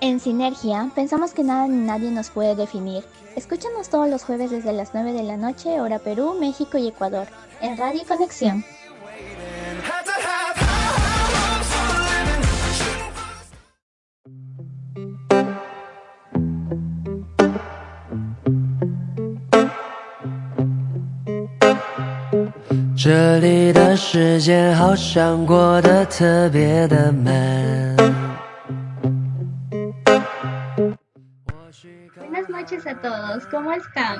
En Sinergia, pensamos que nada ni nadie nos puede definir. Escúchanos todos los jueves desde las 9 de la noche, hora Perú, México y Ecuador, en Radio Conexión. Noches a todos, ¿cómo están?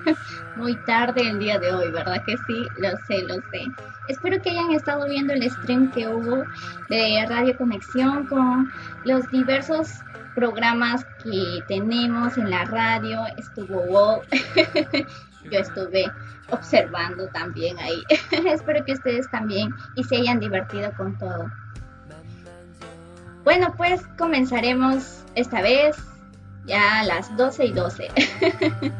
Muy tarde el día de hoy, ¿verdad que sí? Lo sé, lo sé. Espero que hayan estado viendo el stream que hubo de Radio Conexión con los diversos programas que tenemos en la radio. Estuvo wow. Yo estuve observando también ahí. Espero que ustedes también y se hayan divertido con todo. Bueno, pues comenzaremos esta vez ya a las 12 y 12.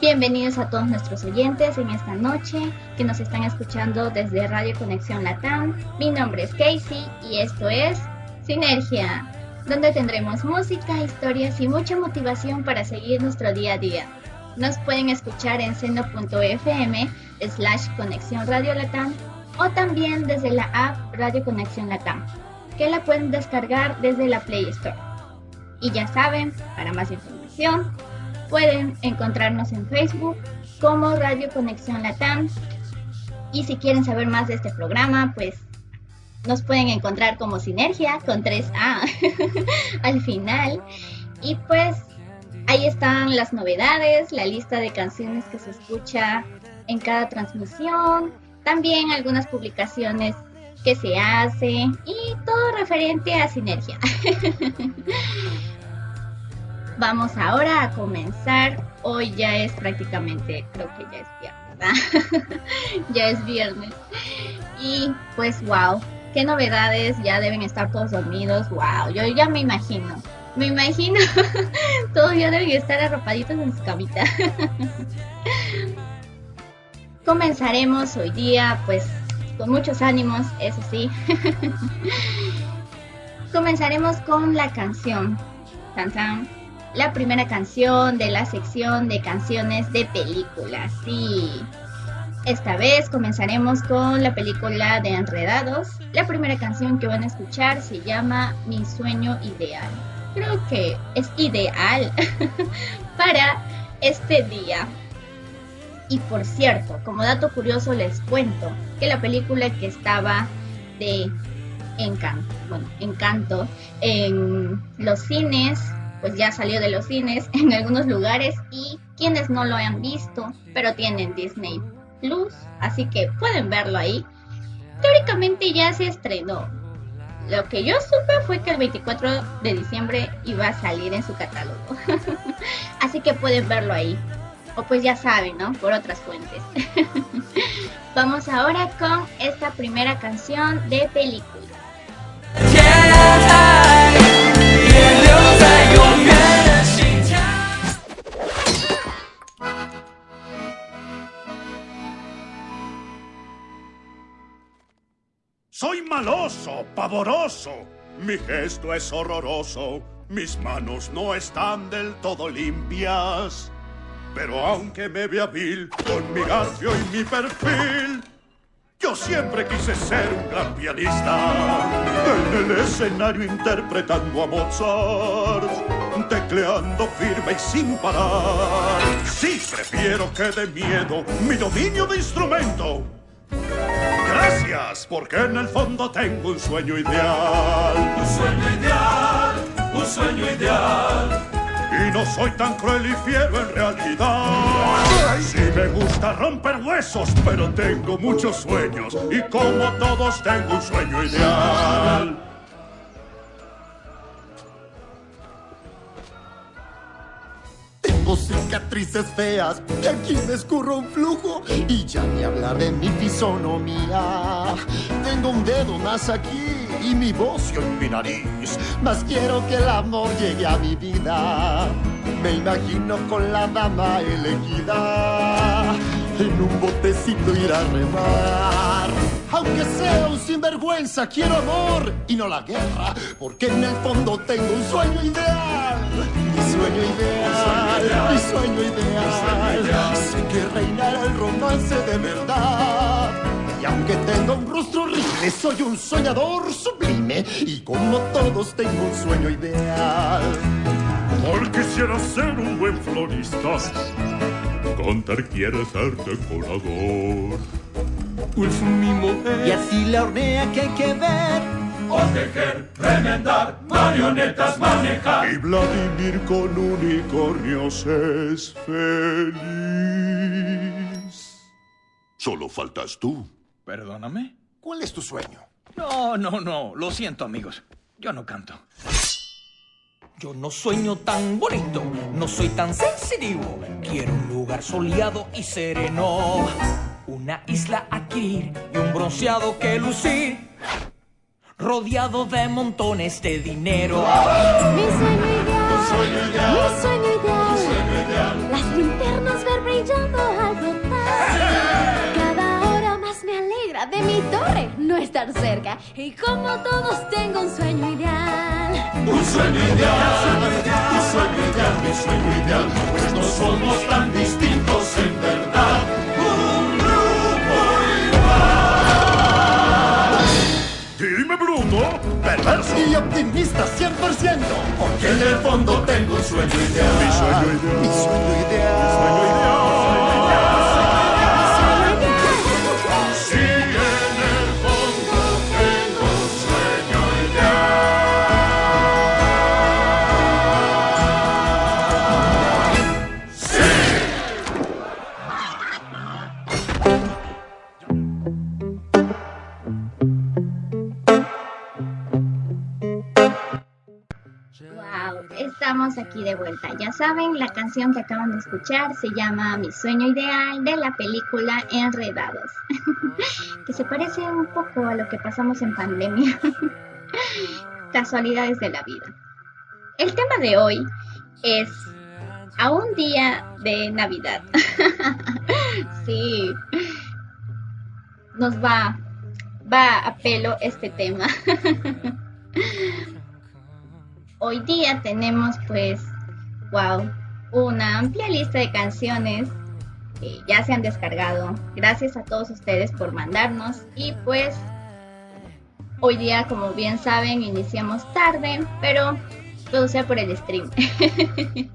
Bienvenidos a todos nuestros oyentes en esta noche que nos están escuchando desde Radio Conexión Latam. Mi nombre es Casey y esto es Sinergia, donde tendremos música, historias y mucha motivación para seguir nuestro día a día. Nos pueden escuchar en seno.fm slash conexión Radio Latam o también desde la app Radio Conexión Latam, que la pueden descargar desde la Play Store. Y ya saben, para más información, pueden encontrarnos en Facebook como Radio Conexión Latam. Y si quieren saber más de este programa, pues nos pueden encontrar como Sinergia con 3A al final. Y pues ahí están las novedades, la lista de canciones que se escucha en cada transmisión, también algunas publicaciones que se hacen y todo referente a Sinergia. Vamos ahora a comenzar. Hoy ya es prácticamente, creo que ya es viernes, ya es viernes. Y pues wow, qué novedades, ya deben estar todos dormidos, wow, yo ya me imagino. Me imagino, todos ya deben estar arropaditos en su camita. Comenzaremos hoy día, pues, con muchos ánimos, eso sí. Comenzaremos con la canción. Tan, la primera canción de la sección de canciones de películas. Sí. Esta vez comenzaremos con la película de Enredados. La primera canción que van a escuchar se llama Mi sueño ideal. Creo que es ideal para este día. Y por cierto, como dato curioso les cuento que la película que estaba de Encanto, bueno, Encanto en los cines pues ya salió de los cines en algunos lugares y quienes no lo han visto, pero tienen Disney Plus, así que pueden verlo ahí. Teóricamente ya se estrenó. Lo que yo supe fue que el 24 de diciembre iba a salir en su catálogo. así que pueden verlo ahí. O pues ya saben, ¿no? Por otras fuentes. Vamos ahora con esta primera canción de película. Soy maloso, pavoroso. Mi gesto es horroroso. Mis manos no están del todo limpias. Pero aunque me vea vil con mi garfio y mi perfil, yo siempre quise ser un gran pianista. En el escenario interpretando a Mozart, tecleando firme y sin parar. Sí, prefiero que de miedo mi dominio de instrumento Gracias, porque en el fondo tengo un sueño ideal. Un sueño ideal, un sueño ideal. Y no soy tan cruel y fiero en realidad. Sí me gusta romper huesos, pero tengo muchos sueños. Y como todos tengo un sueño ideal. Tengo cicatrices feas, y aquí me escurro un flujo y ya ni hablar de mi fisonomía. Tengo un dedo más aquí y mi voz en mi nariz, mas quiero que el amor llegue a mi vida. Me imagino con la dama elegida, en un botecito ir a remar aunque sea un sinvergüenza, quiero amor y no la guerra, porque en el fondo tengo un sueño ideal. Mi sueño ideal, mi sueño ideal. Sé que reinará el romance de verdad. Y aunque tenga un rostro horrible, soy un soñador sublime. Y como todos tengo un sueño ideal. Por quisiera ser un buen florista. Contar quiere ser decorador. Ulf mimo Y así la hornea que hay que ver. o tejer, remendar, marionetas manejar. Y Vladimir con unicornios es feliz. Solo faltas tú. ¿Perdóname? ¿Cuál es tu sueño? No, no, no. Lo siento, amigos. Yo no canto. Yo no sueño tan bonito, no soy tan sensitivo. Quiero un lugar soleado y sereno. Una isla a adquirir y un bronceado que lucir. Rodeado de montones de dinero. Mi sueño ideal, mi sueño ideal, las linternas ver brillando de mi torre no estar cerca. Y como todos tengo un sueño ideal. Un sueño ideal, un sueño ideal, mi sueño ideal. Pues no somos tan distintos en verdad. Un grupo Dime, Bruno. Perverso. Y optimista 100%. Porque en el fondo tengo un sueño ideal. Mi sueño ideal. Mi sueño ideal. Sueño ideal. Si aquí de vuelta. Ya saben, la canción que acaban de escuchar se llama Mi sueño ideal de la película Enredados, que se parece un poco a lo que pasamos en pandemia. Casualidades de la vida. El tema de hoy es a un día de Navidad. sí, nos va, va a pelo este tema. Hoy día tenemos pues, wow, una amplia lista de canciones que ya se han descargado. Gracias a todos ustedes por mandarnos y pues hoy día como bien saben iniciamos tarde, pero todo sea por el stream.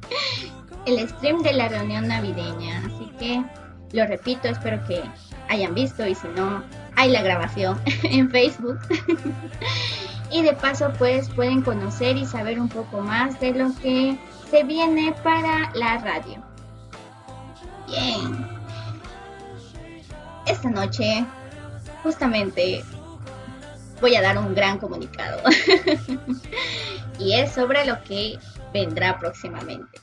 el stream de la reunión navideña, así que lo repito, espero que hayan visto y si no, hay la grabación en Facebook. y de paso pues pueden conocer y saber un poco más de lo que se viene para la radio. Bien. Esta noche justamente voy a dar un gran comunicado. y es sobre lo que vendrá próximamente.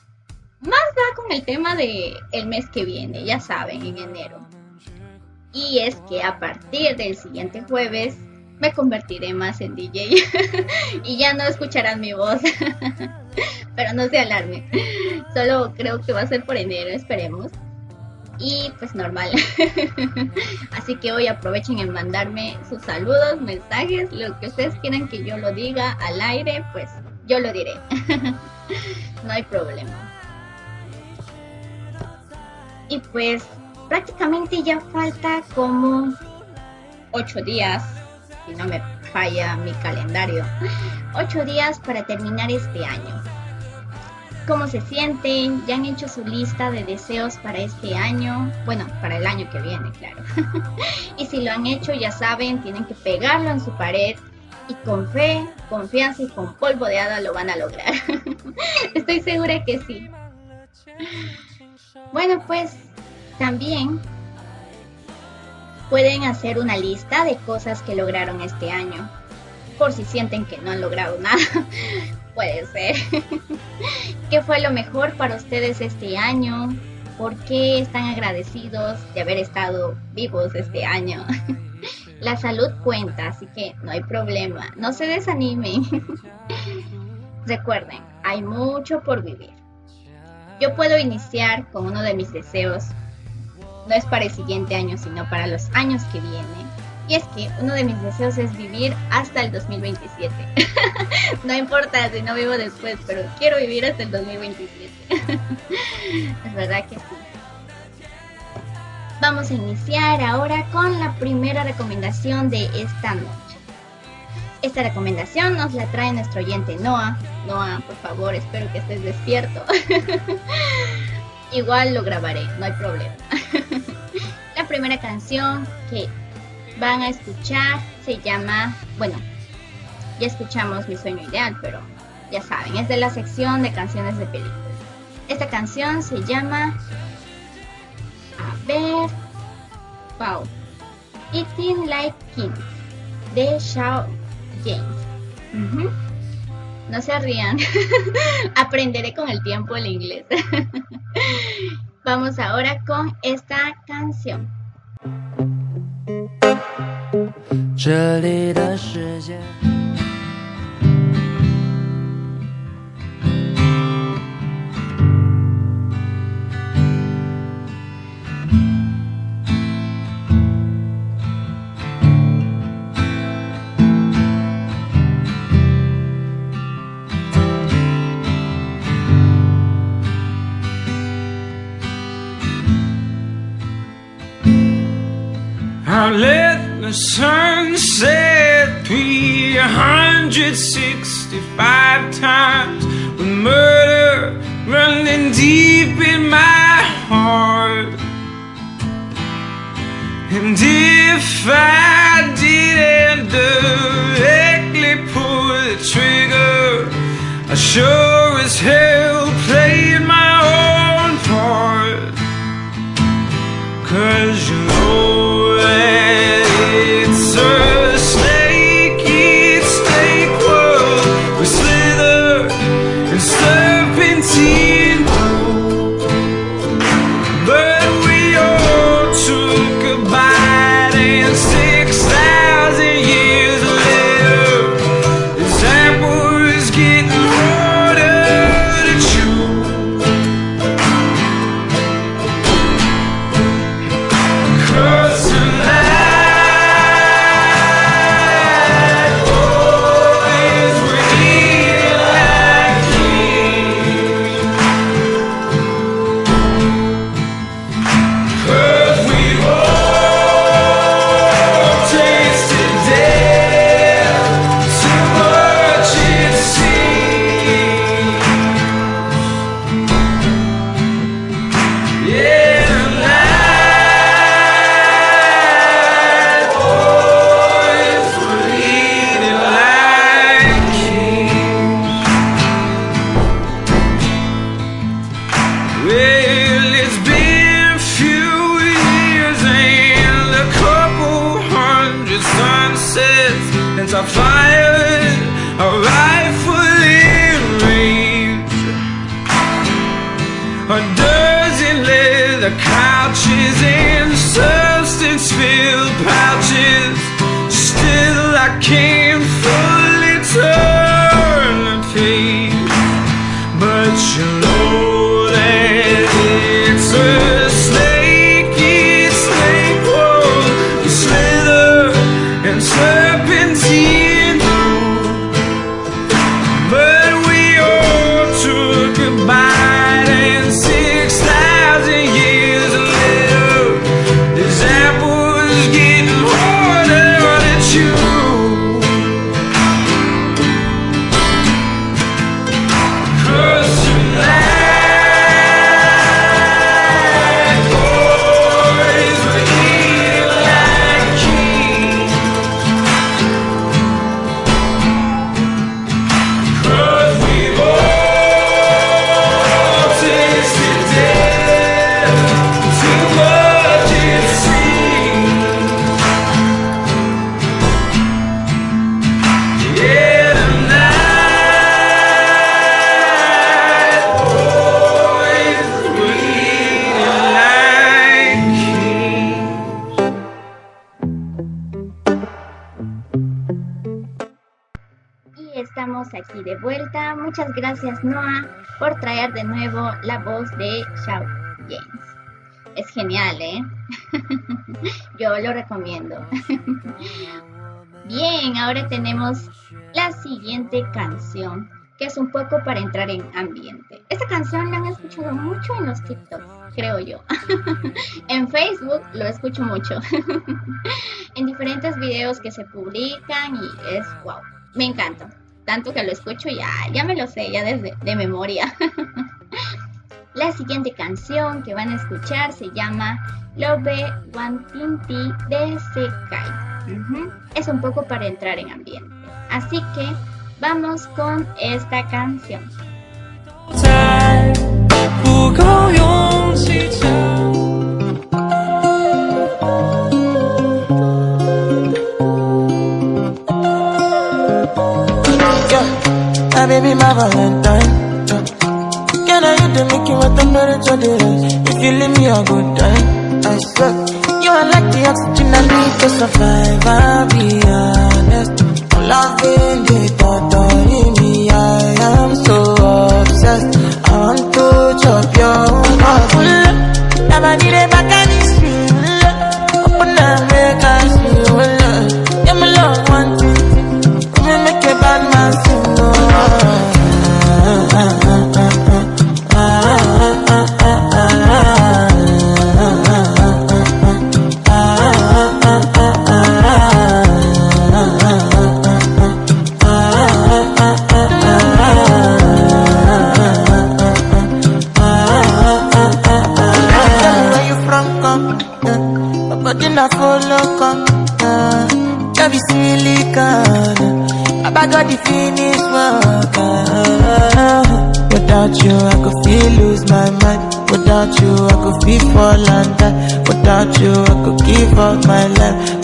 Más va con el tema de mes que viene, ya saben, en enero. Y es que a partir del siguiente jueves me convertiré más en DJ y ya no escucharán mi voz. Pero no se alarme. Solo creo que va a ser por enero, esperemos. Y pues normal. Así que hoy aprovechen en mandarme sus saludos, mensajes, lo que ustedes quieran que yo lo diga al aire, pues yo lo diré. no hay problema. Y pues prácticamente ya falta como ocho días si no me falla mi calendario, ocho días para terminar este año. ¿Cómo se sienten? ¿Ya han hecho su lista de deseos para este año? Bueno, para el año que viene, claro. y si lo han hecho, ya saben, tienen que pegarlo en su pared y con fe, confianza y con polvo de hada lo van a lograr. Estoy segura que sí. Bueno, pues también pueden hacer una lista de cosas que lograron este año. Por si sienten que no han logrado nada. Puede ser. ¿Qué fue lo mejor para ustedes este año? ¿Por qué están agradecidos de haber estado vivos este año? La salud cuenta, así que no hay problema. No se desanimen. Recuerden, hay mucho por vivir. Yo puedo iniciar con uno de mis deseos no es para el siguiente año, sino para los años que vienen. Y es que uno de mis deseos es vivir hasta el 2027. no importa si no vivo después, pero quiero vivir hasta el 2027. es verdad que sí. Vamos a iniciar ahora con la primera recomendación de esta noche. Esta recomendación nos la trae nuestro oyente Noah. Noah, por favor, espero que estés despierto. Igual lo grabaré, no hay problema. la primera canción que van a escuchar se llama, bueno, ya escuchamos Mi sueño ideal, pero ya saben, es de la sección de canciones de películas. Esta canción se llama, a ver, wow, Eating Like King de Shao James. No se rían, aprenderé con el tiempo el inglés. Vamos ahora con esta canción. If I didn't directly pull the trigger, I sure as hell de nuevo la voz de Shao James. Es genial, ¿eh? Yo lo recomiendo. Bien, ahora tenemos la siguiente canción, que es un poco para entrar en ambiente. Esta canción la han escuchado mucho en los TikToks, creo yo. en Facebook lo escucho mucho. en diferentes videos que se publican y es wow, me encanta. Tanto que lo escucho ya, ya me lo sé, ya desde de memoria. La siguiente canción que van a escuchar se llama Love Wantinti de Sekai. Es un poco para entrar en ambiente. Así que vamos con esta canción. Baby, my valentine they make you my temperature they rise. If you leave me a good time, I swear. You are like the oxygen I need to survive. I'll be honest. Loving the thought of me, I am so obsessed. I want to chop your heart. Never need a back you, I could give up my life.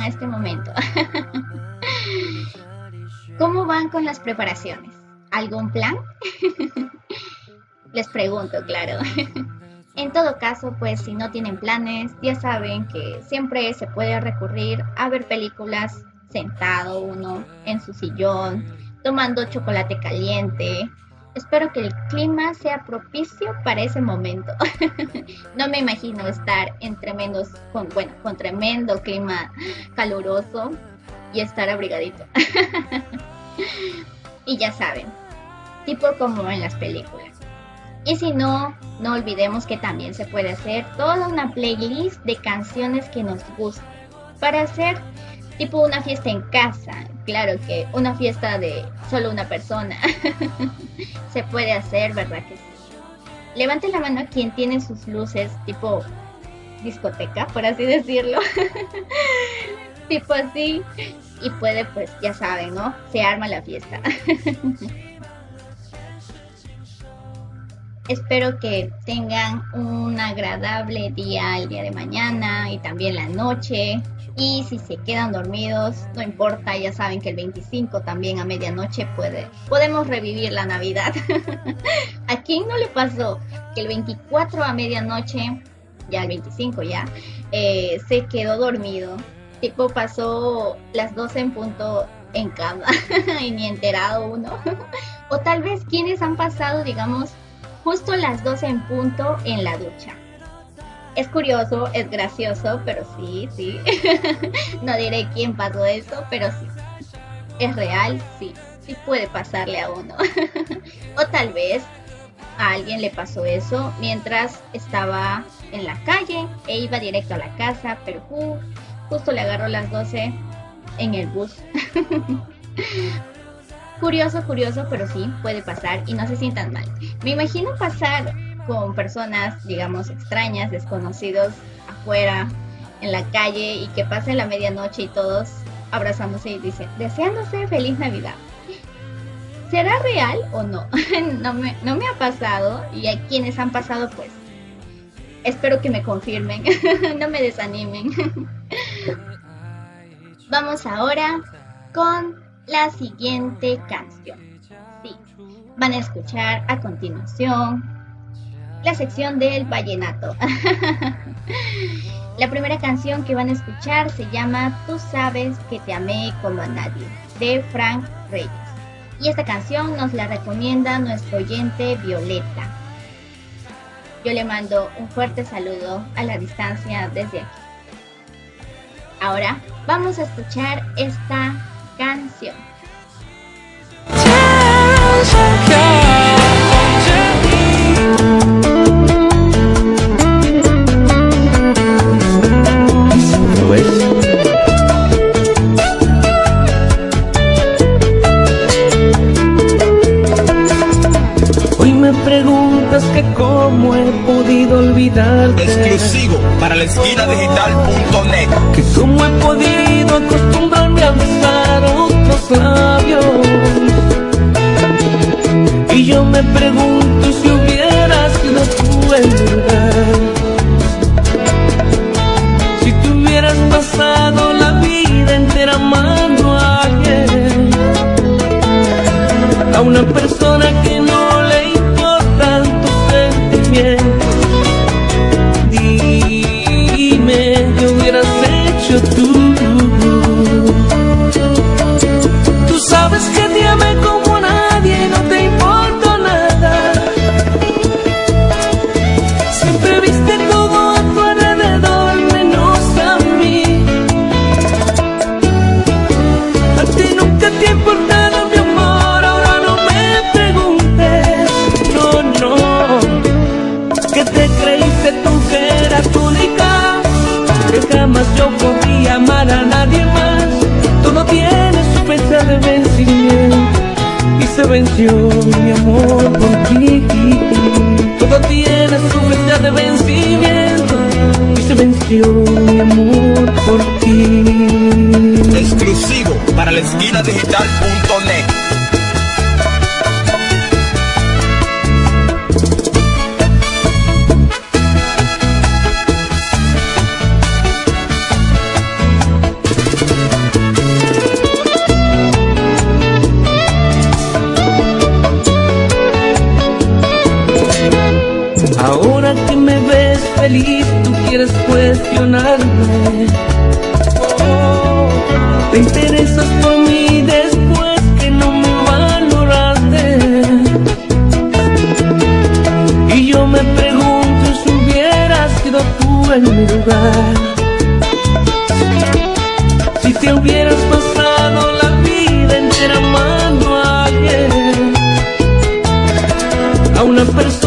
A este momento. ¿Cómo van con las preparaciones? ¿Algún plan? Les pregunto, claro. En todo caso, pues si no tienen planes, ya saben que siempre se puede recurrir a ver películas sentado uno en su sillón, tomando chocolate caliente. Espero que el clima sea propicio para ese momento. no me imagino estar en con, con tremendo clima caluroso y estar abrigadito. y ya saben, tipo como en las películas. Y si no, no olvidemos que también se puede hacer toda una playlist de canciones que nos gustan para hacer tipo una fiesta en casa. Claro que una fiesta de solo una persona se puede hacer, ¿verdad que sí? Levante la mano a quien tiene sus luces tipo discoteca, por así decirlo. tipo así. Y puede, pues, ya saben, ¿no? Se arma la fiesta. Espero que tengan un agradable día el día de mañana y también la noche. Y si se quedan dormidos, no importa, ya saben que el 25 también a medianoche puede, podemos revivir la Navidad. ¿A quién no le pasó que el 24 a medianoche, ya el 25 ya, eh, se quedó dormido? Tipo pasó las 12 en punto en cama y ni enterado uno. o tal vez quienes han pasado, digamos, justo las 12 en punto en la ducha. Es curioso, es gracioso, pero sí, sí. no diré quién pasó eso, pero sí. Es real, sí. Sí puede pasarle a uno. o tal vez a alguien le pasó eso mientras estaba en la calle e iba directo a la casa, pero justo le agarró las 12 en el bus. curioso, curioso, pero sí, puede pasar y no se sientan mal. Me imagino pasar con personas, digamos, extrañas, desconocidos afuera, en la calle y que pase la medianoche y todos abrazándose y dicen, deseándose feliz Navidad. ¿Será real o no? no, me, no me ha pasado y a quienes han pasado pues espero que me confirmen, no me desanimen. Vamos ahora con la siguiente canción. Sí, van a escuchar a continuación la sección del vallenato. la primera canción que van a escuchar se llama Tú sabes que te amé como a nadie, de Frank Reyes. Y esta canción nos la recomienda nuestro oyente Violeta. Yo le mando un fuerte saludo a la distancia desde aquí. Ahora vamos a escuchar esta canción. Cómo he podido olvidarte. Exclusivo para la esquina digital.net. Que cómo he podido acostumbrarme a besar otros labios. Y yo me pregunto si hubieras sido tú en lugar. Venció mi amor por ti. Todo tiene su fecha de vencimiento y se venció mi amor por ti. Exclusivo para la esquina digital.net. feliz, tú quieres cuestionarme. Te interesas por mí después que no me valoraste. Y yo me pregunto si hubieras sido tú en mi lugar. Si te hubieras pasado la vida entera amando a alguien a una persona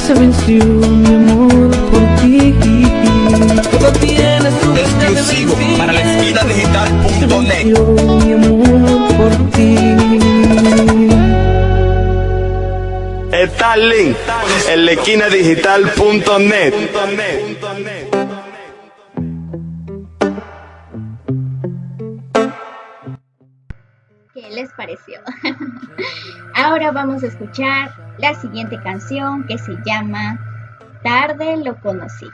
se venció mi amor por ti. Todo tiene su fecha de Exclusivo para la esquina digital.net. mi amor por ti. Está Starlink en lequinadigital.net. ¿Qué les pareció? Ahora vamos a escuchar la siguiente canción que se llama Tarde lo conocí,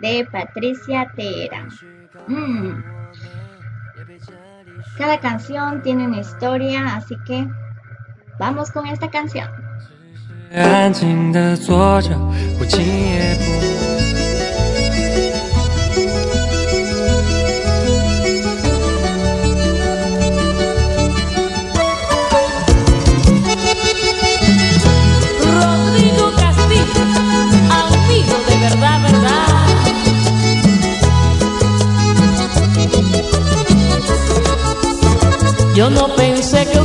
de Patricia Teherán. Mm. Cada canción tiene una historia, así que vamos con esta canción. Yo no pensé que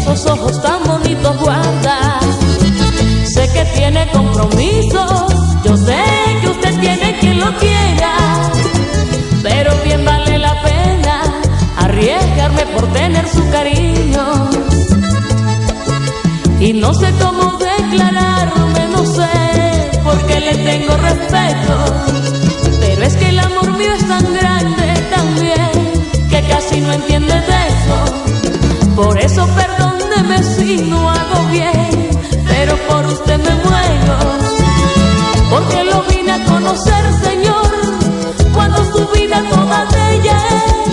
esos ojos tan bonitos guarda. Sé que tiene compromiso, yo sé que usted tiene quien lo quiera, pero bien vale la pena arriesgarme por tener su cariño. Y no sé cómo declararme, no sé, porque le tengo respeto, pero es que el amor mío es tan grande también casi no entiendes de eso. Por eso si no hago bien, pero por usted me muero. Porque lo vine a conocer, Señor, cuando su vida toda de ella.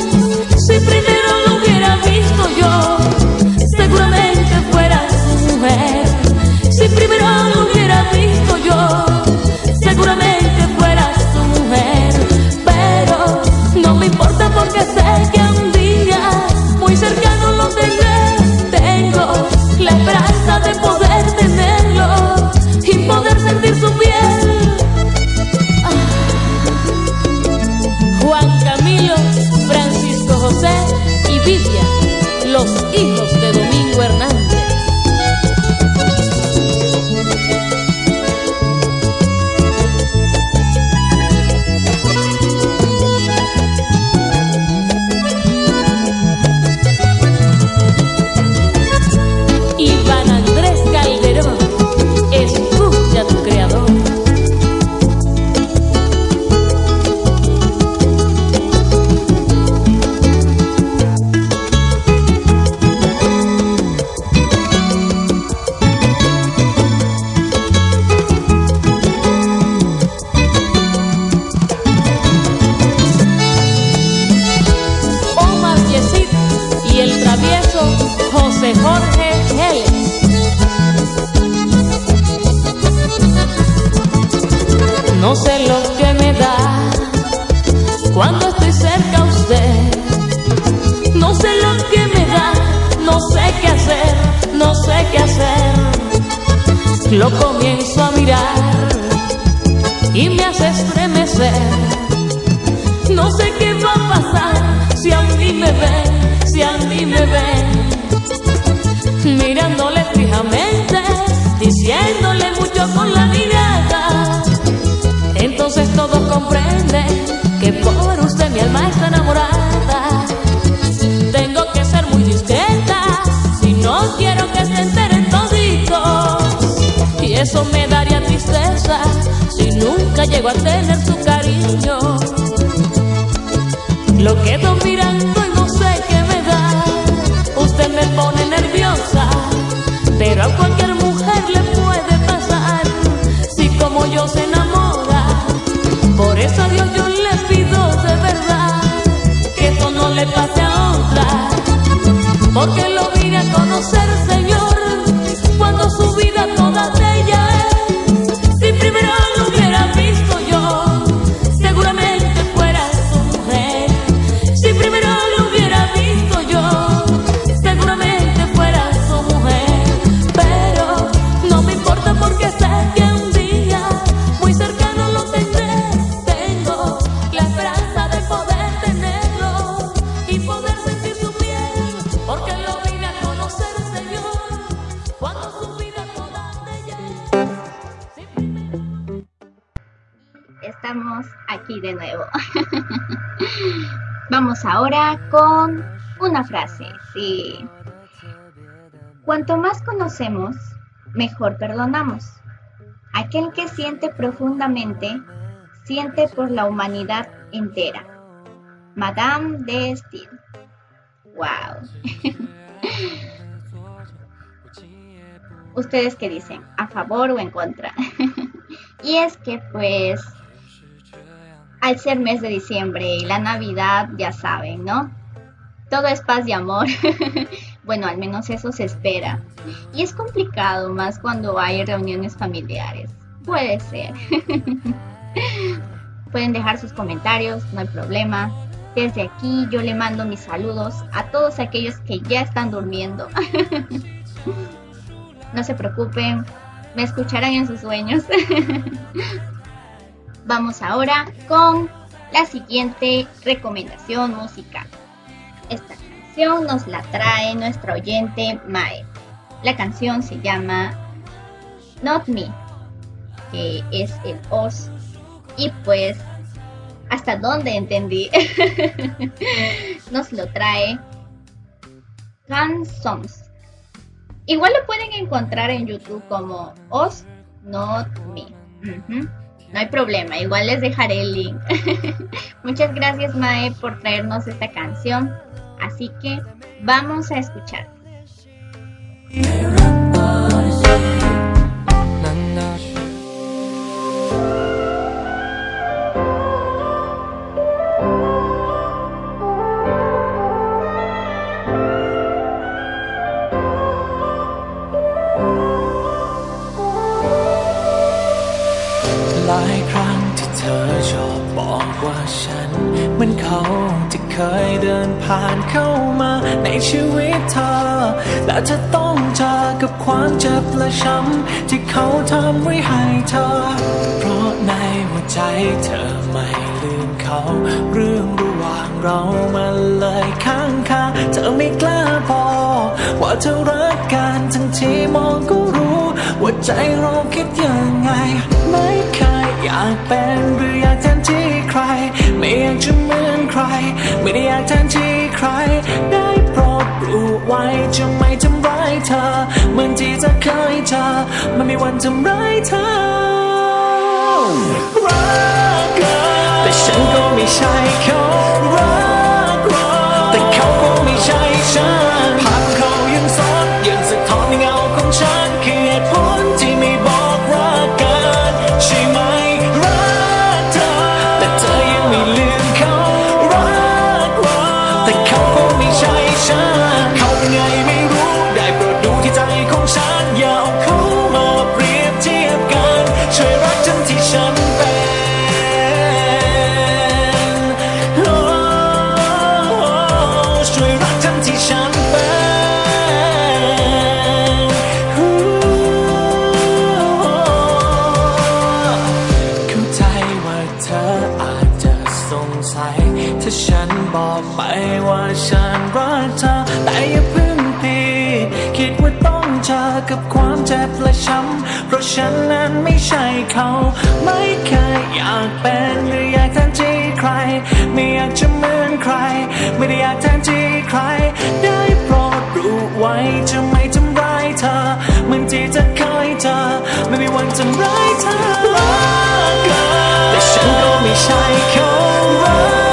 Mejor perdonamos. Aquel que siente profundamente, siente por la humanidad entera. Madame de Steele. Wow. ¿Ustedes qué dicen? ¿A favor o en contra? y es que pues al ser mes de diciembre y la Navidad, ya saben, ¿no? Todo es paz y amor. bueno, al menos eso se espera. Y es complicado más cuando hay reuniones familiares. Puede ser. Pueden dejar sus comentarios, no hay problema. Desde aquí yo le mando mis saludos a todos aquellos que ya están durmiendo. no se preocupen, me escucharán en sus sueños. Vamos ahora con la siguiente recomendación musical. Esta nos la trae nuestra oyente Mae. La canción se llama Not Me, que es el os. Y pues, hasta donde entendí, nos lo trae Can Songs. Igual lo pueden encontrar en YouTube como Os Not Me. No hay problema, igual les dejaré el link. Muchas gracias Mae por traernos esta canción. Así que vamos a escuchar. like ครั้งที่เธอชอบบอกว่าฉันเหมือนเขา คยเดินผ่านเข้ามาในชีวิตเธอ และเธอต้องเจอกับความเจ็บและช้ำที่เขาทำไว้ให้เธอ เพราะในหัวใจเธอไม่ลืมเขา เรื่องระหว่างเรามันเลยค้างคาเธอไม่กล้าพอ ว่าเธอรักกันทั้งที่มองก็รู้ ว่าใจเราคิดยังไง ไม่เคยอยากเป็นหรืออยากแทนที่ใค ร ไม่อยากจะเหมือนใคร ไม่ได้อยากแทนที่ใคร ได้โปรดรู้ไว้จะไม่ทำร้ายเธอ เหมือนที่จะเคยเธอ มันไม่วันทำร้ายเธอรักกันแต่ฉันก็ไม่ใช่เขา ราะฉันนั้นไม่ใช่เขา ไม่เคยอยากเป็นหรืออยากแทนที่ใคร ไม่อยากจะเหมือนใคร ไม่ได้อยากแทนที่ใคร ได้โปรดรู้ไว้จะไม่ทำร้ายเธอเหมือนที่จะเคยเจอไม่มีวันทำร้ายเธอรักกันแต่ฉันก็ไม่ใช่เขารัก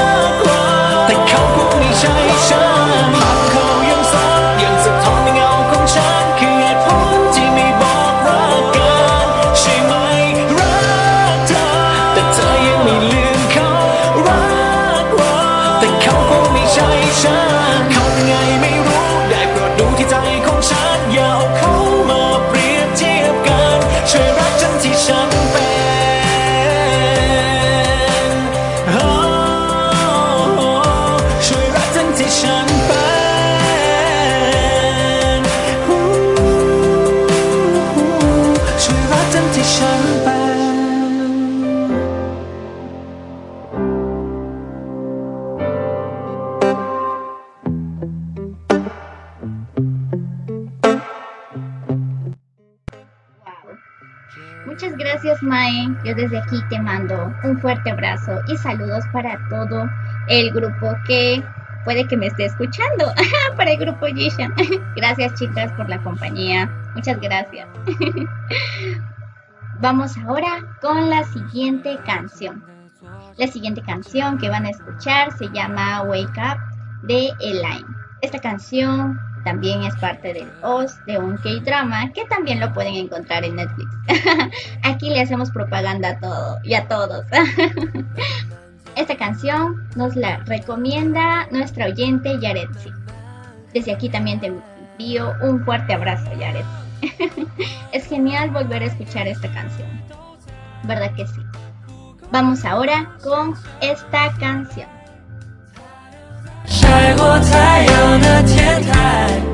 Yo desde aquí te mando un fuerte abrazo y saludos para todo el grupo que puede que me esté escuchando. para el grupo Yishan. gracias chicas por la compañía. Muchas gracias. Vamos ahora con la siguiente canción. La siguiente canción que van a escuchar se llama Wake Up de Elaine. Esta canción también es parte del host de un K-drama que también lo pueden encontrar en Netflix. Aquí le hacemos propaganda a todo y a todos. Esta canción nos la recomienda nuestra oyente Yaretsi. Desde aquí también te envío un fuerte abrazo, Yaret. es genial volver a escuchar esta canción. ¿Verdad que sí? Vamos ahora con esta canción. 的天台。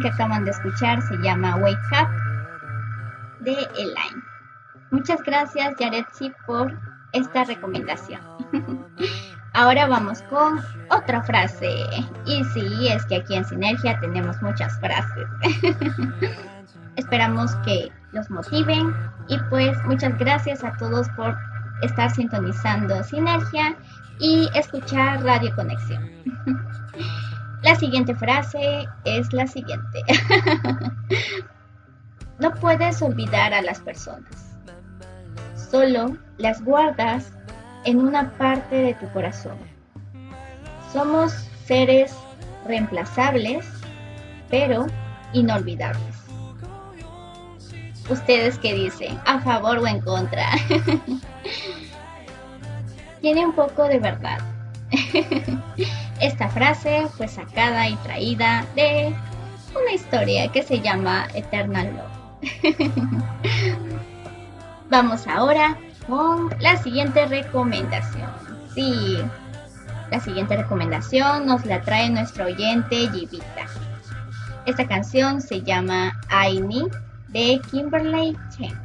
Que acaban de escuchar se llama Wake Up de Elaine. Muchas gracias, Yaretsi, por esta recomendación. Ahora vamos con otra frase. Y sí, es que aquí en Sinergia tenemos muchas frases. Esperamos que los motiven y pues muchas gracias a todos por estar sintonizando Sinergia y escuchar Radio Conexión. La siguiente frase es la siguiente. no puedes olvidar a las personas. Solo las guardas en una parte de tu corazón. Somos seres reemplazables, pero inolvidables. ¿Ustedes qué dicen? ¿A favor o en contra? Tiene un poco de verdad. Esta frase fue sacada y traída de una historia que se llama Eternal Love. Vamos ahora con la siguiente recomendación. Sí, la siguiente recomendación nos la trae nuestro oyente Jivita. Esta canción se llama I Need de Kimberly Chen.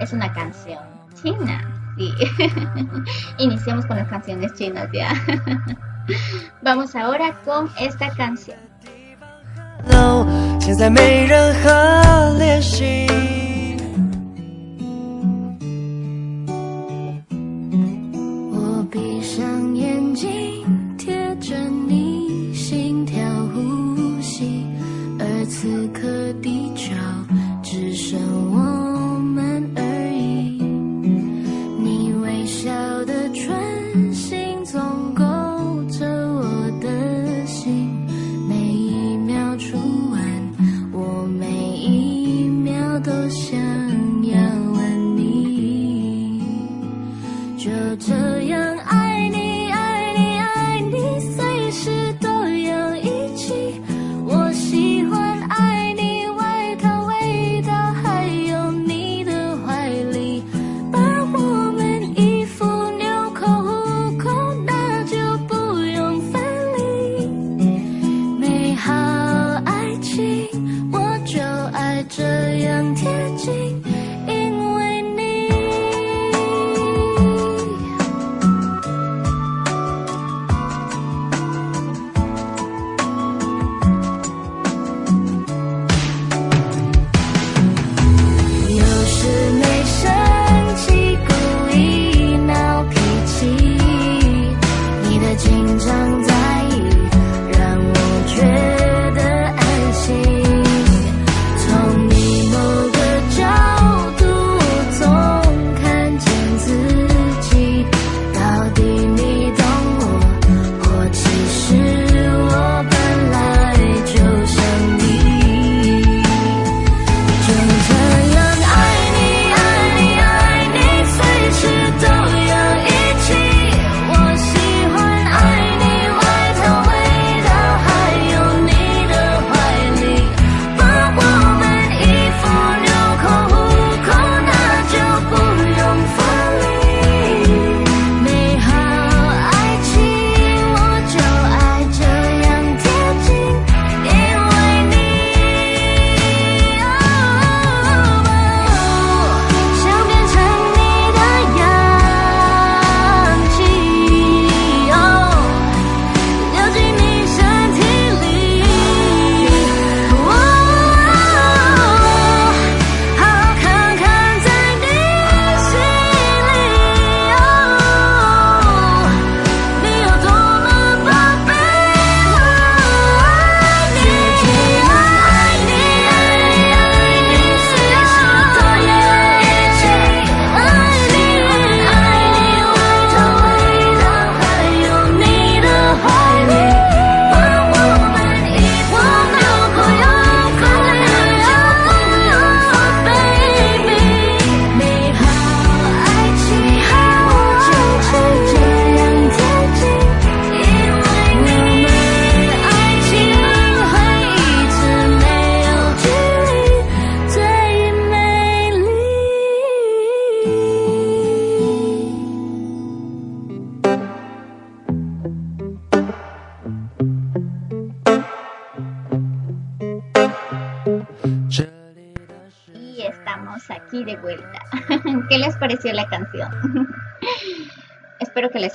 Es una canción china. Sí. Iniciamos con las canciones chinas ya. Vamos ahora con esta canción. 现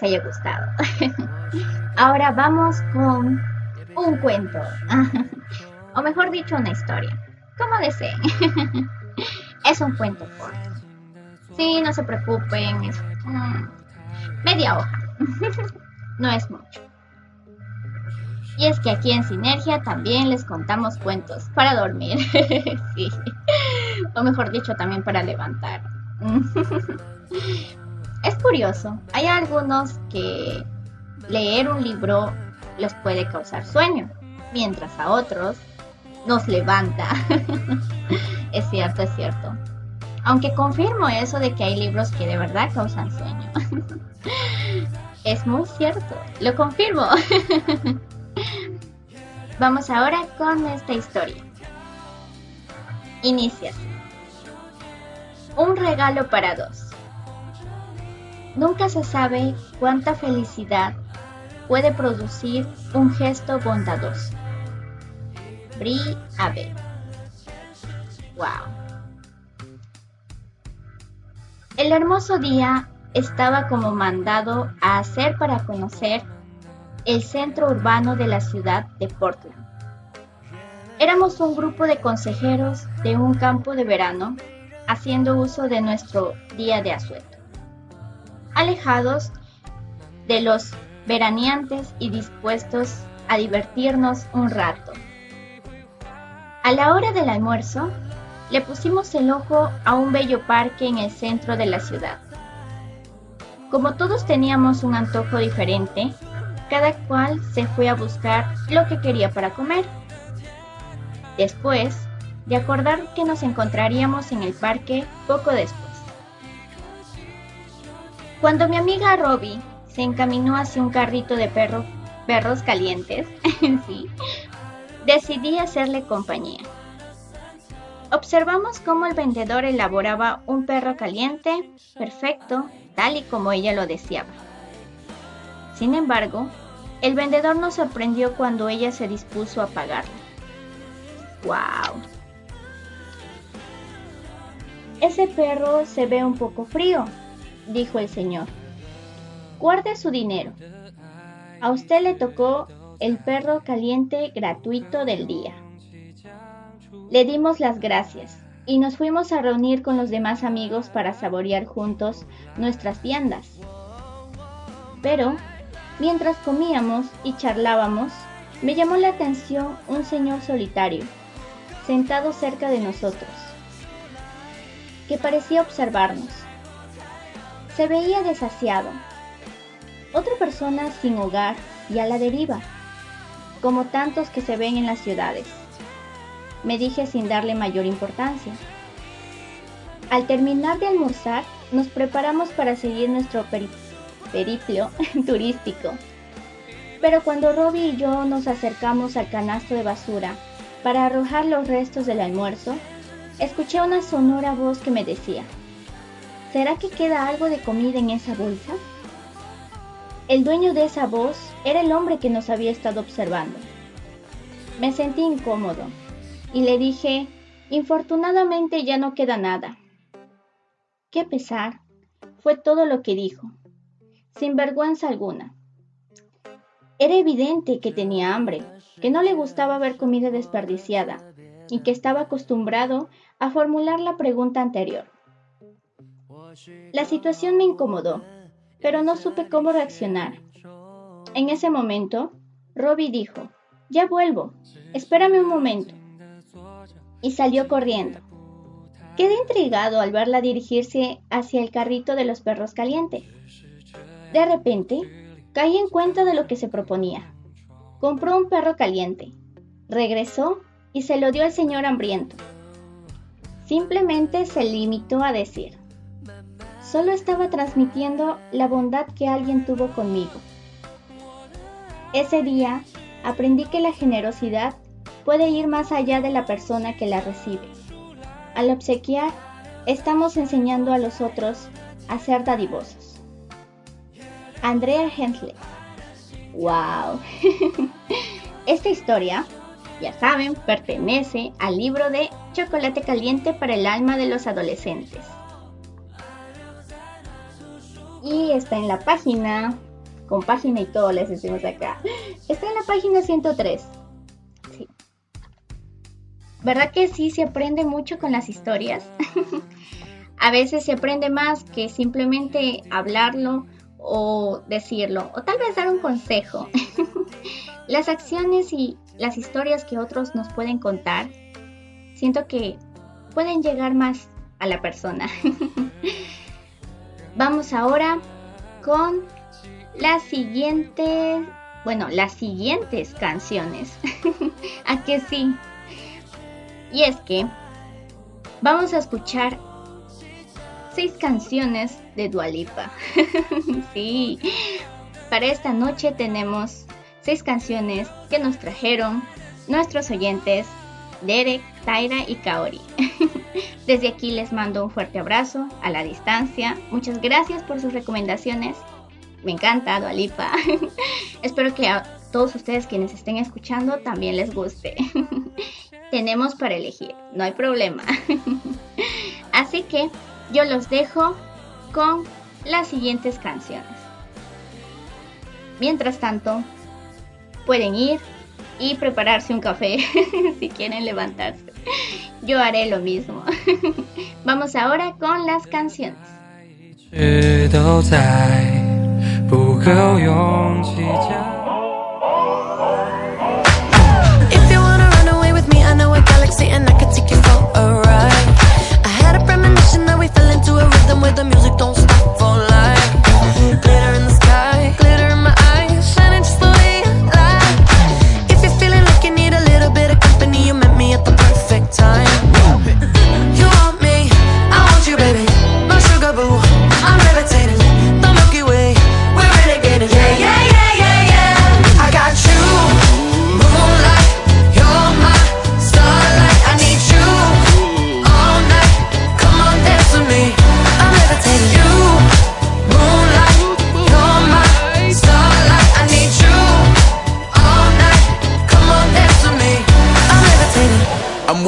haya gustado. Ahora vamos con un cuento. o mejor dicho, una historia. Como deseen. es un cuento corto. Sí, no se preocupen. Es media hoja. no es mucho. Y es que aquí en Sinergia también les contamos cuentos para dormir. O mejor dicho, también para levantar. Es curioso. Hay algunos que leer un libro les puede causar sueño, mientras a otros nos levanta. es cierto, es cierto. Aunque confirmo eso de que hay libros que de verdad causan sueño. es muy cierto, lo confirmo. Vamos ahora con esta historia. Inicia. Un regalo para dos. Nunca se sabe cuánta felicidad puede producir un gesto bondadoso. Bri Abel. Wow. El hermoso día estaba como mandado a hacer para conocer el centro urbano de la ciudad de Portland. Éramos un grupo de consejeros de un campo de verano haciendo uso de nuestro día de asueto, alejados de los veraneantes y dispuestos a divertirnos un rato. A la hora del almuerzo, le pusimos el ojo a un bello parque en el centro de la ciudad. Como todos teníamos un antojo diferente, cada cual se fue a buscar lo que quería para comer. Después de acordar que nos encontraríamos en el parque poco después. Cuando mi amiga Robbie se encaminó hacia un carrito de perros calientes, sí, decidí hacerle compañía. Observamos cómo el vendedor elaboraba un perro caliente, perfecto, tal y como ella lo deseaba. Sin embargo, el vendedor nos sorprendió cuando ella se dispuso a pagarlo. ¡Wow! Ese perro se ve un poco frío, dijo el señor. Guarde su dinero. A usted le tocó el perro caliente gratuito del día. Le dimos las gracias y nos fuimos a reunir con los demás amigos para saborear juntos nuestras viandas. Pero, mientras comíamos y charlábamos, me llamó la atención un señor solitario, sentado cerca de nosotros, que parecía observarnos. Se veía desasiado. Otra persona sin hogar y a la deriva, como tantos que se ven en las ciudades me dije sin darle mayor importancia. Al terminar de almorzar, nos preparamos para seguir nuestro periplo turístico. Pero cuando Robbie y yo nos acercamos al canasto de basura para arrojar los restos del almuerzo, escuché una sonora voz que me decía, ¿será que queda algo de comida en esa bolsa? El dueño de esa voz era el hombre que nos había estado observando. Me sentí incómodo y le dije, infortunadamente ya no queda nada. Qué pesar, fue todo lo que dijo, sin vergüenza alguna. Era evidente que tenía hambre, que no le gustaba ver comida desperdiciada y que estaba acostumbrado a formular la pregunta anterior. La situación me incomodó, pero no supe cómo reaccionar. En ese momento, Robbie dijo, ya vuelvo, espérame un momento y salió corriendo. Quedé intrigado al verla dirigirse hacia el carrito de los perros calientes. De repente, caí en cuenta de lo que se proponía. Compró un perro caliente, regresó y se lo dio al señor hambriento. Simplemente se limitó a decir, solo estaba transmitiendo la bondad que alguien tuvo conmigo. Ese día aprendí que la generosidad puede ir más allá de la persona que la recibe. Al obsequiar, estamos enseñando a los otros a ser dadivosos. Andrea Hensley. ¡Wow! Esta historia, ya saben, pertenece al libro de Chocolate caliente para el alma de los adolescentes. Y está en la página, con página y todo les decimos acá. Está en la página 103. Sí. ¿Verdad que sí se aprende mucho con las historias? A veces se aprende más que simplemente hablarlo o decirlo, o tal vez dar un consejo. las acciones y las historias que otros nos pueden contar, siento que pueden llegar más a la persona. Vamos ahora con las siguientes, bueno, las siguientes canciones. ¿A que sí? Y es que vamos a escuchar seis canciones de Dualipa. sí, para esta noche tenemos seis canciones que nos trajeron nuestros oyentes Derek, Taira y Kaori. Desde aquí les mando un fuerte abrazo a la distancia. Muchas gracias por sus recomendaciones. Me encanta Dualipa. Espero que a todos ustedes quienes estén escuchando también les guste. Tenemos para elegir, no hay problema. Así que yo los dejo con las siguientes canciones. Mientras tanto, pueden ir y prepararse un café si quieren levantarse. Yo haré lo mismo. Vamos ahora con las canciones. where the music don't stop time.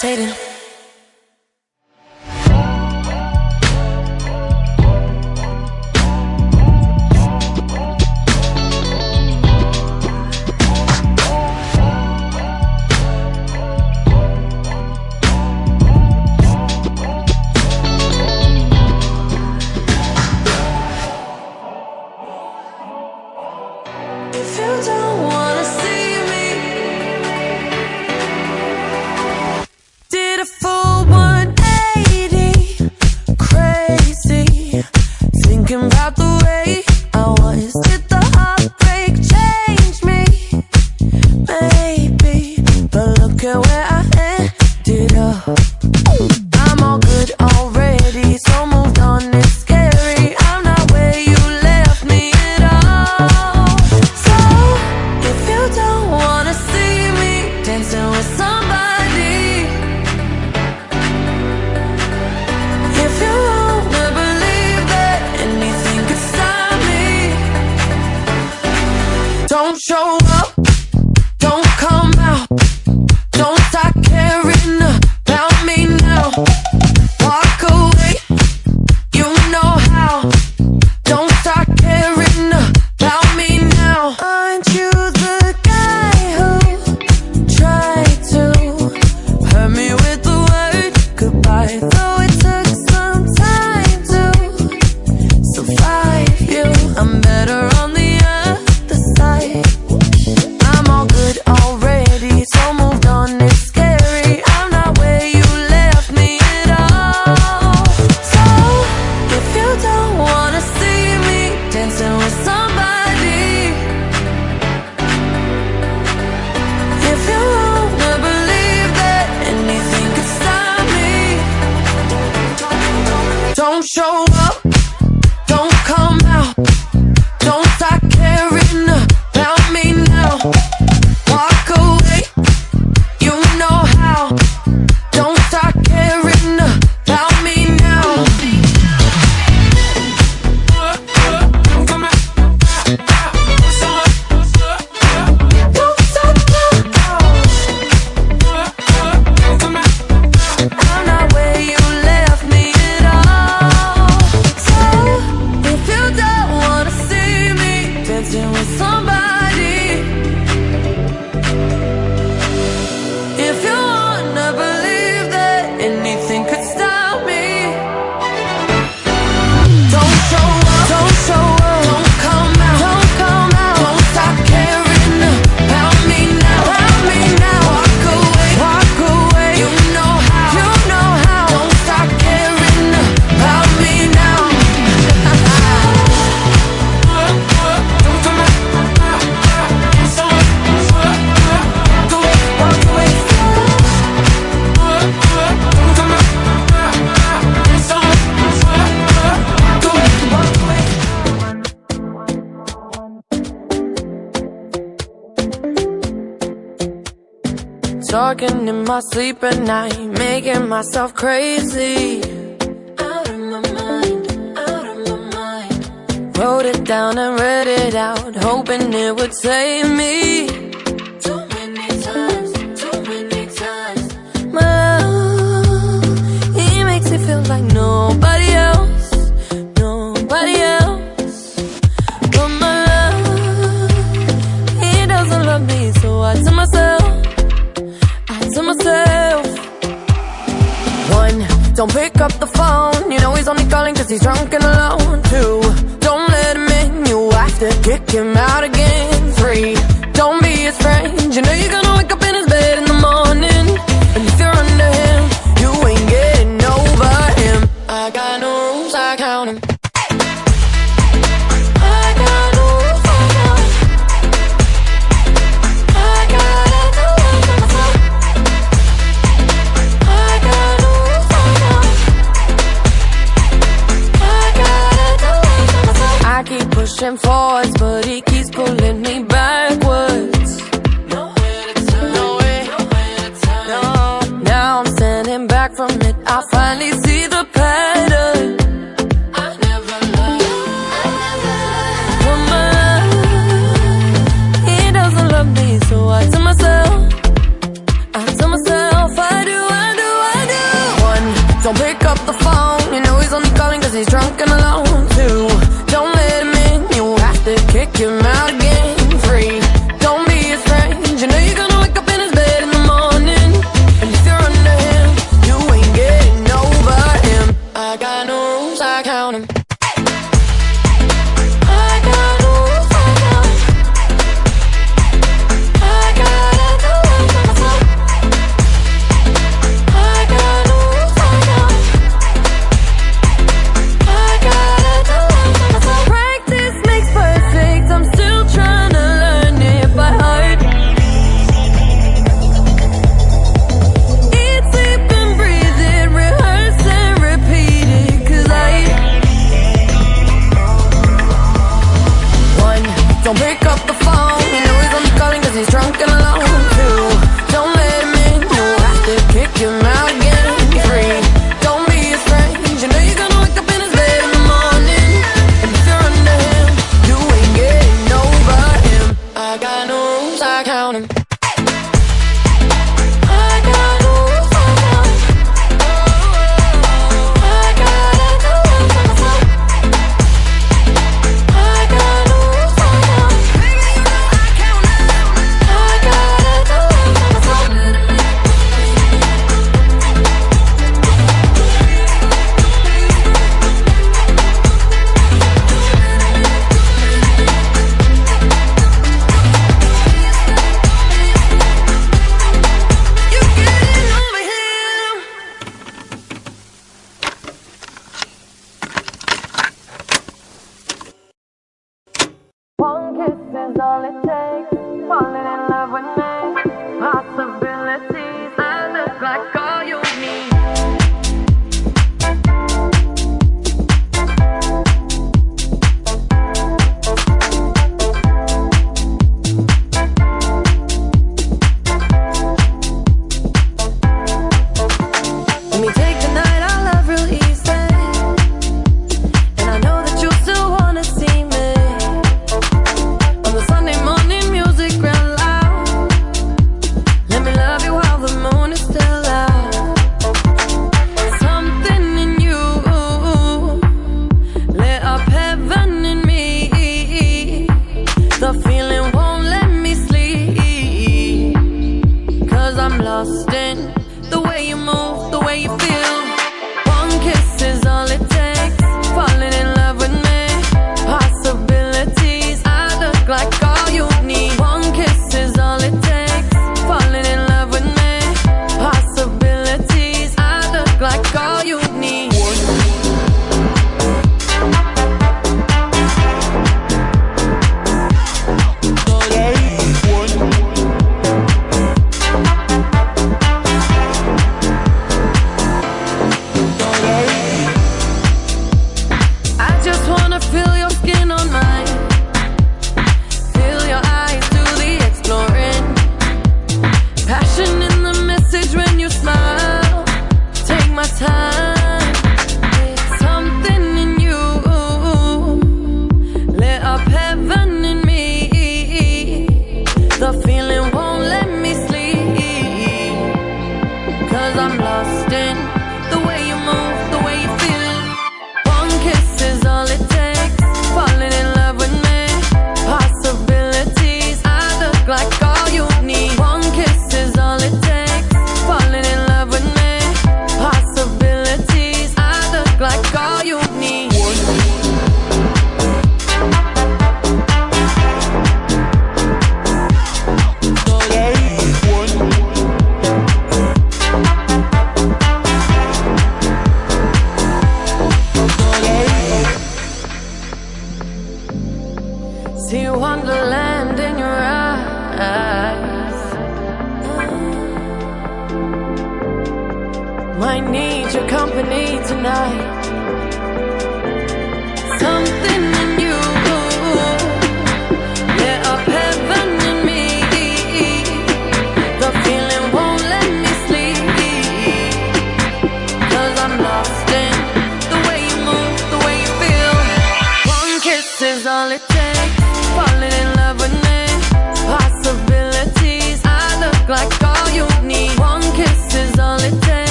hesitating. off crazy. From it. I finally see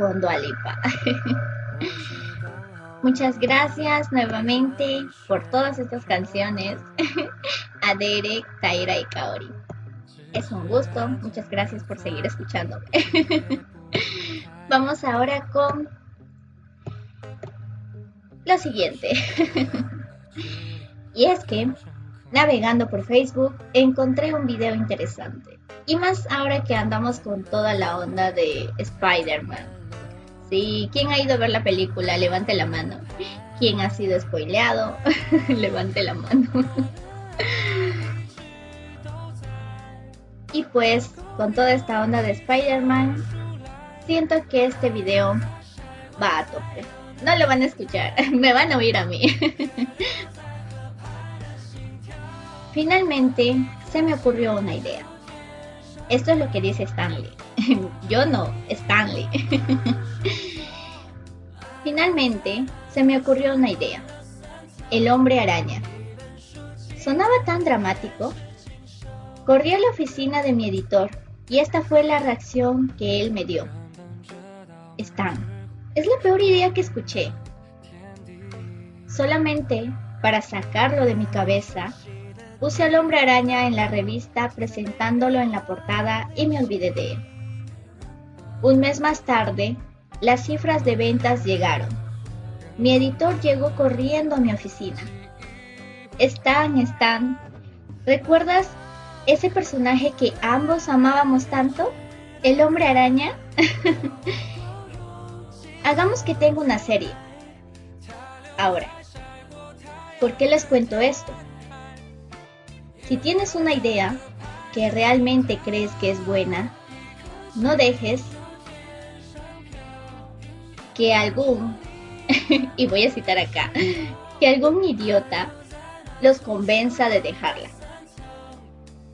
con Dualipa. Muchas gracias nuevamente por todas estas canciones a Derek, Taira y Kaori. Es un gusto, muchas gracias por seguir escuchándome. Vamos ahora con lo siguiente. y es que navegando por Facebook encontré un video interesante. Y más ahora que andamos con toda la onda de Spider-Man. Sí, ¿quién ha ido a ver la película? Levante la mano. ¿Quién ha sido spoileado? Levante la mano. y pues, con toda esta onda de Spider-Man, siento que este video va a tope. No lo van a escuchar, me van a oír a mí. Finalmente se me ocurrió una idea. Esto es lo que dice Stanley. Yo no, Stanley. Finalmente se me ocurrió una idea. El hombre araña. Sonaba tan dramático. Corrí a la oficina de mi editor y esta fue la reacción que él me dio. Stan, es la peor idea que escuché. Solamente para sacarlo de mi cabeza, puse al hombre araña en la revista presentándolo en la portada y me olvidé de él. Un mes más tarde, las cifras de ventas llegaron. Mi editor llegó corriendo a mi oficina. Stan, Stan, ¿recuerdas ese personaje que ambos amábamos tanto? ¿El hombre araña? Hagamos que tenga una serie. Ahora, ¿por qué les cuento esto? Si tienes una idea que realmente crees que es buena, no dejes que algún, y voy a citar acá, que algún idiota los convenza de dejarla.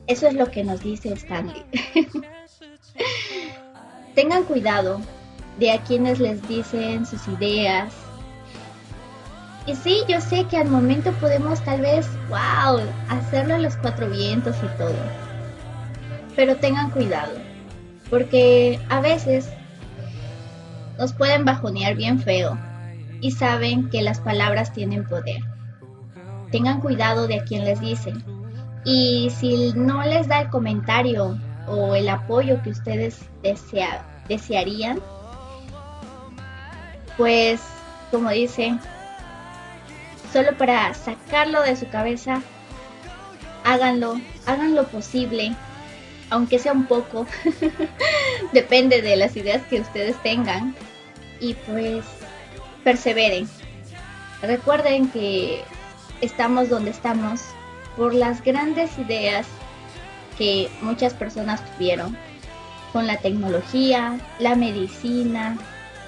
Eso es lo que nos dice Stanley. Tengan cuidado de a quienes les dicen sus ideas. Y sí, yo sé que al momento podemos tal vez, wow, hacerlo a los cuatro vientos y todo. Pero tengan cuidado, porque a veces nos pueden bajonear bien feo y saben que las palabras tienen poder. Tengan cuidado de a quien les dicen. Y si no les da el comentario o el apoyo que ustedes desearían, pues como dice, solo para sacarlo de su cabeza, háganlo, hagan lo posible, aunque sea un poco, depende de las ideas que ustedes tengan, y pues perseveren. Recuerden que estamos donde estamos por las grandes ideas que muchas personas tuvieron con la tecnología, la medicina,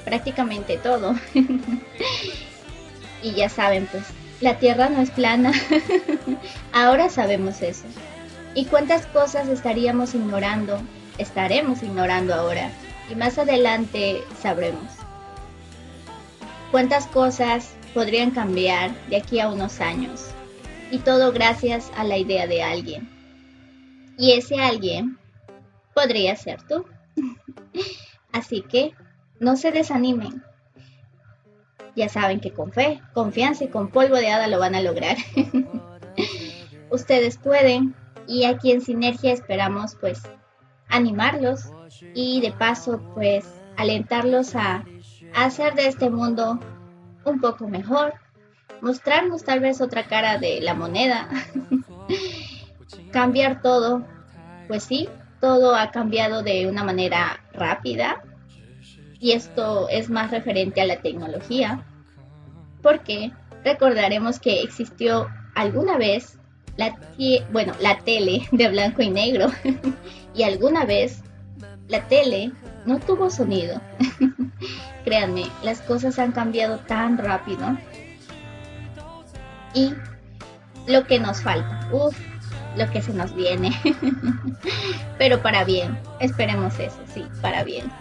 prácticamente todo. y ya saben, pues la Tierra no es plana. Ahora sabemos eso. ¿Y cuántas cosas estaríamos ignorando? Estaremos ignorando ahora. Y más adelante sabremos cuántas cosas podrían cambiar de aquí a unos años. Y todo gracias a la idea de alguien. Y ese alguien podría ser tú. Así que no se desanimen. Ya saben que con fe, confianza y con polvo de hada lo van a lograr. Ustedes pueden y aquí en Sinergia esperamos pues animarlos y de paso pues alentarlos a hacer de este mundo un poco mejor, mostrarnos tal vez otra cara de la moneda, cambiar todo. Pues sí, todo ha cambiado de una manera rápida y esto es más referente a la tecnología, porque recordaremos que existió alguna vez la, bueno, la tele de blanco y negro y alguna vez la tele no tuvo sonido. Créanme, las cosas han cambiado tan rápido. Y lo que nos falta, uff, lo que se nos viene. Pero para bien, esperemos eso, sí, para bien.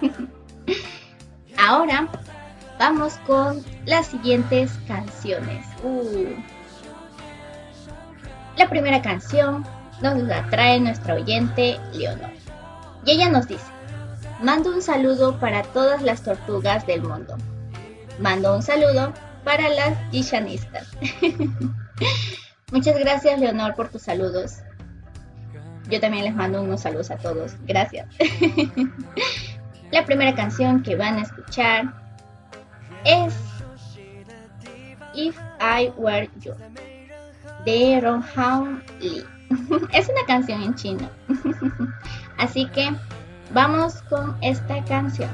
Ahora vamos con las siguientes canciones. Uh. La primera canción nos la trae nuestra oyente Leonor. Y ella nos dice, Mando un saludo para todas las tortugas del mundo. Mando un saludo para las Gishanistas. Muchas gracias, Leonor, por tus saludos. Yo también les mando unos saludos a todos. Gracias. La primera canción que van a escuchar es If I Were You de Ron Lee. Es una canción en chino. Así que Vamos con esta canción.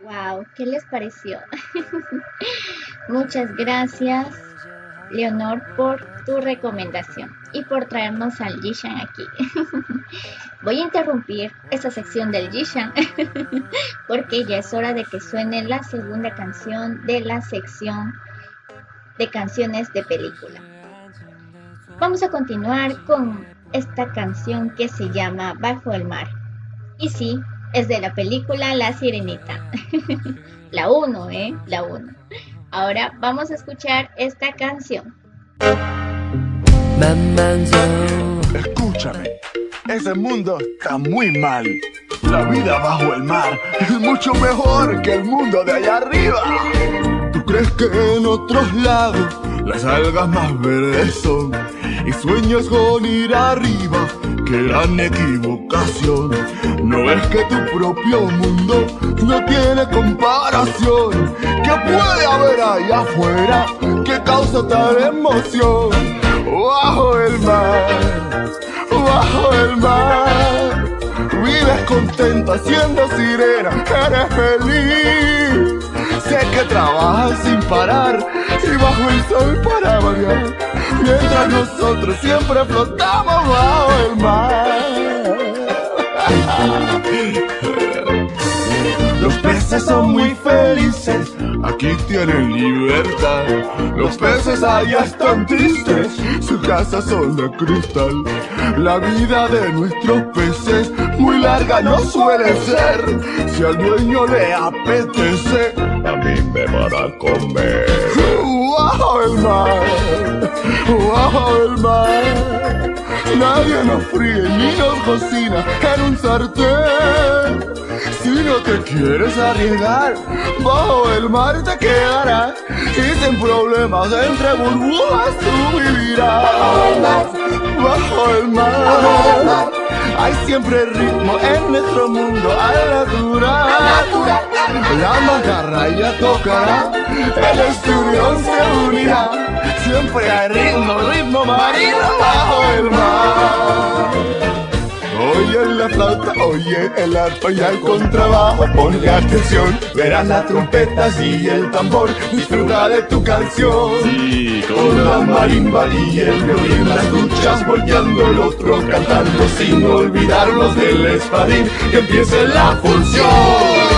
Wow, ¿qué les pareció? Muchas gracias, Leonor, por tu recomendación y por traernos al Jishan aquí. Voy a interrumpir esta sección del Jishan porque ya es hora de que suene la segunda canción de la sección de canciones de película. Vamos a continuar con esta canción que se llama Bajo el mar. Y sí, es de la película La Sirenita. la 1, ¿eh? La 1. Ahora vamos a escuchar esta canción. Escúchame, ese mundo está muy mal. La vida bajo el mar es mucho mejor que el mundo de allá arriba. ¿Tú crees que en otros lados las algas más verdes son? Y sueñas con ir arriba, qué gran equivocación. No es que tu propio mundo no tiene comparación. ¿Qué puede haber allá afuera que causa tal emoción? Bajo el mar, bajo el mar. Vives contenta siendo sirena, eres feliz. Sé que trabajas sin parar y bajo el sol para variar. Mientras nosotros siempre flotamos bajo el mar. Los peces son muy felices, aquí tienen libertad. Los peces allá están tristes, su casa son de cristal. La vida de nuestros peces muy larga no suele ser. Si al dueño le apetece, a mí me van a comer. Bajo el mar, bajo el mar. Nadie nos fríe ni nos cocina en un sartén. No te quieres arriesgar, bajo el mar te quedarás y sin problemas entre burbujas tú vivirás. Bajo el mar, hay siempre ritmo en nuestro mundo al natural. La mantarraya tocará, el esturión se unirá. Siempre hay ritmo, ritmo marino bajo el mar. Oye la flauta, oye el arpa y el contrabajo, ponle atención, verás las trompetas y el tambor, disfruta de tu canción. Sí, con la marimba y el violín, las duchas volteando, el otro cantando, sin olvidarnos del espadín, que empiece la función.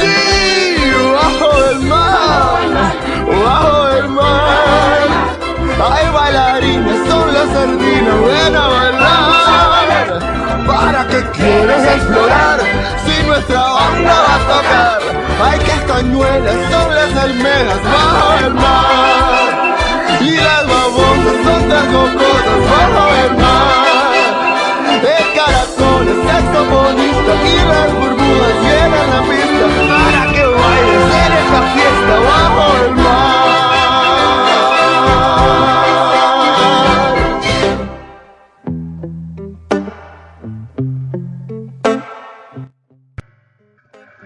Sí, bajo el mar, bajo el mar. Hay bailarines, son las sardinas, ven a bailar. ¿Para qué quieres explorar? Si nuestra banda va a tocar. Hay castañuelas, son las almejas, bajo el mar. Y las babosas son las cocosas, bajo el mar. El caracol es saxofonista y las burbujas llenan la pista para que bailes en esta fiesta bajo el mar.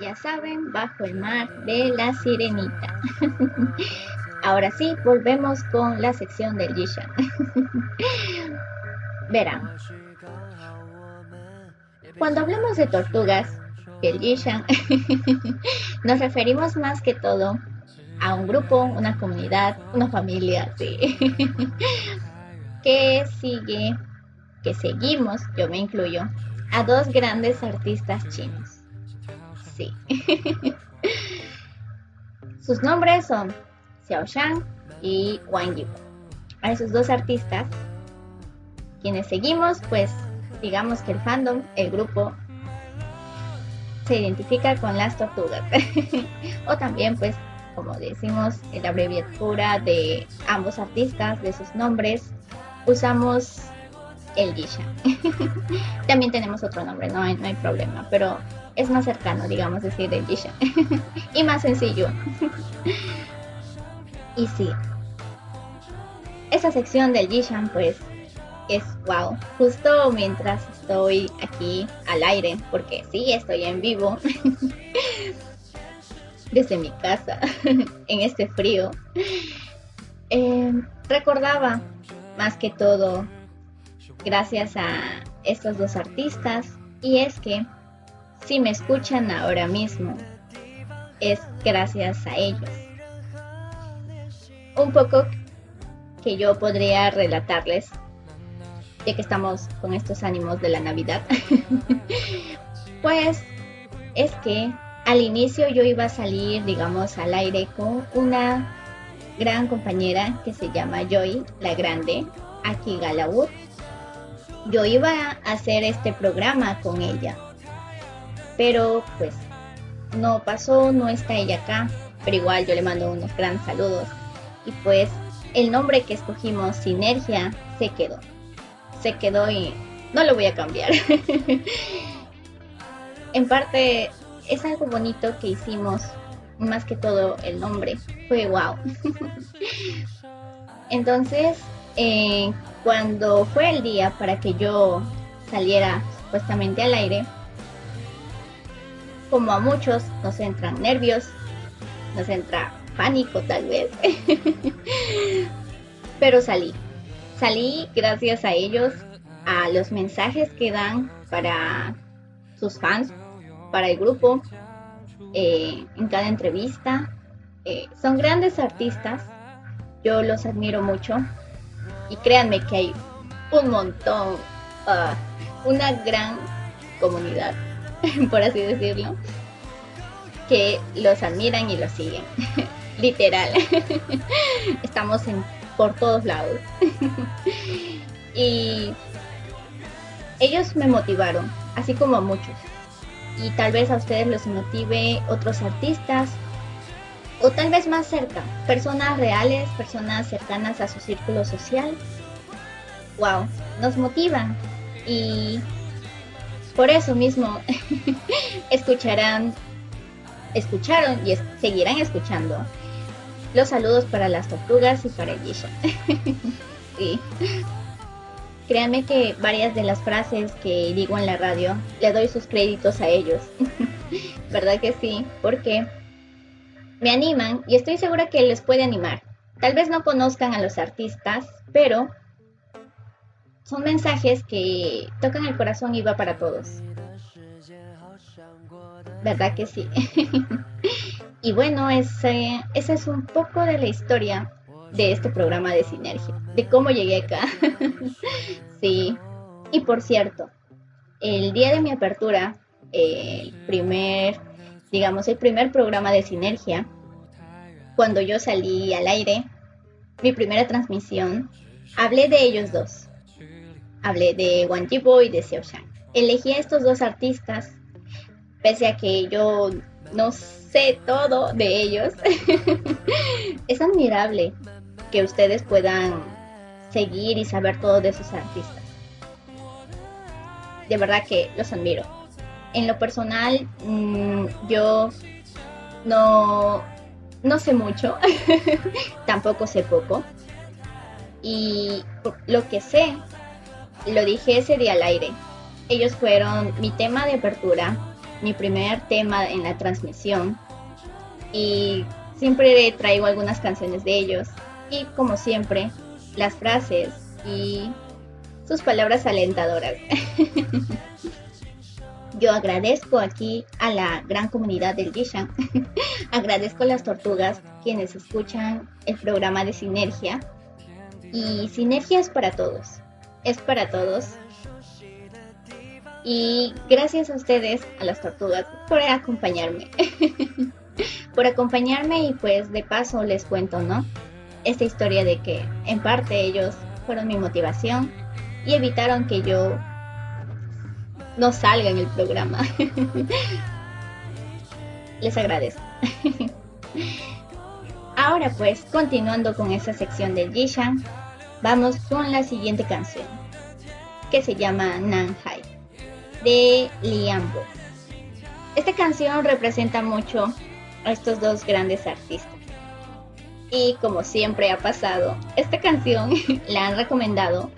Ya saben, bajo el mar de la sirenita. Ahora sí, volvemos con la sección del Yishan. Verán, cuando hablamos de tortugas, nos referimos más que todo a un grupo, una comunidad, una familia, que sigue, que seguimos, yo me incluyo, a dos grandes artistas chinos. Sí. Sus nombres son Xiao Shang y Wang Yibo. A esos dos artistas, quienes seguimos, pues digamos que el fandom, el grupo, se identifica con las tortugas. o también, pues, como decimos, en la abreviatura de ambos artistas, de sus nombres, usamos el Gisha. también tenemos otro nombre, no hay, no hay problema, pero es más cercano, digamos, decir el Gisha. y más sencillo. y sí, esa sección del Gishan, pues, es wow. Justo mientras estoy aquí al aire, porque sí, estoy en vivo, desde mi casa, en este frío, eh, recordaba más que todo, gracias a estos dos artistas, y es que si me escuchan ahora mismo, es gracias a ellos. Un poco que yo podría relatarles ya que estamos con estos ánimos de la Navidad, pues es que al inicio yo iba a salir, digamos, al aire con una gran compañera que se llama Joy, la grande, aquí Galawood. Yo iba a hacer este programa con ella, pero pues no pasó, no está ella acá, pero igual yo le mando unos gran saludos. Y pues el nombre que escogimos, Sinergia, se quedó se quedó y no lo voy a cambiar. en parte es algo bonito que hicimos, más que todo el nombre, fue wow. Entonces, eh, cuando fue el día para que yo saliera supuestamente al aire, como a muchos nos entran nervios, nos entra pánico tal vez, pero salí salí gracias a ellos, a los mensajes que dan para sus fans, para el grupo, eh, en cada entrevista. Eh, son grandes artistas, yo los admiro mucho y créanme que hay un montón, ah, una gran comunidad, por así decirlo, que los admiran y los siguen. literal. Estamos en, por todos lados. y ellos me motivaron, así como a muchos. Y tal vez a ustedes los motive otros artistas o tal vez más cerca, personas reales, personas cercanas a su círculo social. Wow, nos motivan y por eso mismo escucharán, escucharon y seguirán escuchando los saludos para las tortugas y para Yisha. sí. Créanme que varias de las frases que digo en la radio le doy sus créditos a ellos. ¿Verdad que sí? Porque me animan y estoy segura que les puede animar. Tal vez no conozcan a los artistas, pero son mensajes que tocan el corazón y va para todos. ¿Verdad que sí? y bueno, ese, esa es un poco de la historia de este programa de Sinergia, de cómo llegué acá. sí. Y por cierto, el día de mi apertura, el primer, digamos, el primer programa de Sinergia, cuando yo salí al aire, mi primera transmisión, hablé de ellos dos. Hablé de Wang Jibo y de Xiao Shang. Elegí a estos dos artistas, pese a que yo no sé todo de ellos. es admirable que ustedes puedan seguir y saber todo de sus artistas. De verdad que los admiro. En lo personal, mm, yo no, no sé mucho, tampoco sé poco. Y lo que sé, lo dije ese día al aire. Ellos fueron mi tema de apertura, mi primer tema en la transmisión. Y siempre traigo algunas canciones de ellos y como siempre, las frases y sus palabras alentadoras. Yo agradezco aquí a la gran comunidad del Gishan. agradezco a las tortugas quienes escuchan el programa de Sinergia. Y Sinergia es para todos. Es para todos. Y gracias a ustedes, a las tortugas, por acompañarme. por acompañarme y pues de paso les cuento, ¿no? esta historia de que en parte ellos fueron mi motivación y evitaron que yo no salga en el programa. Les agradezco. Ahora pues, continuando con esa sección del Jishan, vamos con la siguiente canción, que se llama Nanhai, de Liambo. Esta canción representa mucho a estos dos grandes artistas. Y como siempre ha pasado, esta canción la han recomendado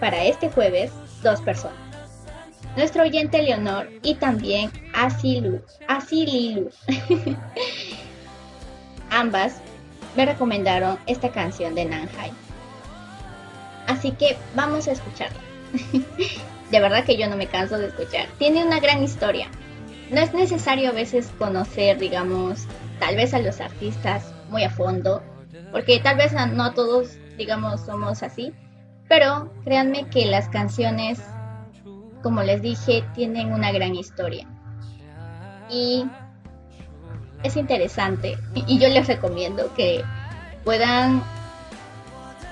para este jueves dos personas. Nuestro oyente Leonor y también Asilu, Asililu. Ambas me recomendaron esta canción de Nanhai. Así que vamos a escucharla. de verdad que yo no me canso de escuchar. Tiene una gran historia. No es necesario a veces conocer, digamos, tal vez a los artistas muy a fondo, porque tal vez no todos, digamos, somos así, pero créanme que las canciones, como les dije, tienen una gran historia. Y es interesante, y yo les recomiendo que puedan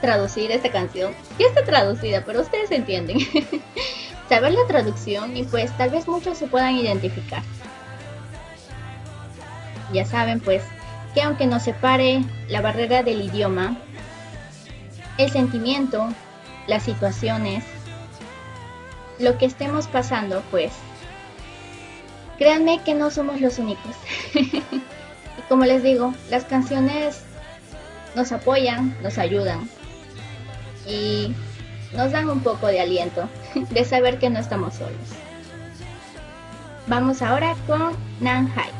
traducir esta canción. Ya está traducida, pero ustedes entienden. Saber la traducción y pues tal vez muchos se puedan identificar. Ya saben pues que aunque nos separe la barrera del idioma, el sentimiento, las situaciones, lo que estemos pasando, pues, créanme que no somos los únicos. y como les digo, las canciones nos apoyan, nos ayudan y nos dan un poco de aliento de saber que no estamos solos. Vamos ahora con Nanhai.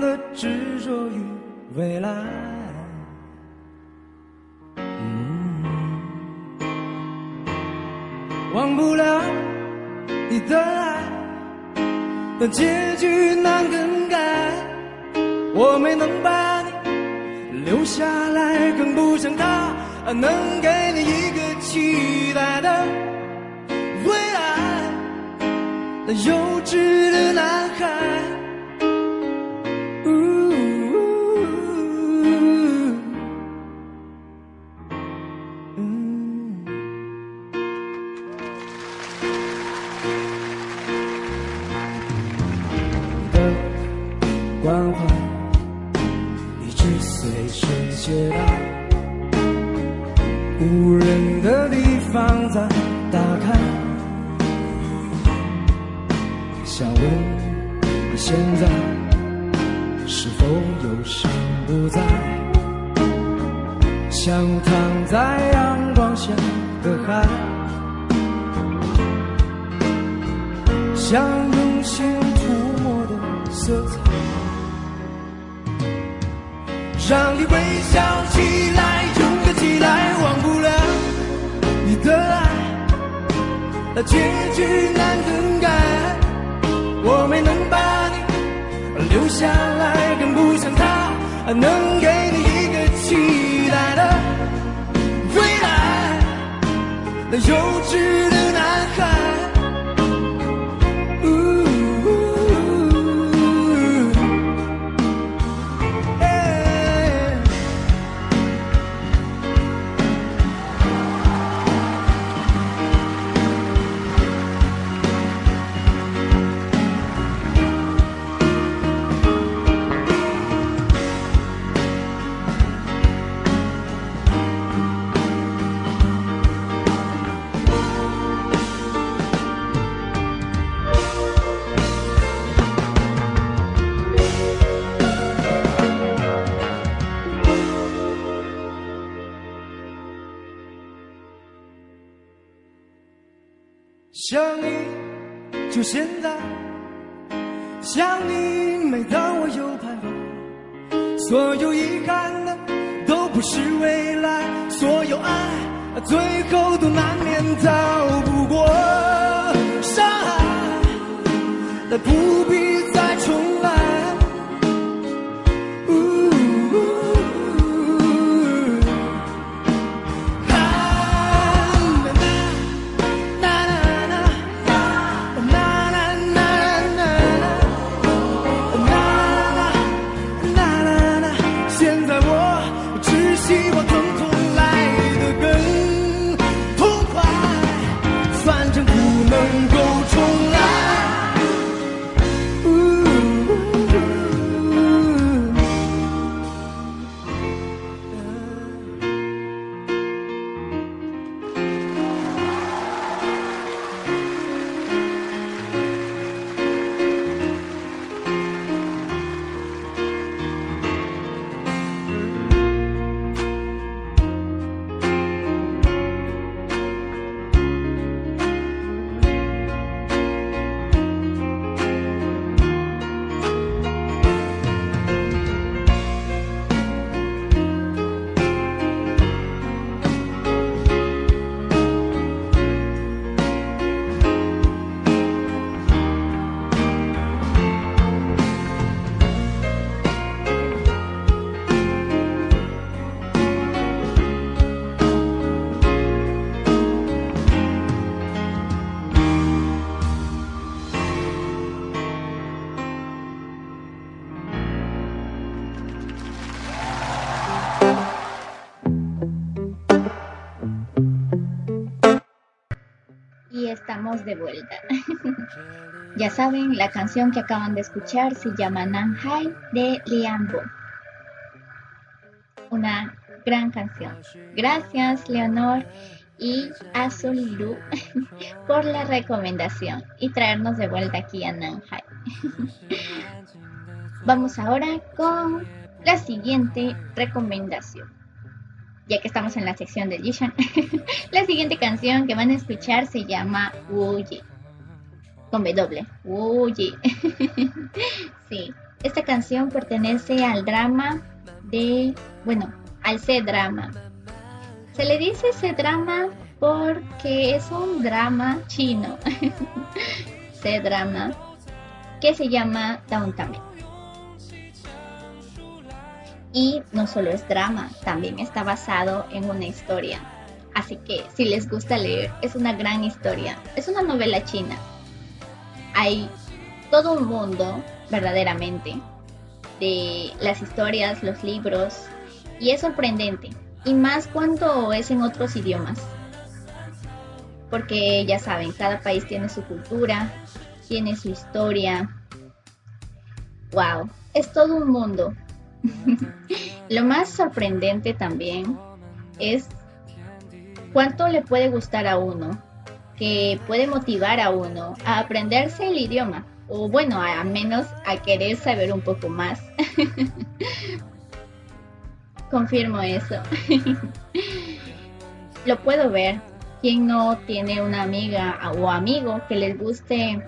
执着于未来。忘不了你的爱，但结局难更改。我没能把你留下来，更不像他能给你一个期待的未来。那幼稚的男孩。De vuelta. ya saben, la canción que acaban de escuchar se llama Nanhai de Liam Bo. Una gran canción. Gracias, Leonor. y a Solilu por la recomendación y traernos de vuelta aquí a Nanhai. Vamos ahora con la siguiente recomendación. Ya que estamos en la sección de Jishan, la siguiente canción que van a escuchar se llama Wuyi. Con W. Wuyi. sí, esta canción pertenece al drama de, bueno, al C-drama. Se le dice C-drama porque es un drama chino. C-drama que se llama Downtown. Y no solo es drama, también está basado en una historia. Así que si les gusta leer, es una gran historia. Es una novela china. Hay todo un mundo, verdaderamente, de las historias, los libros, y es sorprendente. Y más cuando es en otros idiomas. Porque ya saben, cada país tiene su cultura, tiene su historia. Wow, es todo un mundo. Lo más sorprendente también es cuánto le puede gustar a uno, que puede motivar a uno a aprenderse el idioma, o bueno, a menos a querer saber un poco más. Confirmo eso. Lo puedo ver. ¿Quién no tiene una amiga o amigo que les guste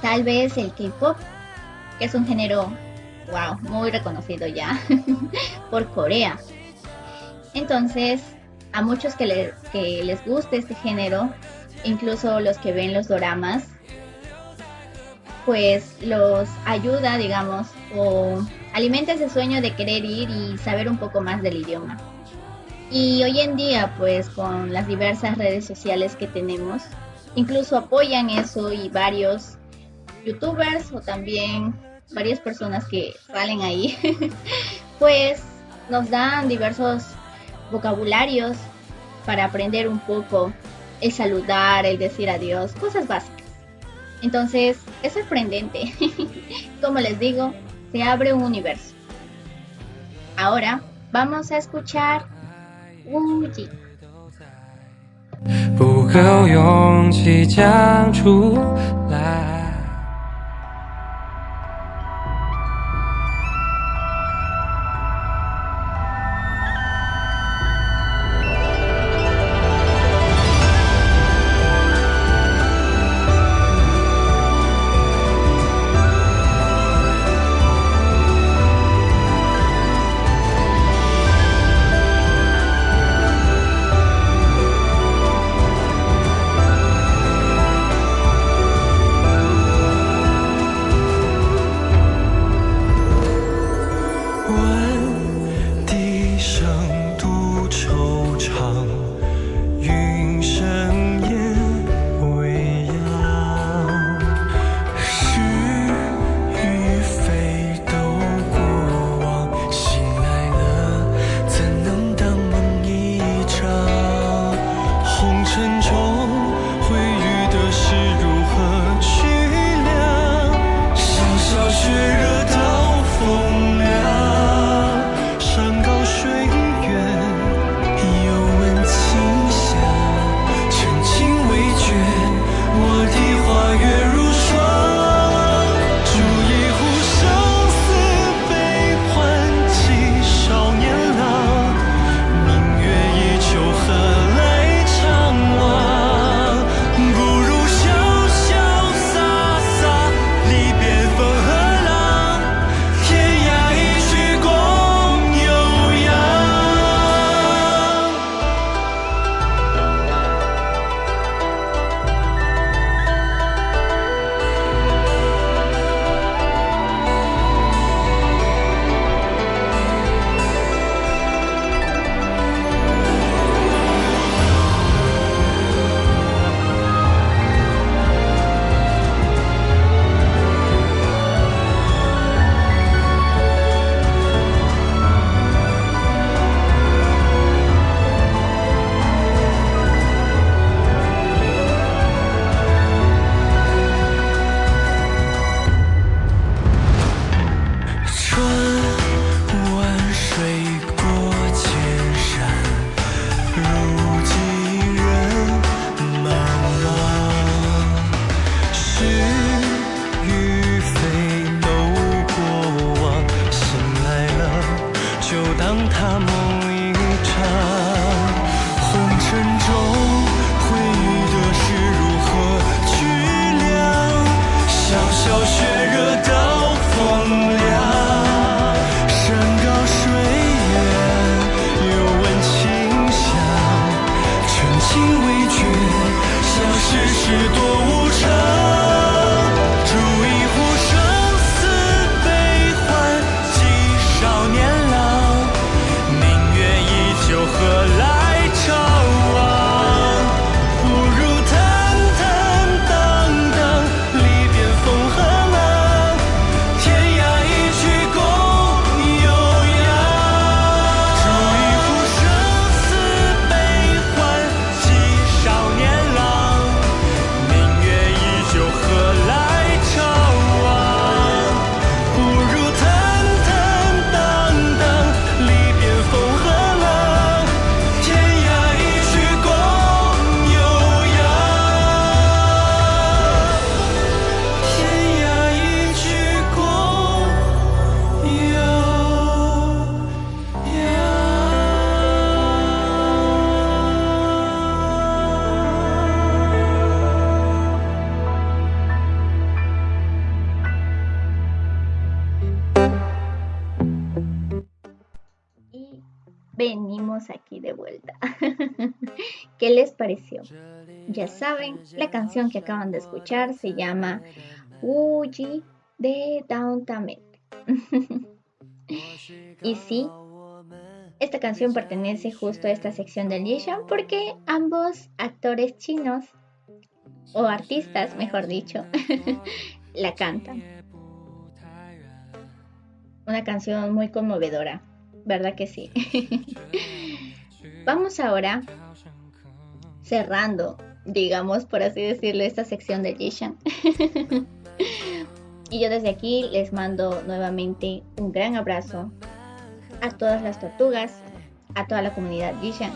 tal vez el K-pop? Que es un género wow, muy reconocido ya por Corea. Entonces, a muchos que, que les guste este género, incluso los que ven los doramas, pues los ayuda, digamos, o alimenta ese sueño de querer ir y saber un poco más del idioma. Y hoy en día, pues con las diversas redes sociales que tenemos, incluso apoyan eso y varios youtubers o también varias personas que salen ahí, pues nos dan diversos vocabularios para aprender un poco el saludar, el decir adiós, cosas básicas. Entonces, es sorprendente. Como les digo, se abre un universo. Ahora vamos a escuchar Wuji. 不够勇气讲出来。 Canción que acaban de escuchar se llama Uji de Downtown. y sí, esta canción pertenece justo a esta sección del Yishan porque ambos actores chinos, o artistas mejor dicho, la cantan. Una canción muy conmovedora, ¿verdad que sí? Vamos ahora cerrando, digamos, por así decirlo, esta sección del Yishan. y yo desde aquí les mando nuevamente un gran abrazo a todas las tortugas, a toda la comunidad Yishan.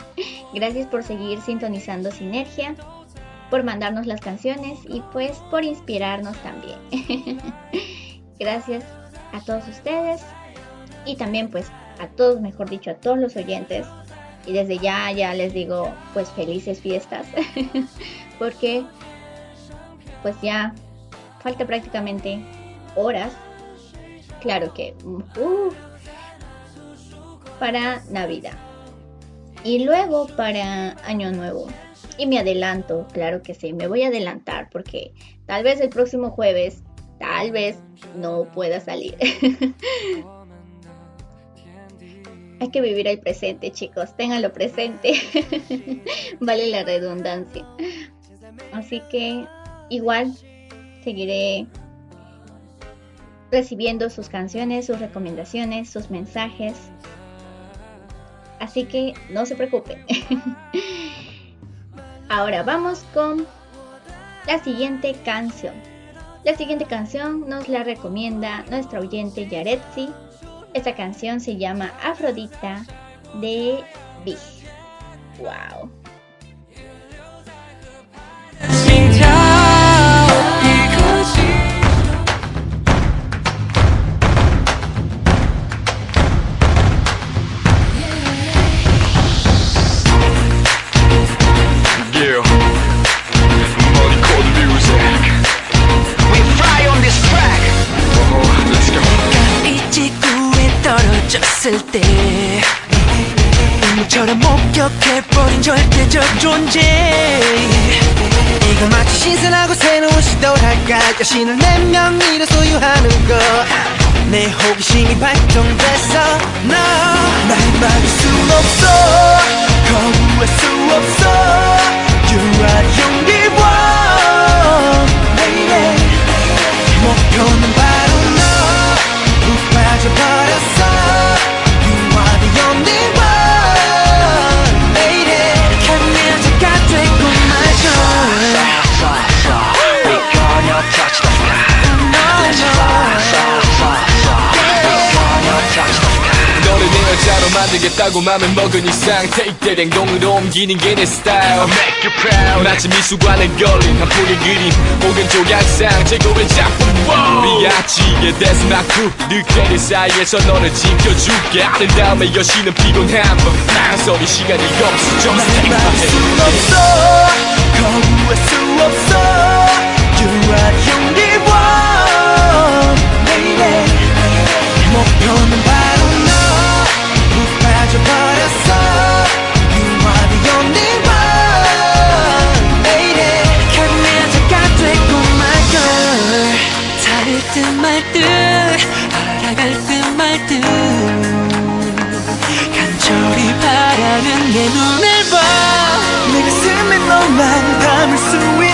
Gracias por seguir sintonizando Sinergia, por mandarnos las canciones y pues por inspirarnos también. Gracias a todos ustedes y también pues a todos, mejor dicho, a todos los oyentes. Y desde ya, ya les digo pues felices fiestas porque pues ya falta prácticamente horas. Claro que uh, para Navidad. Y luego para Año Nuevo. Y me adelanto, claro que sí, me voy a adelantar porque tal vez el próximo jueves, tal vez no pueda salir. Hay que vivir el presente, chicos, ténganlo presente. vale la redundancia. Así que igual seguiré recibiendo sus canciones, sus recomendaciones, sus mensajes Así que no se preocupen. Ahora vamos con la siguiente canción. La siguiente canción nos la recomienda nuestra oyente Yaretsi. Esta canción se llama Afrodita de Big. Wow. 떨어졌을 때 이처럼 목격해버린 절대적 존재. 이건 마치 신선하고 새로운 시도랄까? 여신을 내 명의로 소유하는 것 내 호기심이 발동됐어 너날 막을 순 만들겠다고 맘을 먹은 이상 that 행동으로 옮기는 게 내 스타일 Make you proud. 마치 미술관에 걸린 한 폭의 그림. 혹은 조각상 최고의 작품. 비아치게 대서 막구 늑대들 사이에서 너를 지켜줄게. 아름다움의 여신은 피곤한 법 망설이 시간이 없어. 막을 순 hand. 없어. 거부할 수 없어. You are the only one. Baby. 목표는 바로 너 말듯 알아갈 듯 말듯. 간절히 바라는 내 눈을 봐. 내 가슴에 너만 담을 수 있게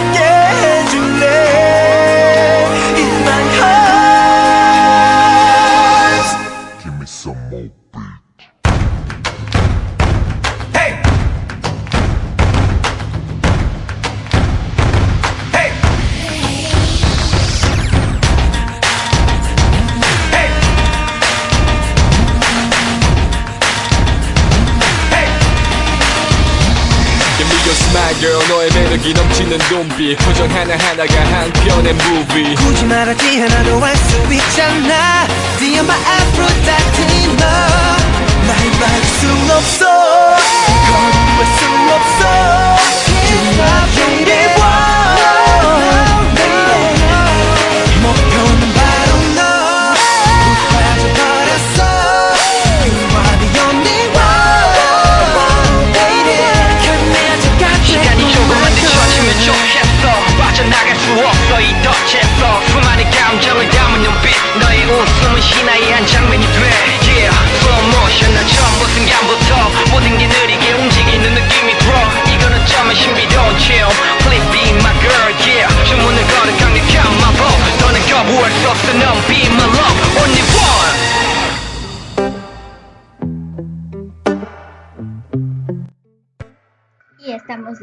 매력이 넘치는 눈빛 표정 하나하나가 한 편의 movie. 굳이 말하지 않아도 알 수 있잖아. You're my Aphrodite 너날 막을 순 없어. 거부할 수 없어. You are the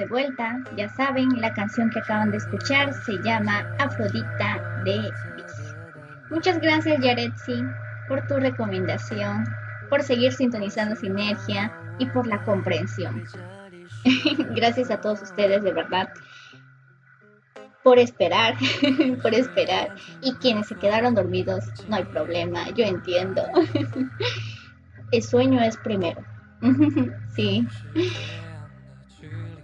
vuelta. Ya saben, la canción que acaban de escuchar se llama Afrodita de Bis. Muchas gracias, Yaretsi, por tu recomendación, por seguir sintonizando Sinergia y por la comprensión. gracias a todos ustedes, de verdad, por esperar, por esperar. Y quienes se quedaron dormidos, no hay problema, yo entiendo. El sueño es primero. sí.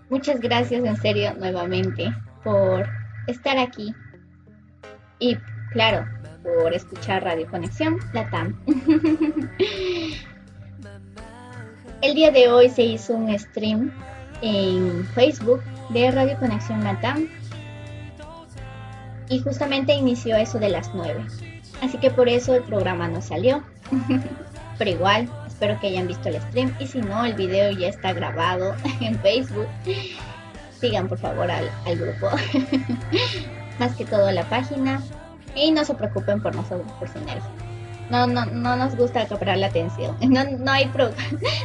Muchas gracias en serio nuevamente por estar aquí. Y claro, por escuchar Radio Conexión Latam. El día de hoy se hizo un stream en Facebook de Radio Conexión Latam y justamente inició eso de las 9. Así que por eso el programa no salió. Pero igual, espero que hayan visto el stream y si no, el video ya está grabado en Facebook. Sigan por favor al, grupo. Más que todo a la página. Y no se preocupen por nosotros, por sinergia. No, no, no nos gusta acaparar la atención. No, no, hay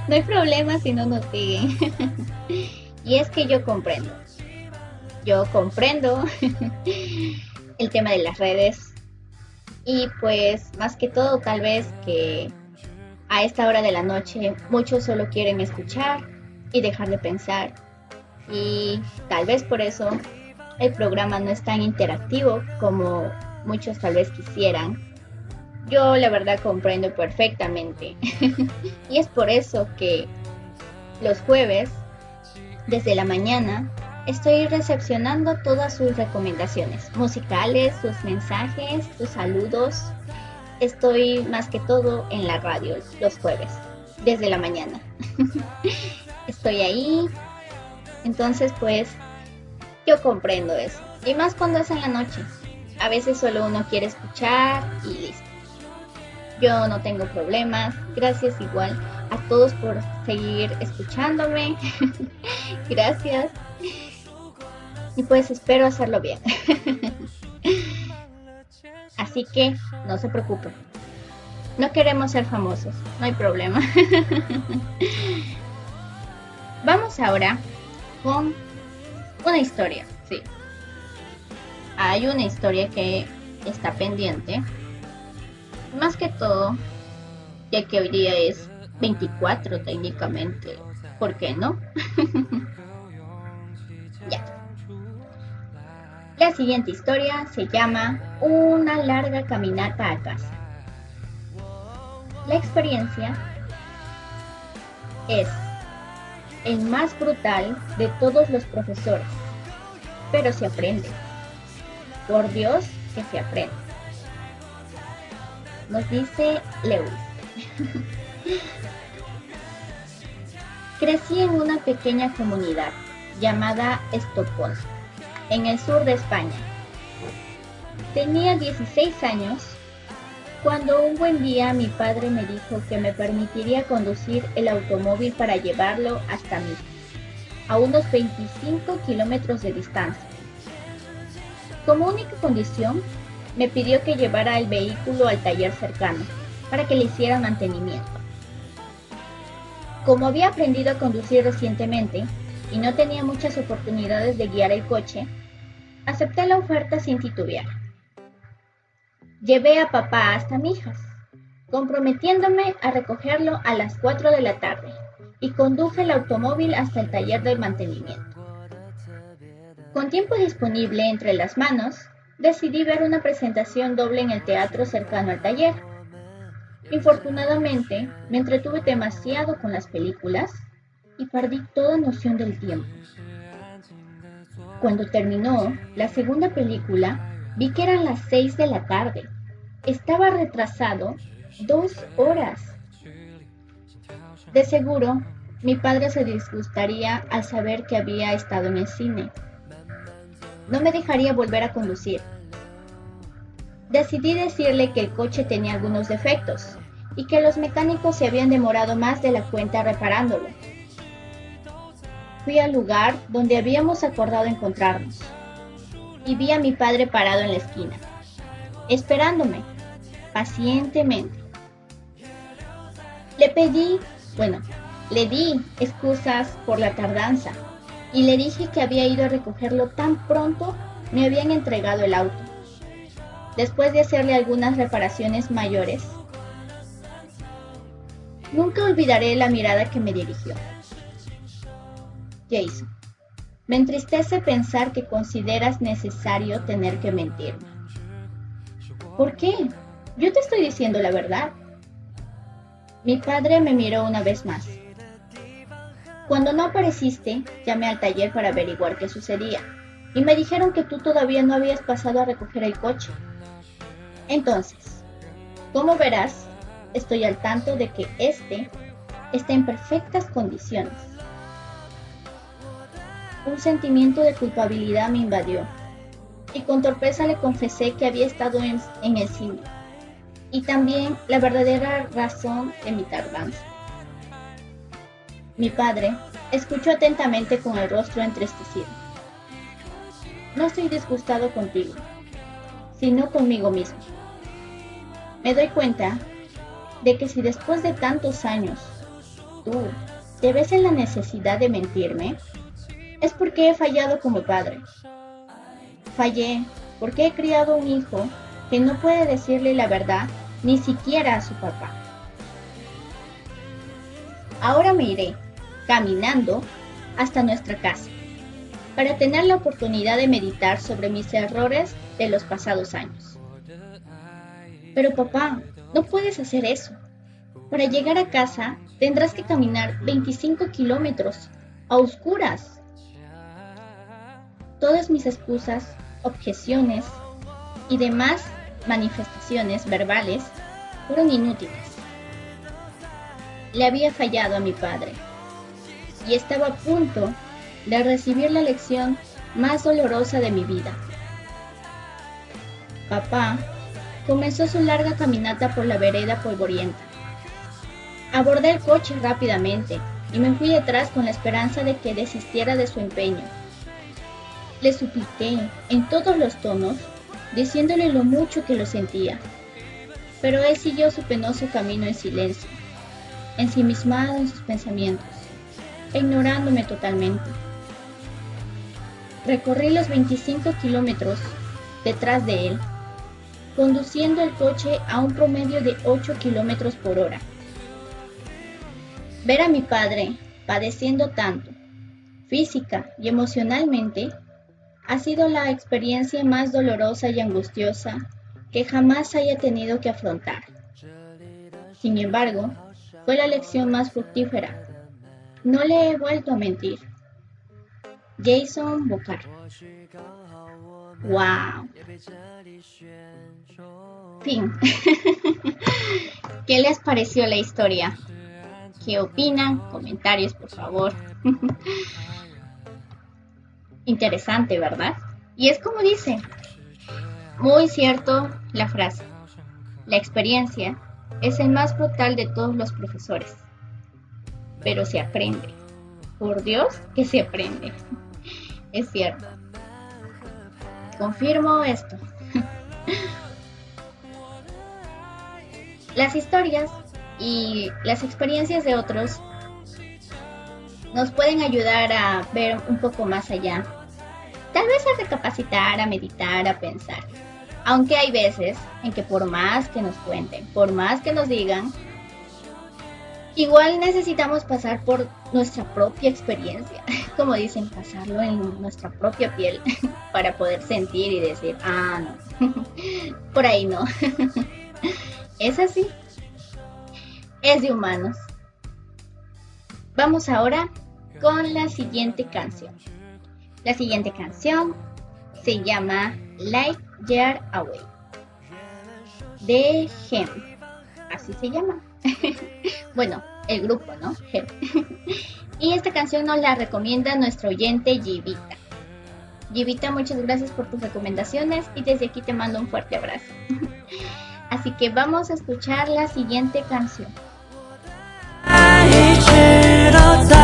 no hay problema si no nos siguen. y es que yo comprendo. Yo comprendo el tema de las redes. Y pues más que todo tal vez que a esta hora de la noche muchos solo quieren escuchar y dejar de pensar. Y tal vez por eso el programa no es tan interactivo como muchos tal vez quisieran. Yo la verdad comprendo perfectamente. y es por eso que los jueves, desde la mañana, Estoy recepcionando todas sus recomendaciones musicales, sus mensajes, sus saludos. Estoy más que todo en la radio los jueves, desde la mañana. Estoy ahí. Entonces, pues, yo comprendo eso. Y más cuando es en la noche. A veces solo uno quiere escuchar y listo. Yo no tengo problemas. Gracias igual a todos por seguir escuchándome. Gracias y pues espero hacerlo bien. Así que no se preocupen. No queremos ser famosos, no hay problema. Vamos ahora con una historia, sí. Hay una historia que está pendiente. Más que todo, ya que hoy día es 24 técnicamente. ¿Por qué no? La siguiente historia se llama Una larga caminata a casa. La experiencia es el más brutal de todos los profesores, pero se aprende. Por Dios que se aprende. Nos dice Lewis. Crecí en una pequeña comunidad llamada Estocolmo en el sur de España. Tenía 16 años cuando un buen día mi padre me dijo que me permitiría conducir el automóvil para llevarlo hasta mí, a unos 25 kilómetros de distancia. Como única condición, me pidió que llevara el vehículo al taller cercano para que le hiciera mantenimiento. Como había aprendido a conducir recientemente y no tenía muchas oportunidades de guiar el coche, Acepté la oferta sin titubear. Llevé a papá hasta Mijas, comprometiéndome a recogerlo a las 4 de la tarde, y conduje el automóvil hasta el taller de mantenimiento. Con tiempo disponible entre las manos, decidí ver una presentación doble en el teatro cercano al taller. Infortunadamente, me entretuve demasiado con las películas y perdí toda noción del tiempo. Cuando terminó la segunda película, vi que eran las seis de la tarde. Estaba retrasado dos horas. De seguro, mi padre se disgustaría al saber que había estado en el cine. No me dejaría volver a conducir. Decidí decirle que el coche tenía algunos defectos y que los mecánicos se habían demorado más de la cuenta reparándolo al lugar donde habíamos acordado encontrarnos y vi a mi padre parado en la esquina, esperándome pacientemente. Le pedí, bueno, le di excusas por la tardanza y le dije que había ido a recogerlo tan pronto me habían entregado el auto. Después de hacerle algunas reparaciones mayores, nunca olvidaré la mirada que me dirigió. Jason, me entristece pensar que consideras necesario tener que mentirme. ¿Por qué? Yo te estoy diciendo la verdad. Mi padre me miró una vez más. Cuando no apareciste, llamé al taller para averiguar qué sucedía y me dijeron que tú todavía no habías pasado a recoger el coche. Entonces, como verás, estoy al tanto de que este está en perfectas condiciones. Un sentimiento de culpabilidad me invadió y con torpeza le confesé que había estado en, en el cine y también la verdadera razón de mi tardanza. Mi padre escuchó atentamente con el rostro entristecido. No estoy disgustado contigo, sino conmigo mismo. Me doy cuenta de que si después de tantos años tú te ves en la necesidad de mentirme, es porque he fallado como padre. Fallé porque he criado un hijo que no puede decirle la verdad ni siquiera a su papá. Ahora me iré caminando hasta nuestra casa para tener la oportunidad de meditar sobre mis errores de los pasados años. Pero papá, no puedes hacer eso. Para llegar a casa tendrás que caminar 25 kilómetros a oscuras. Todas mis excusas, objeciones y demás manifestaciones verbales fueron inútiles. Le había fallado a mi padre y estaba a punto de recibir la lección más dolorosa de mi vida. Papá comenzó su larga caminata por la vereda polvorienta. Abordé el coche rápidamente y me fui detrás con la esperanza de que desistiera de su empeño. Le supliqué en todos los tonos, diciéndole lo mucho que lo sentía, pero él siguió su penoso camino en silencio, ensimismado en sus pensamientos ignorándome totalmente. Recorrí los 25 kilómetros detrás de él, conduciendo el coche a un promedio de 8 kilómetros por hora. Ver a mi padre padeciendo tanto, física y emocionalmente, ha sido la experiencia más dolorosa y angustiosa que jamás haya tenido que afrontar. Sin embargo, fue la lección más fructífera no le he vuelto a mentir. Jason Bocar. Wow. Fin. ¿Qué les pareció la historia? ¿Qué opinan? Comentarios, por favor. Interesante, ¿verdad? Y es como dice, muy cierto la frase. La experiencia es el más brutal de todos los profesores pero se aprende. Por Dios que se aprende. Es cierto. Confirmo esto. Las historias y las experiencias de otros nos pueden ayudar a ver un poco más allá. Tal vez a recapacitar, a meditar, a pensar. Aunque hay veces en que por más que nos cuenten, por más que nos digan, Igual necesitamos pasar por nuestra propia experiencia, como dicen, pasarlo en nuestra propia piel para poder sentir y decir, ah, no, por ahí no. Es así, es de humanos. Vamos ahora con la siguiente canción. La siguiente canción se llama Light Year Away de Gem, así se llama. bueno, el grupo, ¿no? y esta canción nos la recomienda nuestro oyente Givita. Givita, muchas gracias por tus recomendaciones y desde aquí te mando un fuerte abrazo. Así que vamos a escuchar la siguiente canción. 都在。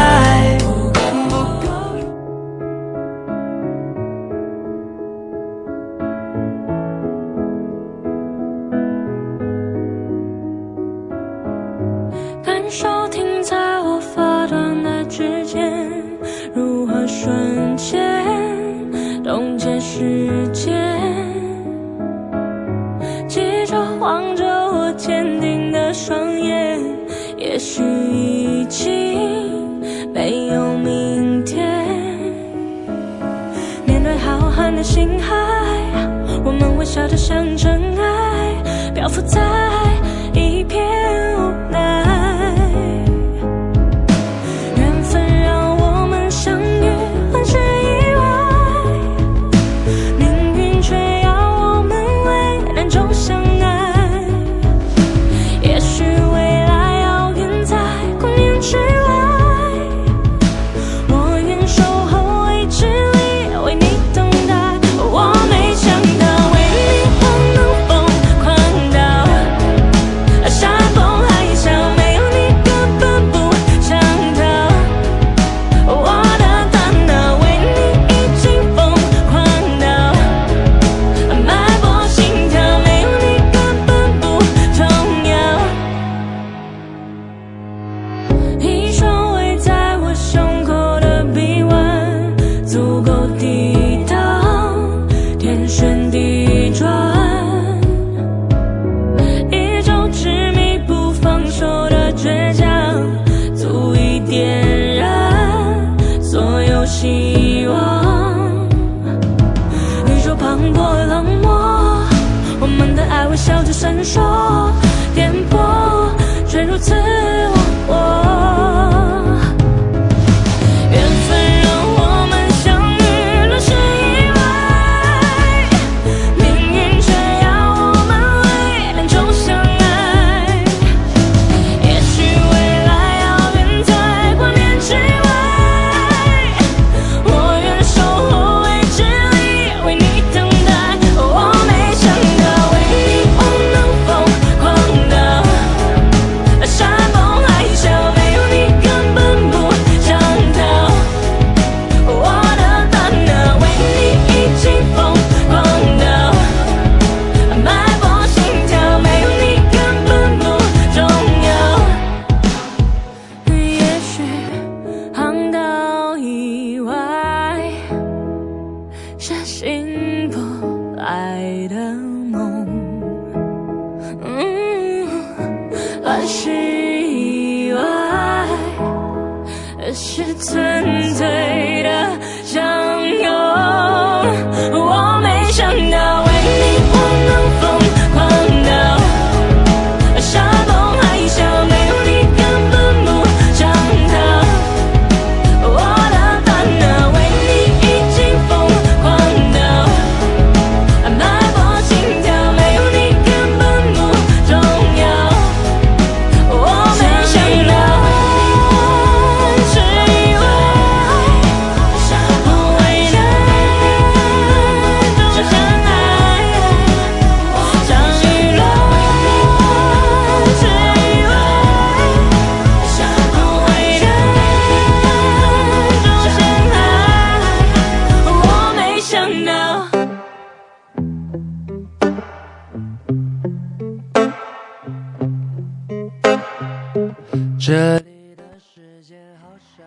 感受停在我发端的指尖，如何瞬间冻结时间？记住望着我坚定的双眼，也许已经。它的像尘埃漂浮在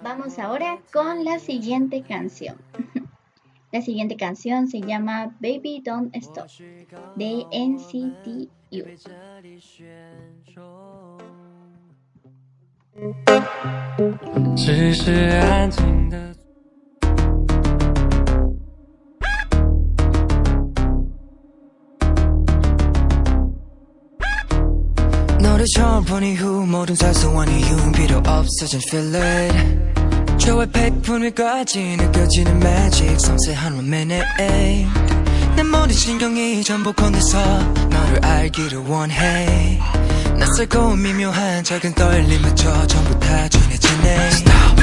Vamos ahora con la siguiente canción. La siguiente canción se llama Baby Don't Stop de NCT U. 처음 본 이후 모든 사소한 이유는 필요 없어진 feeling. 저의 베푼 위까지 느껴지는 magic. 섬세한 one minute 내 모든 신경이 전부 건네서 너를 알기를 원해. 낯설고 미묘한 작은 떨림 맞춰 전부 다 전해지네. Stop.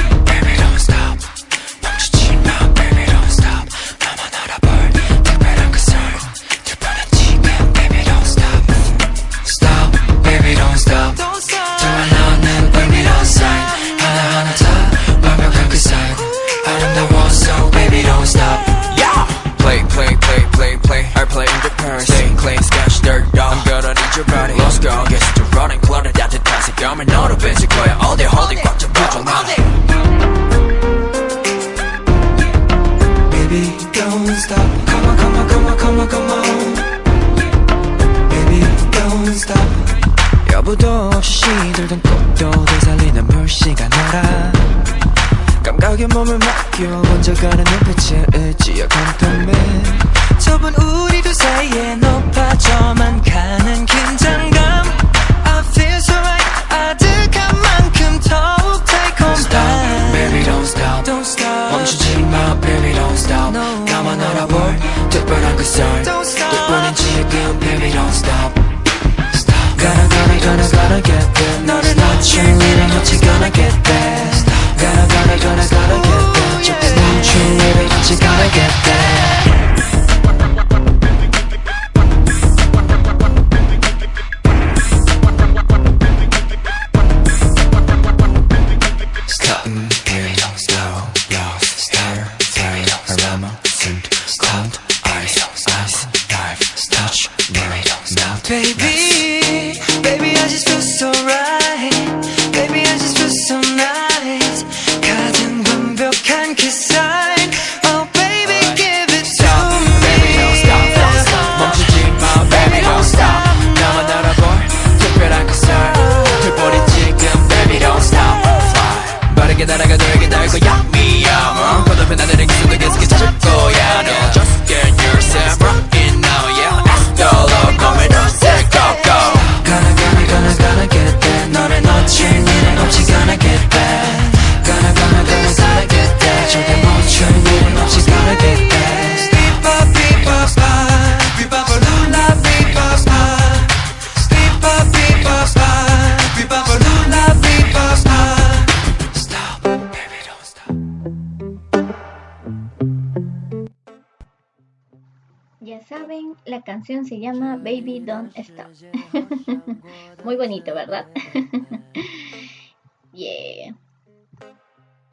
Stop. Muy bonito, ¿verdad? yeah.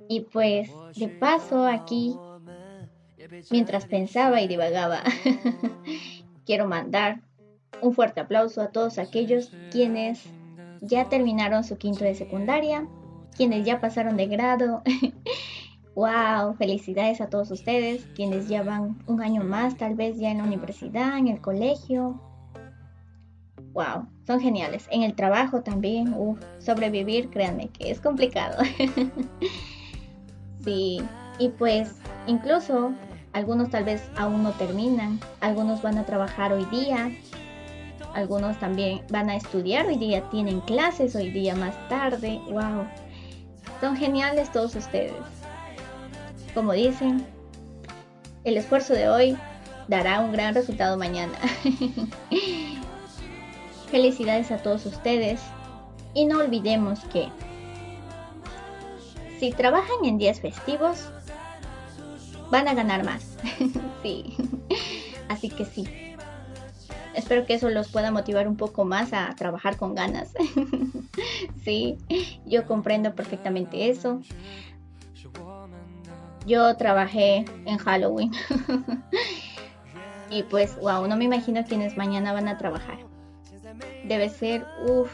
Y pues, de paso aquí, mientras pensaba y divagaba, quiero mandar un fuerte aplauso a todos aquellos quienes ya terminaron su quinto de secundaria, quienes ya pasaron de grado. Wow, felicidades a todos ustedes, quienes ya van un año más, tal vez ya en la universidad, en el colegio. Wow, son geniales. En el trabajo también, uf, sobrevivir, créanme que es complicado. sí, y pues incluso algunos tal vez aún no terminan, algunos van a trabajar hoy día, algunos también van a estudiar hoy día, tienen clases hoy día más tarde. Wow, son geniales todos ustedes. Como dicen, el esfuerzo de hoy dará un gran resultado mañana. Felicidades a todos ustedes y no olvidemos que si trabajan en días festivos, van a ganar más. sí, así que sí. Espero que eso los pueda motivar un poco más a trabajar con ganas. sí, yo comprendo perfectamente eso. Yo trabajé en Halloween. y pues, wow, no me imagino quienes mañana van a trabajar. Debe ser, uff.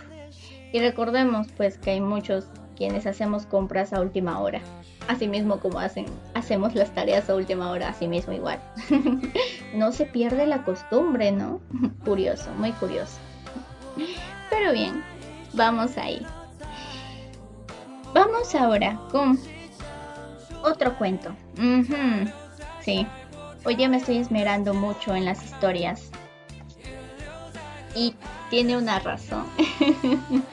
Y recordemos pues que hay muchos quienes hacemos compras a última hora. Así mismo como hacen, hacemos las tareas a última hora, así mismo igual. no se pierde la costumbre, ¿no? curioso, muy curioso. Pero bien, vamos ahí. Vamos ahora con otro cuento. Sí, hoy día me estoy esmerando mucho en las historias. Y tiene una razón.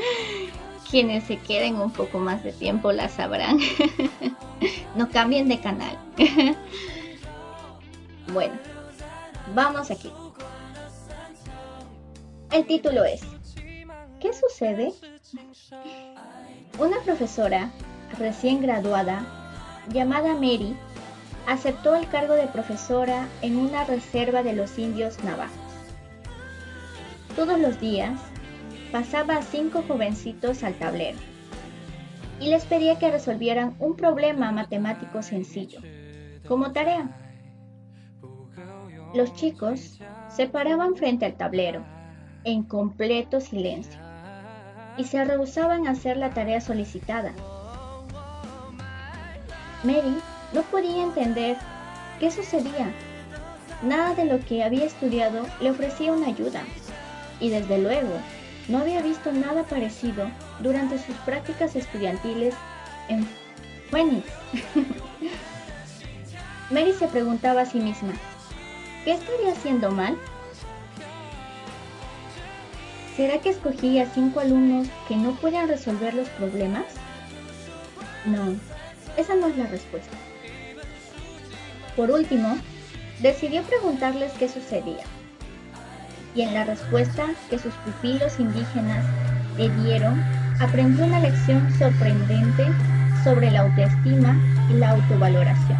Quienes se queden un poco más de tiempo la sabrán. no cambien de canal. bueno, vamos aquí. El título es ¿Qué sucede? Una profesora recién graduada llamada Mary aceptó el cargo de profesora en una reserva de los indios navajos. Todos los días pasaba a cinco jovencitos al tablero y les pedía que resolvieran un problema matemático sencillo, como tarea. Los chicos se paraban frente al tablero, en completo silencio, y se rehusaban a hacer la tarea solicitada. Mary no podía entender qué sucedía. Nada de lo que había estudiado le ofrecía una ayuda, y desde luego no había visto nada parecido durante sus prácticas estudiantiles en Phoenix, Mary se preguntaba a sí misma, ¿qué estaría haciendo mal? ¿Será que escogí a cinco alumnos que no puedan resolver los problemas? No, esa no es la respuesta. Por último, decidió preguntarles qué sucedía. Y en la respuesta que sus pupilos indígenas le dieron, aprendió una lección sorprendente sobre la autoestima y la autovaloración.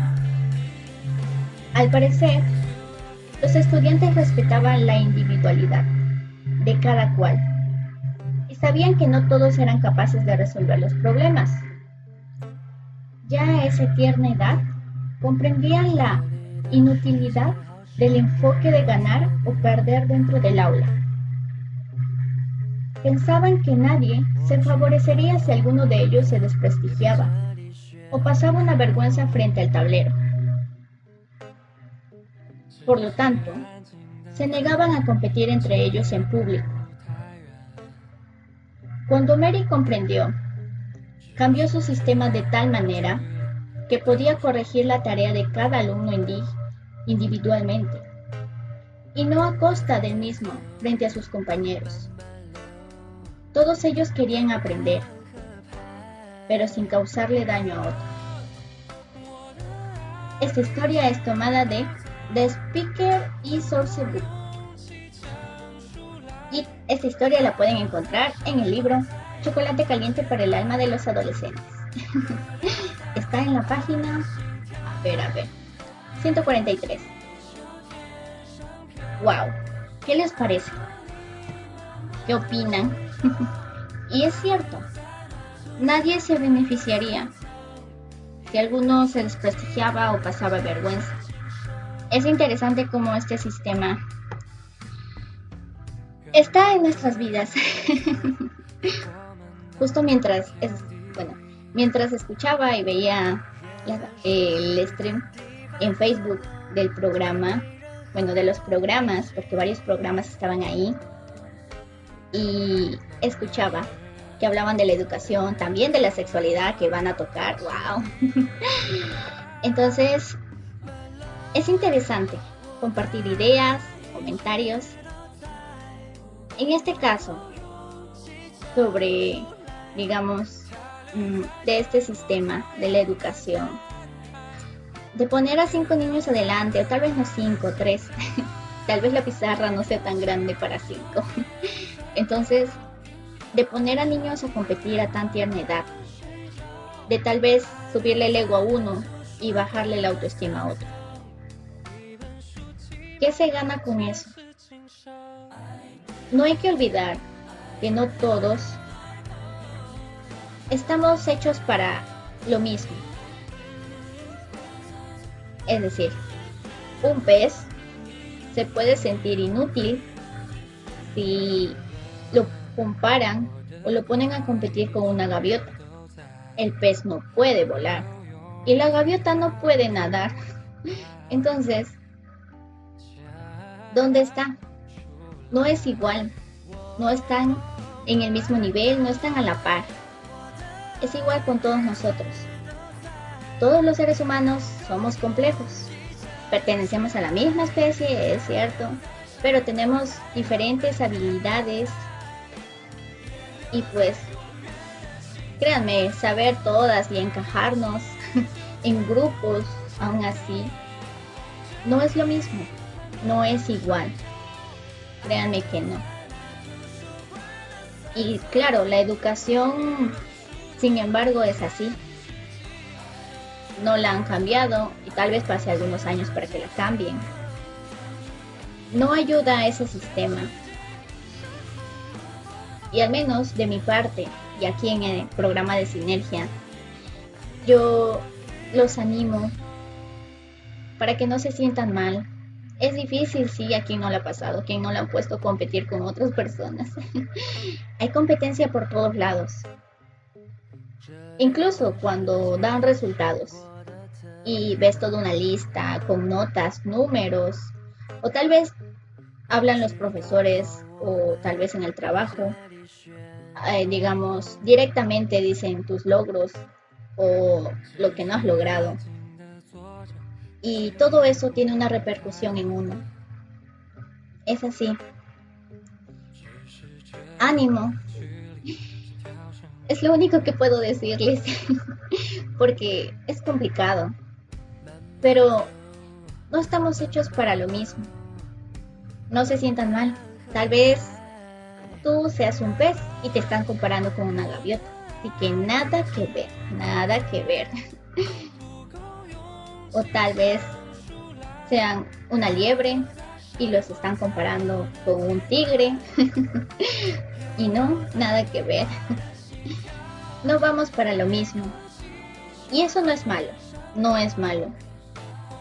Al parecer, los estudiantes respetaban la individualidad de cada cual y sabían que no todos eran capaces de resolver los problemas. Ya a esa tierna edad, comprendían la inutilidad del enfoque de ganar o perder dentro del aula. Pensaban que nadie se favorecería si alguno de ellos se desprestigiaba o pasaba una vergüenza frente al tablero. Por lo tanto, se negaban a competir entre ellos en público. Cuando Mary comprendió, cambió su sistema de tal manera que podía corregir la tarea de cada alumno individualmente y no a costa del mismo frente a sus compañeros. Todos ellos querían aprender, pero sin causarle daño a otro. Esta historia es tomada de The Speaker y Source. Y esta historia la pueden encontrar en el libro Chocolate Caliente para el Alma de los Adolescentes. Está en la página, a ver, a ver, 143. ¡Wow! ¿Qué les parece? ¿Qué opinan? y es cierto, nadie se beneficiaría si alguno se desprestigiaba o pasaba vergüenza. Es interesante cómo este sistema está en nuestras vidas. Justo mientras, bueno, mientras escuchaba y veía el stream en Facebook del programa, bueno, de los programas, porque varios programas estaban ahí, y escuchaba que hablaban de la educación, también de la sexualidad que van a tocar, wow. Entonces, es interesante compartir ideas, comentarios. En este caso, sobre, digamos, mm, de este sistema de la educación, de poner a cinco niños adelante, o tal vez no cinco, tres, tal vez la pizarra no sea tan grande para cinco. Entonces, de poner a niños a competir a tan tierna edad, de tal vez subirle el ego a uno y bajarle la autoestima a otro. ¿Qué se gana con eso? No hay que olvidar que no todos estamos hechos para lo mismo. Es decir, un pez se puede sentir inútil si lo comparan o lo ponen a competir con una gaviota. El pez no puede volar y la gaviota no puede nadar. Entonces, ¿dónde está? No es igual, no están en el mismo nivel, no están a la par. Es igual con todos nosotros. Todos los seres humanos somos complejos. Pertenecemos a la misma especie, es cierto, pero tenemos diferentes habilidades y pues créanme, saber todas y encajarnos en grupos aún así no es lo mismo, no es igual. Créanme que no. Y claro, la educación, sin embargo, es así. No la han cambiado y tal vez pase algunos años para que la cambien no ayuda a ese sistema. Y al menos de mi parte, y aquí en el programa de Sinergia, yo los animo para que no se sientan mal. Es difícil, sí, a quien no le ha pasado, quien no le han puesto a competir con otras personas. Hay competencia por todos lados. Incluso cuando dan resultados y ves toda una lista con notas, números, o tal vez hablan los profesores o tal vez en el trabajo, eh, digamos, directamente dicen tus logros o lo que no has logrado. Y todo eso tiene una repercusión en uno. Es así. Ánimo. Es lo único que puedo decirles. Porque es complicado. Pero no estamos hechos para lo mismo. No se sientan mal. Tal vez tú seas un pez y te están comparando con una gaviota. Así que nada que ver, nada que ver. o tal vez sean una liebre y los están comparando con un tigre. y no, nada que ver. no vamos para lo mismo. Y eso no es malo, no es malo.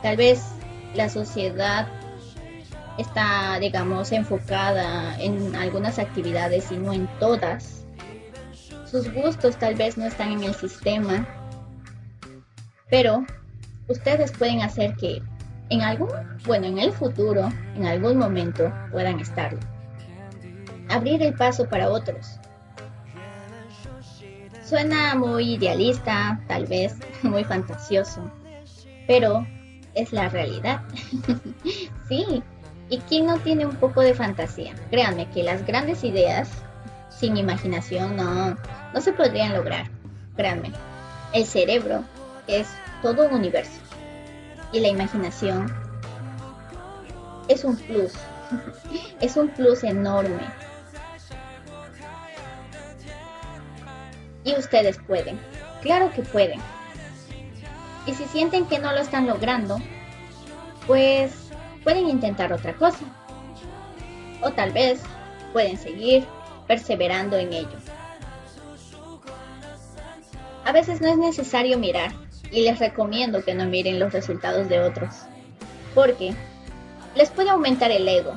Tal vez la sociedad está, digamos, enfocada en algunas actividades y no en todas. Sus gustos tal vez no están en el sistema, pero ustedes pueden hacer que en algún, bueno, en el futuro, en algún momento puedan estarlo. Abrir el paso para otros. Suena muy idealista, tal vez muy fantasioso, pero es la realidad. sí, ¿y quién no tiene un poco de fantasía? Créanme que las grandes ideas sin imaginación no, no se podrían lograr. Créanme, el cerebro es todo un universo y la imaginación es un plus, es un plus enorme. Y ustedes pueden, claro que pueden. Y si sienten que no lo están logrando, pues pueden intentar otra cosa. O tal vez pueden seguir perseverando en ello. A veces no es necesario mirar y les recomiendo que no miren los resultados de otros, porque les puede aumentar el ego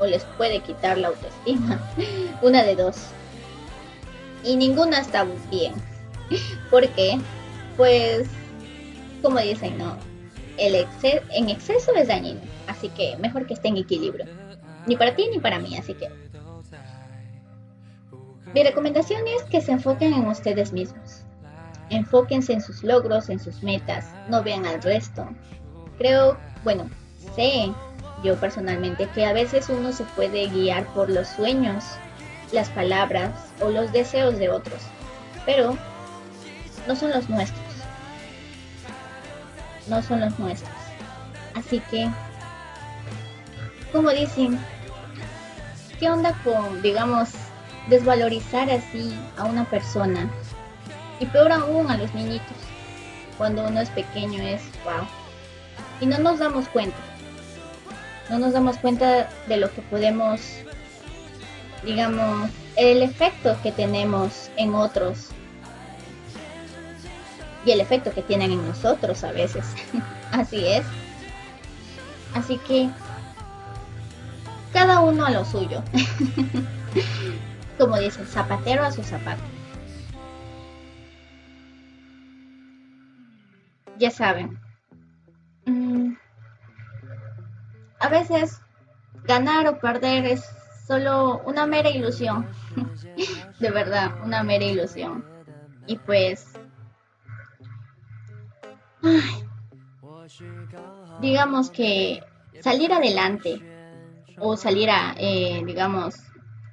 o les puede quitar la autoestima, una de dos. Y ninguna está bien, porque pues como dicen, no, el en exceso es dañino, así que mejor que esté en equilibrio, ni para ti ni para mí, así que mi recomendación es que se enfoquen en ustedes mismos. Enfóquense en sus logros, en sus metas, no vean al resto. Creo, bueno, sé yo personalmente que a veces uno se puede guiar por los sueños, las palabras o los deseos de otros, pero no son los nuestros. No son los nuestros. Así que, como dicen, ¿qué onda con, digamos, desvalorizar así a una persona y peor aún a los niñitos. Cuando uno es pequeño es wow. Y no nos damos cuenta. No nos damos cuenta de lo que podemos, digamos, el efecto que tenemos en otros. Y el efecto que tienen en nosotros a veces. Así es. Así que cada uno a lo suyo. Como dicen, zapatero a su zapato. ya saben. Mm, a veces ganar o perder es solo una mera ilusión. de verdad, una mera ilusión. Y pues... digamos que salir adelante o salir a, eh, digamos,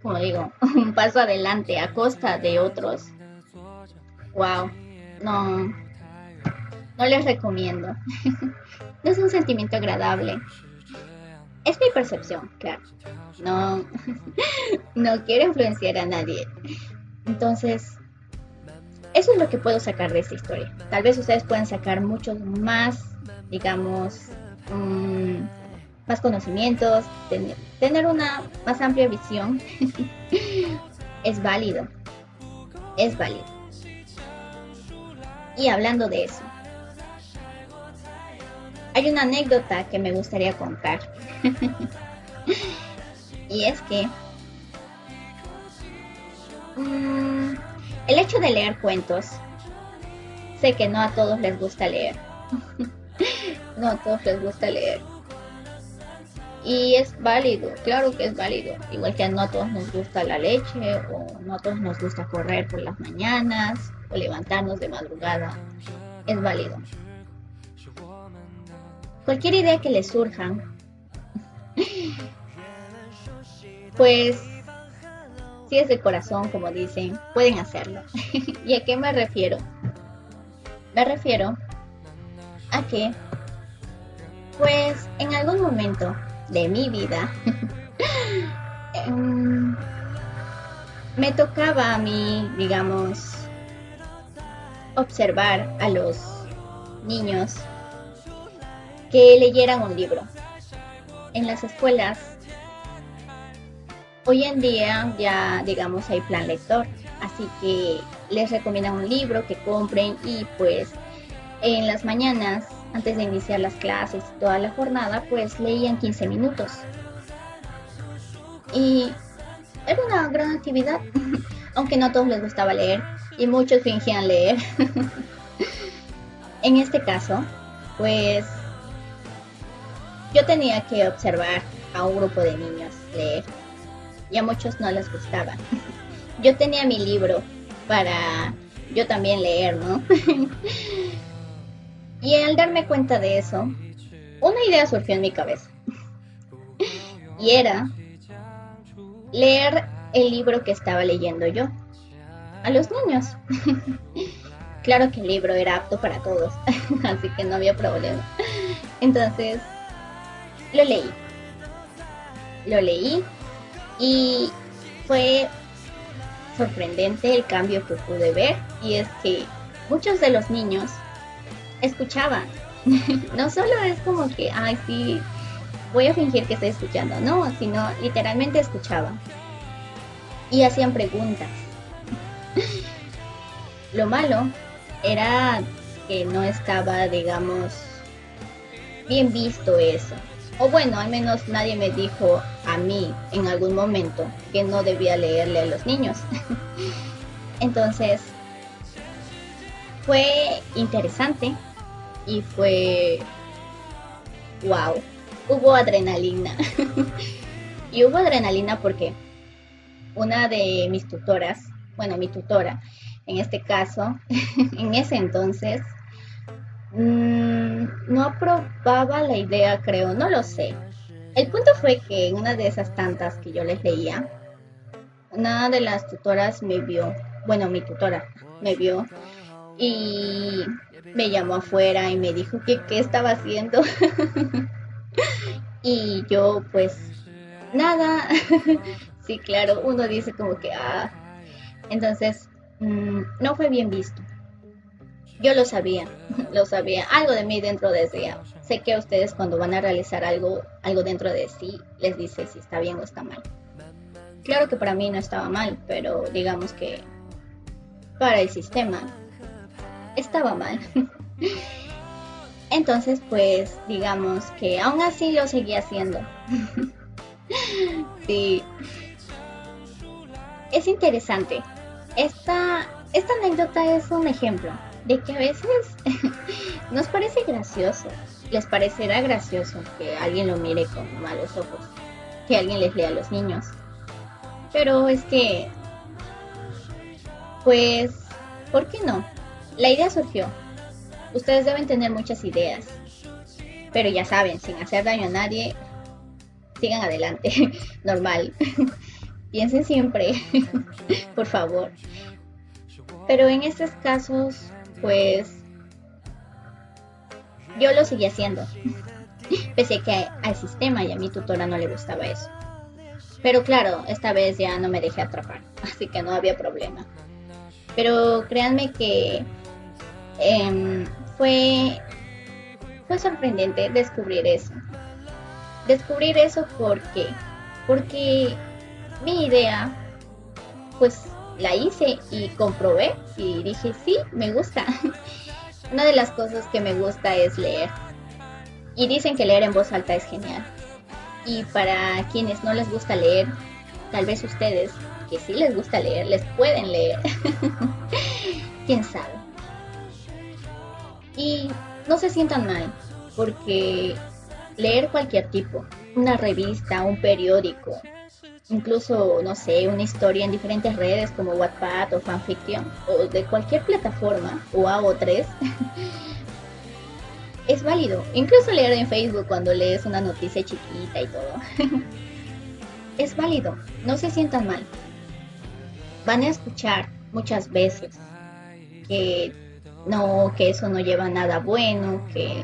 como digo, un paso adelante a costa de otros. Wow, no, no les recomiendo. no es un sentimiento agradable. Es mi percepción, claro. No, no quiero influenciar a nadie. Entonces, eso es lo que puedo sacar de esta historia. Tal vez ustedes puedan sacar muchos más, digamos, mm, más conocimientos, tener una más amplia visión. es válido. Es válido. Y hablando de eso, hay una anécdota que me gustaría contar. y es que mm, el hecho de leer cuentos, sé que no a todos les gusta leer. no a todos les gusta leer. Y es válido, claro que es válido. Igual que no a todos nos gusta la leche, o no a todos nos gusta correr por las mañanas, o levantarnos de madrugada. Es válido. cualquier idea que les surja, pues si es de corazón, como dicen, pueden hacerlo. ¿Y a qué me refiero? Me refiero a que, pues en algún momento de mi vida, em, me tocaba a mí, digamos, observar a los niños que leyeran un libro. En las escuelas, hoy en día ya, digamos, hay plan lector, así que les recomiendan un libro que compren y pues en las mañanas, antes de iniciar las clases y toda la jornada, pues leían 15 minutos. Y era una gran actividad, aunque no a todos les gustaba leer y muchos fingían leer. en este caso, pues yo tenía que observar a un grupo de niños leer y a muchos no les gustaba. yo tenía mi libro para yo también leer, ¿no? y al darme cuenta de eso, una idea surgió en mi cabeza. y era leer el libro que estaba leyendo yo a los niños. claro que el libro era apto para todos, así que no había problema. Entonces, lo leí. Lo leí y fue sorprendente el cambio que pude ver y es que muchos de los niños escuchaban. no solo es como que, ay, sí, voy a fingir que estoy escuchando, no, sino literalmente escuchaban. Y hacían preguntas. Lo malo era que no estaba, digamos, bien visto eso. O bueno, al menos nadie me dijo a mí en algún momento que no debía leerle a los niños. Entonces, fue interesante y fue wow. Hubo adrenalina. y hubo adrenalina porque una de mis tutoras, bueno, mi tutora, en este caso, en ese entonces, mm, no aprobaba la idea, creo, no lo sé. El punto fue que en una de esas tantas que yo les leía, una de las tutoras me vio, bueno, mi tutora me vio y me llamó afuera y me dijo que qué estaba haciendo. y yo pues nada, sí, claro, uno dice como que, ah, entonces mm, no fue bien visto. Yo lo sabía, lo sabía, algo de mí dentro decía. Sé que ustedes cuando van a realizar algo, algo dentro de sí, les dice si está bien o está mal. Claro que para mí no estaba mal, pero digamos que para el sistema estaba mal. Entonces, pues digamos que aún así lo seguía haciendo. sí. Es interesante. Esta, esta anécdota es un ejemplo de que a veces nos parece gracioso. Les parecerá gracioso que alguien lo mire con malos ojos, que alguien les lea a los niños. Pero es que, pues, ¿por qué no? La idea surgió. Ustedes deben tener muchas ideas. Pero ya saben, sin hacer daño a nadie, sigan adelante. Normal. Piensen siempre, por favor. Pero en estos casos, pues yo lo seguí haciendo. Pese a que al sistema y a mi tutora no le gustaba eso. Pero claro, esta vez ya no me dejé atrapar, así que no había problema. Pero créanme que em, fue, fue sorprendente descubrir eso. Descubrir eso porque, porque mi idea, pues la hice y comprobé y dije, sí, me gusta. Una de las cosas que me gusta es leer. Y dicen que leer en voz alta es genial. Y para quienes no les gusta leer, tal vez ustedes que sí les gusta leer, les pueden leer. ¿Quién sabe? Y no se sientan mal, porque leer cualquier tipo, una revista, un periódico, incluso, no sé, una historia en diferentes redes como Wattpad o fanfiction, o de cualquier plataforma, o AO3, es válido. Incluso leer en Facebook cuando lees una noticia chiquita y todo. es válido. No se sientan mal. Van a escuchar muchas veces que no, que eso no lleva nada bueno, que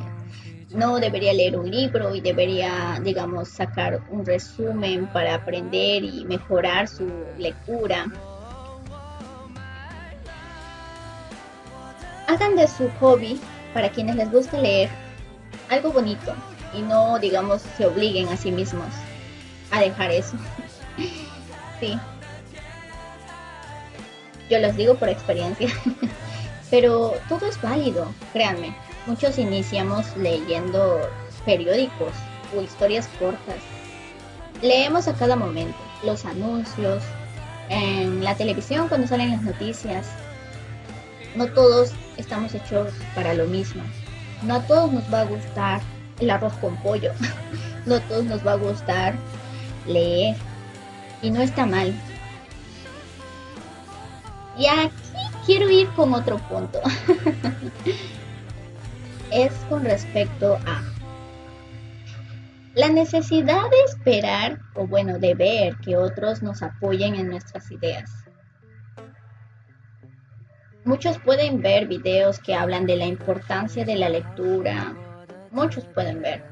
no debería leer un libro y debería, digamos, sacar un resumen para aprender y mejorar su lectura. Hagan de su hobby, para quienes les gusta leer, algo bonito y no, digamos, se obliguen a sí mismos a dejar eso. sí. Yo los digo por experiencia. Pero todo es válido, créanme. Muchos iniciamos leyendo periódicos o historias cortas. Leemos a cada momento los anuncios, en la televisión cuando salen las noticias. No todos estamos hechos para lo mismo. No a todos nos va a gustar el arroz con pollo. no a todos nos va a gustar leer. Y no está mal. Y aquí quiero ir con otro punto. es con respecto a la necesidad de esperar, o bueno, de ver que otros nos apoyen en nuestras ideas. Muchos pueden ver videos que hablan de la importancia de la lectura. Muchos pueden ver.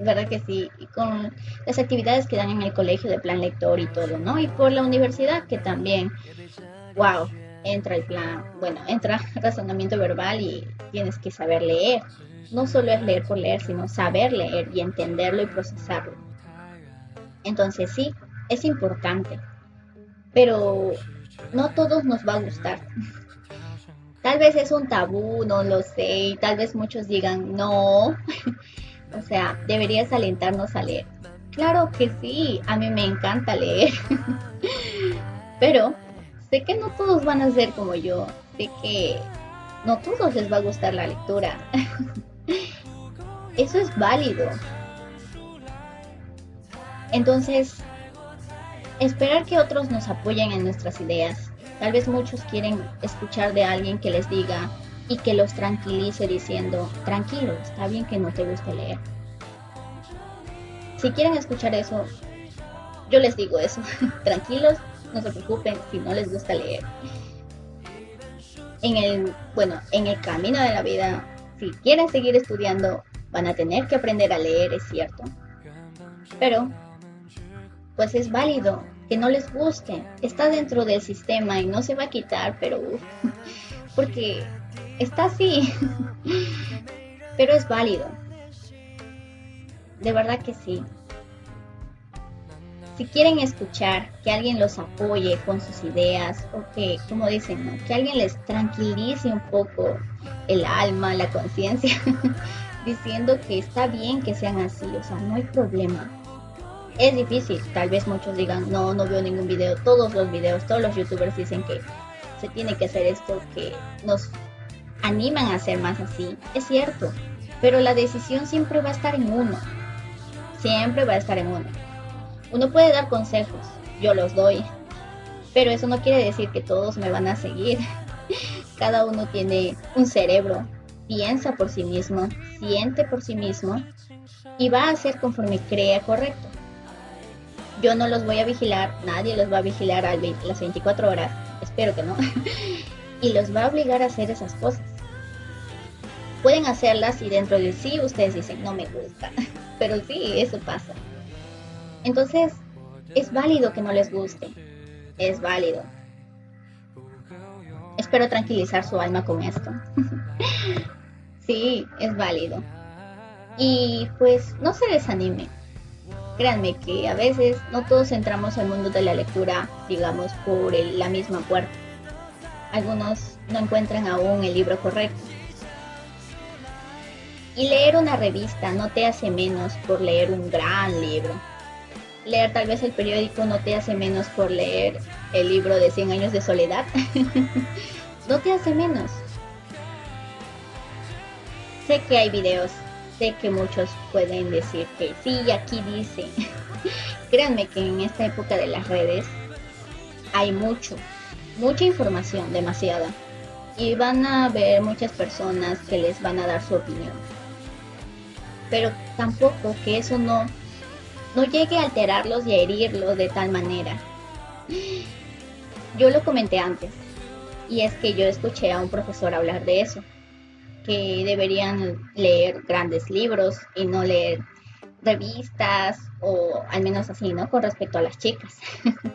¿Verdad que sí? Y con las actividades que dan en el colegio de plan lector y todo, ¿no? Y por la universidad que también. ¡Wow! Entra el plan, bueno, entra razonamiento verbal y tienes que saber leer. No solo es leer por leer, sino saber leer y entenderlo y procesarlo. Entonces sí, es importante, pero no todos nos va a gustar. Tal vez es un tabú, no lo sé, y tal vez muchos digan no. o sea, deberías alentarnos a leer. Claro que sí, a mí me encanta leer. pero sé que no todos van a ser como yo, sé que no todos les va a gustar la lectura. Eso es válido. Entonces, esperar que otros nos apoyen en nuestras ideas. Tal vez muchos quieren escuchar de alguien que les diga y que los tranquilice diciendo, tranquilo, está bien que no te guste leer. Si quieren escuchar eso, yo les digo eso, tranquilos, no se preocupen si no les gusta leer. En el, bueno, en el camino de la vida, si quieren seguir estudiando, van a tener que aprender a leer, es cierto. Pero, pues es válido que no les guste. Está dentro del sistema y no se va a quitar, pero porque está así. pero es válido. De verdad que sí si quieren escuchar que alguien los apoye con sus ideas o que, como dicen, que alguien les tranquilice un poco el alma, la conciencia, diciendo que está bien que sean así, o sea, no hay problema. Es difícil, tal vez muchos digan, no, no veo ningún video, todos los videos, todos los youtubers dicen que se tiene que hacer esto, que nos animan a ser más así, es cierto, pero la decisión siempre va a estar en uno, siempre va a estar en uno uno puede dar consejos, yo los doy, pero eso no quiere decir que todos me van a seguir. Cada uno tiene un cerebro, piensa por sí mismo, siente por sí mismo y va a hacer conforme crea correcto. Yo no los voy a vigilar, nadie los va a vigilar a las 24 horas, espero que no, y los va a obligar a hacer esas cosas. Pueden hacerlas y dentro de sí ustedes dicen, no me gusta, pero sí, eso pasa. Entonces, es válido que no les guste. Es válido. Espero tranquilizar su alma con esto. sí, es válido. Y pues no se desanime. Créanme que a veces no todos entramos al mundo de la lectura, digamos, por la misma puerta. Algunos no encuentran aún el libro correcto. Y leer una revista no te hace menos por leer un gran libro leer tal vez el periódico no te hace menos por leer el libro de 100 años de soledad. no te hace menos. Sé que hay videos, sé que muchos pueden decir que sí, aquí dice. Créanme que en esta época de las redes hay mucho, mucha información, demasiada. Y van a ver muchas personas que les van a dar su opinión. pero tampoco que eso no, no llegue a alterarlos y a herirlos de tal manera. Yo lo comenté antes, y es que yo escuché a un profesor hablar de eso, que deberían leer grandes libros y no leer revistas o al menos así, ¿no? Con respecto a las chicas.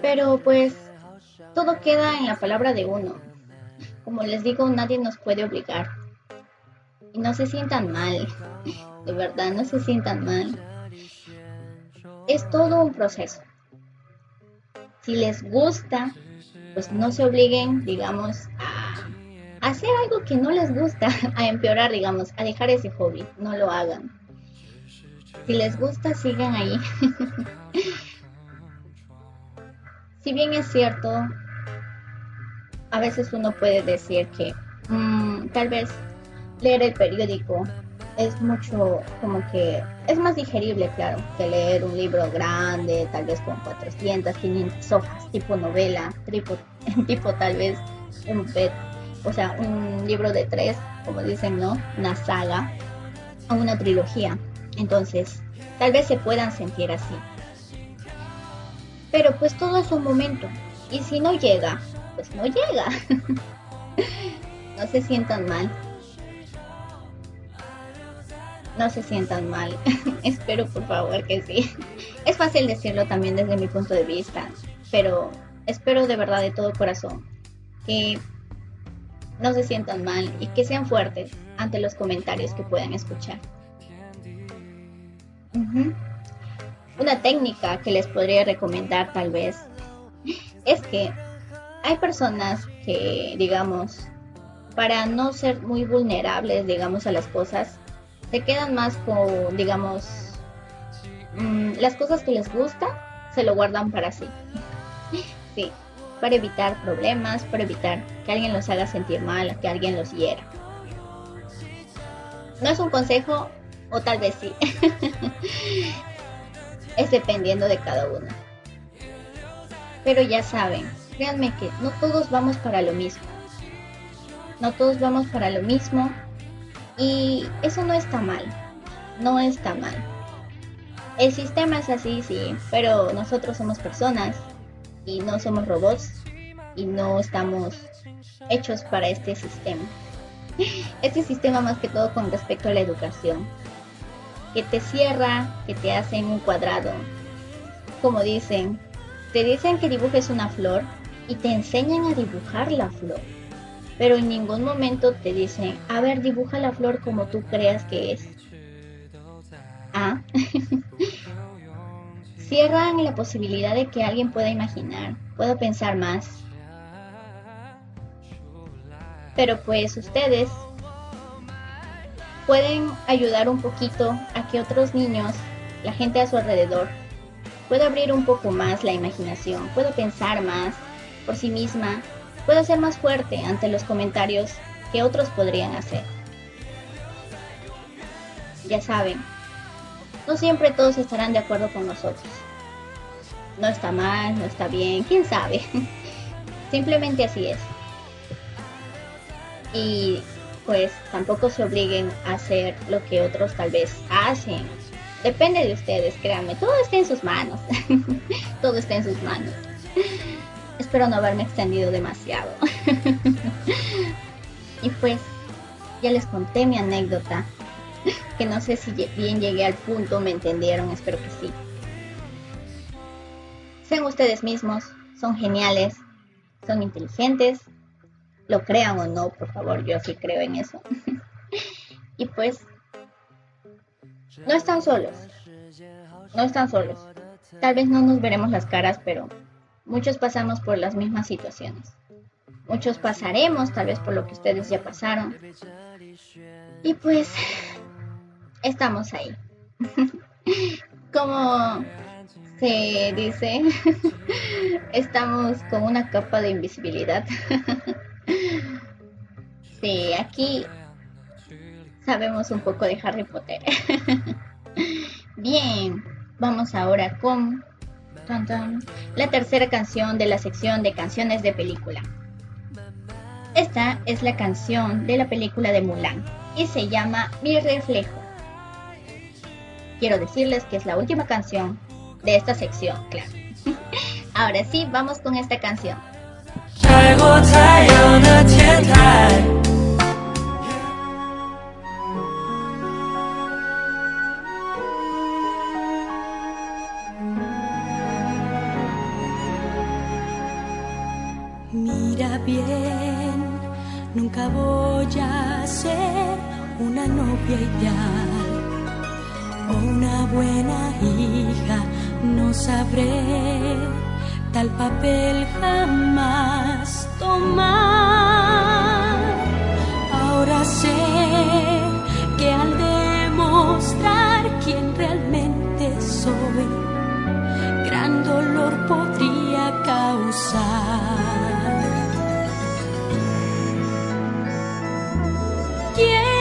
Pero pues todo queda en la palabra de uno. Como les digo, nadie nos puede obligar. Y no se sientan mal. De verdad, no se sientan mal. Es todo un proceso. Si les gusta, pues no se obliguen, digamos, a hacer algo que no les gusta, a empeorar, digamos, a dejar ese hobby. No lo hagan. Si les gusta, sigan ahí. si bien es cierto, a veces uno puede decir que mm, tal vez leer el periódico es mucho como que es más digerible, claro, que leer un libro grande, tal vez con 400, 500 hojas, tipo novela, tipo, tipo tal vez un pet, o sea, un libro de tres, como dicen, ¿no? Una saga o una trilogía. Entonces, tal vez se puedan sentir así. Pero pues todo es un momento. Y si no llega, pues no llega. no se sientan mal no se sientan mal. Espero por favor que sí. Es fácil decirlo también desde mi punto de vista, pero espero de verdad de todo corazón que no se sientan mal y que sean fuertes ante los comentarios que puedan escuchar. Una técnica que les podría recomendar tal vez es que hay personas que, digamos, para no ser muy vulnerables, digamos, a las cosas, se quedan más con, digamos, mm, las cosas que les gusta, se lo guardan para sí. sí, para evitar problemas, para evitar que alguien los haga sentir mal, que alguien los hiera. No es un consejo, o tal vez sí. es dependiendo de cada uno. Pero ya saben, créanme que no todos vamos para lo mismo. No todos vamos para lo mismo y eso no está mal, no está mal. El sistema es así, sí, pero nosotros somos personas y no somos robots y no estamos hechos para este sistema. Este sistema más que todo con respecto a la educación, que te cierra, que te hace en un cuadrado. Como dicen, te dicen que dibujes una flor y te enseñan a dibujar la flor pero en ningún momento te dicen, a ver, dibuja la flor como tú creas que es. Ah, cierran la posibilidad de que alguien pueda imaginar, pueda pensar más. Pero pues ustedes pueden ayudar un poquito a que otros niños, la gente a su alrededor, pueda abrir un poco más la imaginación, pueda pensar más por sí misma pueda ser más fuerte ante los comentarios que otros podrían hacer. Ya saben, no siempre todos estarán de acuerdo con nosotros. No está mal, no está bien, quién sabe. Simplemente así es. Y pues tampoco se obliguen a hacer lo que otros tal vez hacen. Depende de ustedes, créanme, todo está en sus manos. todo está en sus manos. Espero no haberme extendido demasiado. y pues, ya les conté mi anécdota, que no sé si bien llegué al punto, me entendieron, espero que sí. Sean ustedes mismos, son geniales, son inteligentes, lo crean o no, por favor, yo sí creo en eso. y pues, no están solos, no están solos. Tal vez no nos veremos las caras, pero Muchos pasamos por las mismas situaciones. Muchos pasaremos tal vez por lo que ustedes ya pasaron. Y pues estamos ahí. Como se dice, estamos con una capa de invisibilidad. Sí, aquí sabemos un poco de Harry Potter. Bien, vamos ahora con la tercera canción de la sección de canciones de película. Esta es la canción de la película de Mulan. y se llama Mi reflejo. Quiero decirles que es la última canción de esta sección, claro. Ahora sí, vamos con esta canción. Una buena hija, no sabré tal papel jamás tomar. Ahora sé que al demostrar quién realmente soy, gran dolor podría causar. ¿Quién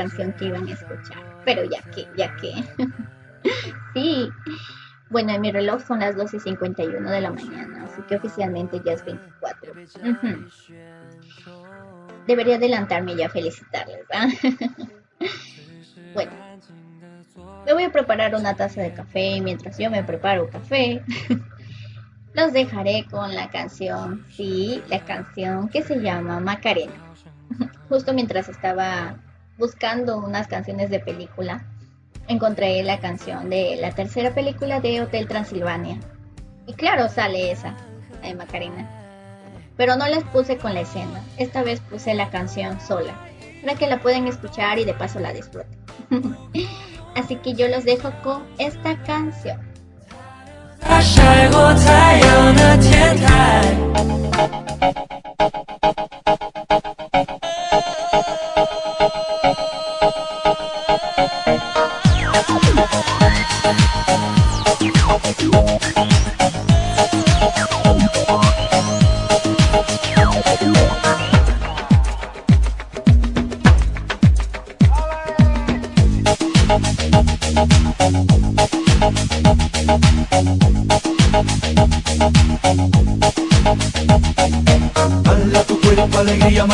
canción que iban a escuchar. Pero ya que, ya que. sí. Bueno, en mi reloj son las 12 y 51 de la mañana, así que oficialmente ya es 24. Ujú. Debería adelantarme ya a felicitarles. bueno, me voy a preparar una taza de café y mientras yo me preparo café, los dejaré con la canción, sí, la canción que se llama Macarena. Justo mientras estaba buscando unas canciones de película, encontré la canción de la tercera película de Hotel Transilvania. Y claro, sale esa, de Macarena. Pero no las puse con la escena, esta vez puse la canción sola, para que la puedan escuchar y de paso la disfruten. Así que yo los dejo con esta canción. 晒过太阳的天台。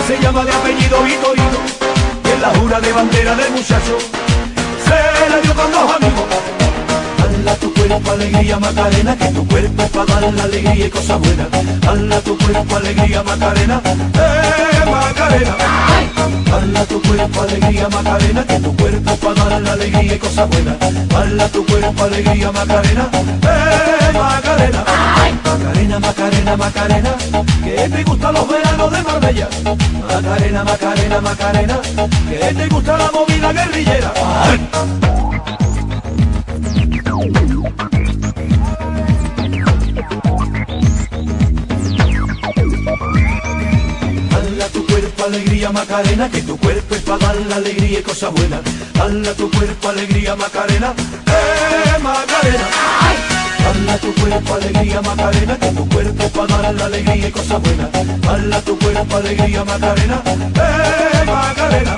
que se llama de apellido Vitorino. Y en la jura de bandera del muchacho, se la dio con dos amigos. Hala tu cuerpo alegría Macarena, que tu cuerpo es para dar la alegría y cosas buenas. Hala tu cuerpo alegría Macarena, eh Macarena. Hala tu cuerpo alegría Macarena, que tu cuerpo es para dar la alegría y cosas buenas. Hala tu cuerpo alegría Macarena, eh Macarena. Macarena, Macarena, Macarena, que te gustan los veranos de Marbella. Macarena, Macarena, Macarena, que te gusta la movida guerrillera. Cuerpo alegría Macarena, que tu cuerpo es para dar la alegría y cosas buenas. Dale a tu cuerpo alegría Macarena, eh Macarena. Dale a tu cuerpo alegría Macarena, que tu cuerpo para dar la alegría y cosas buenas. Dale a tu cuerpo alegría Macarena, eh Macarena.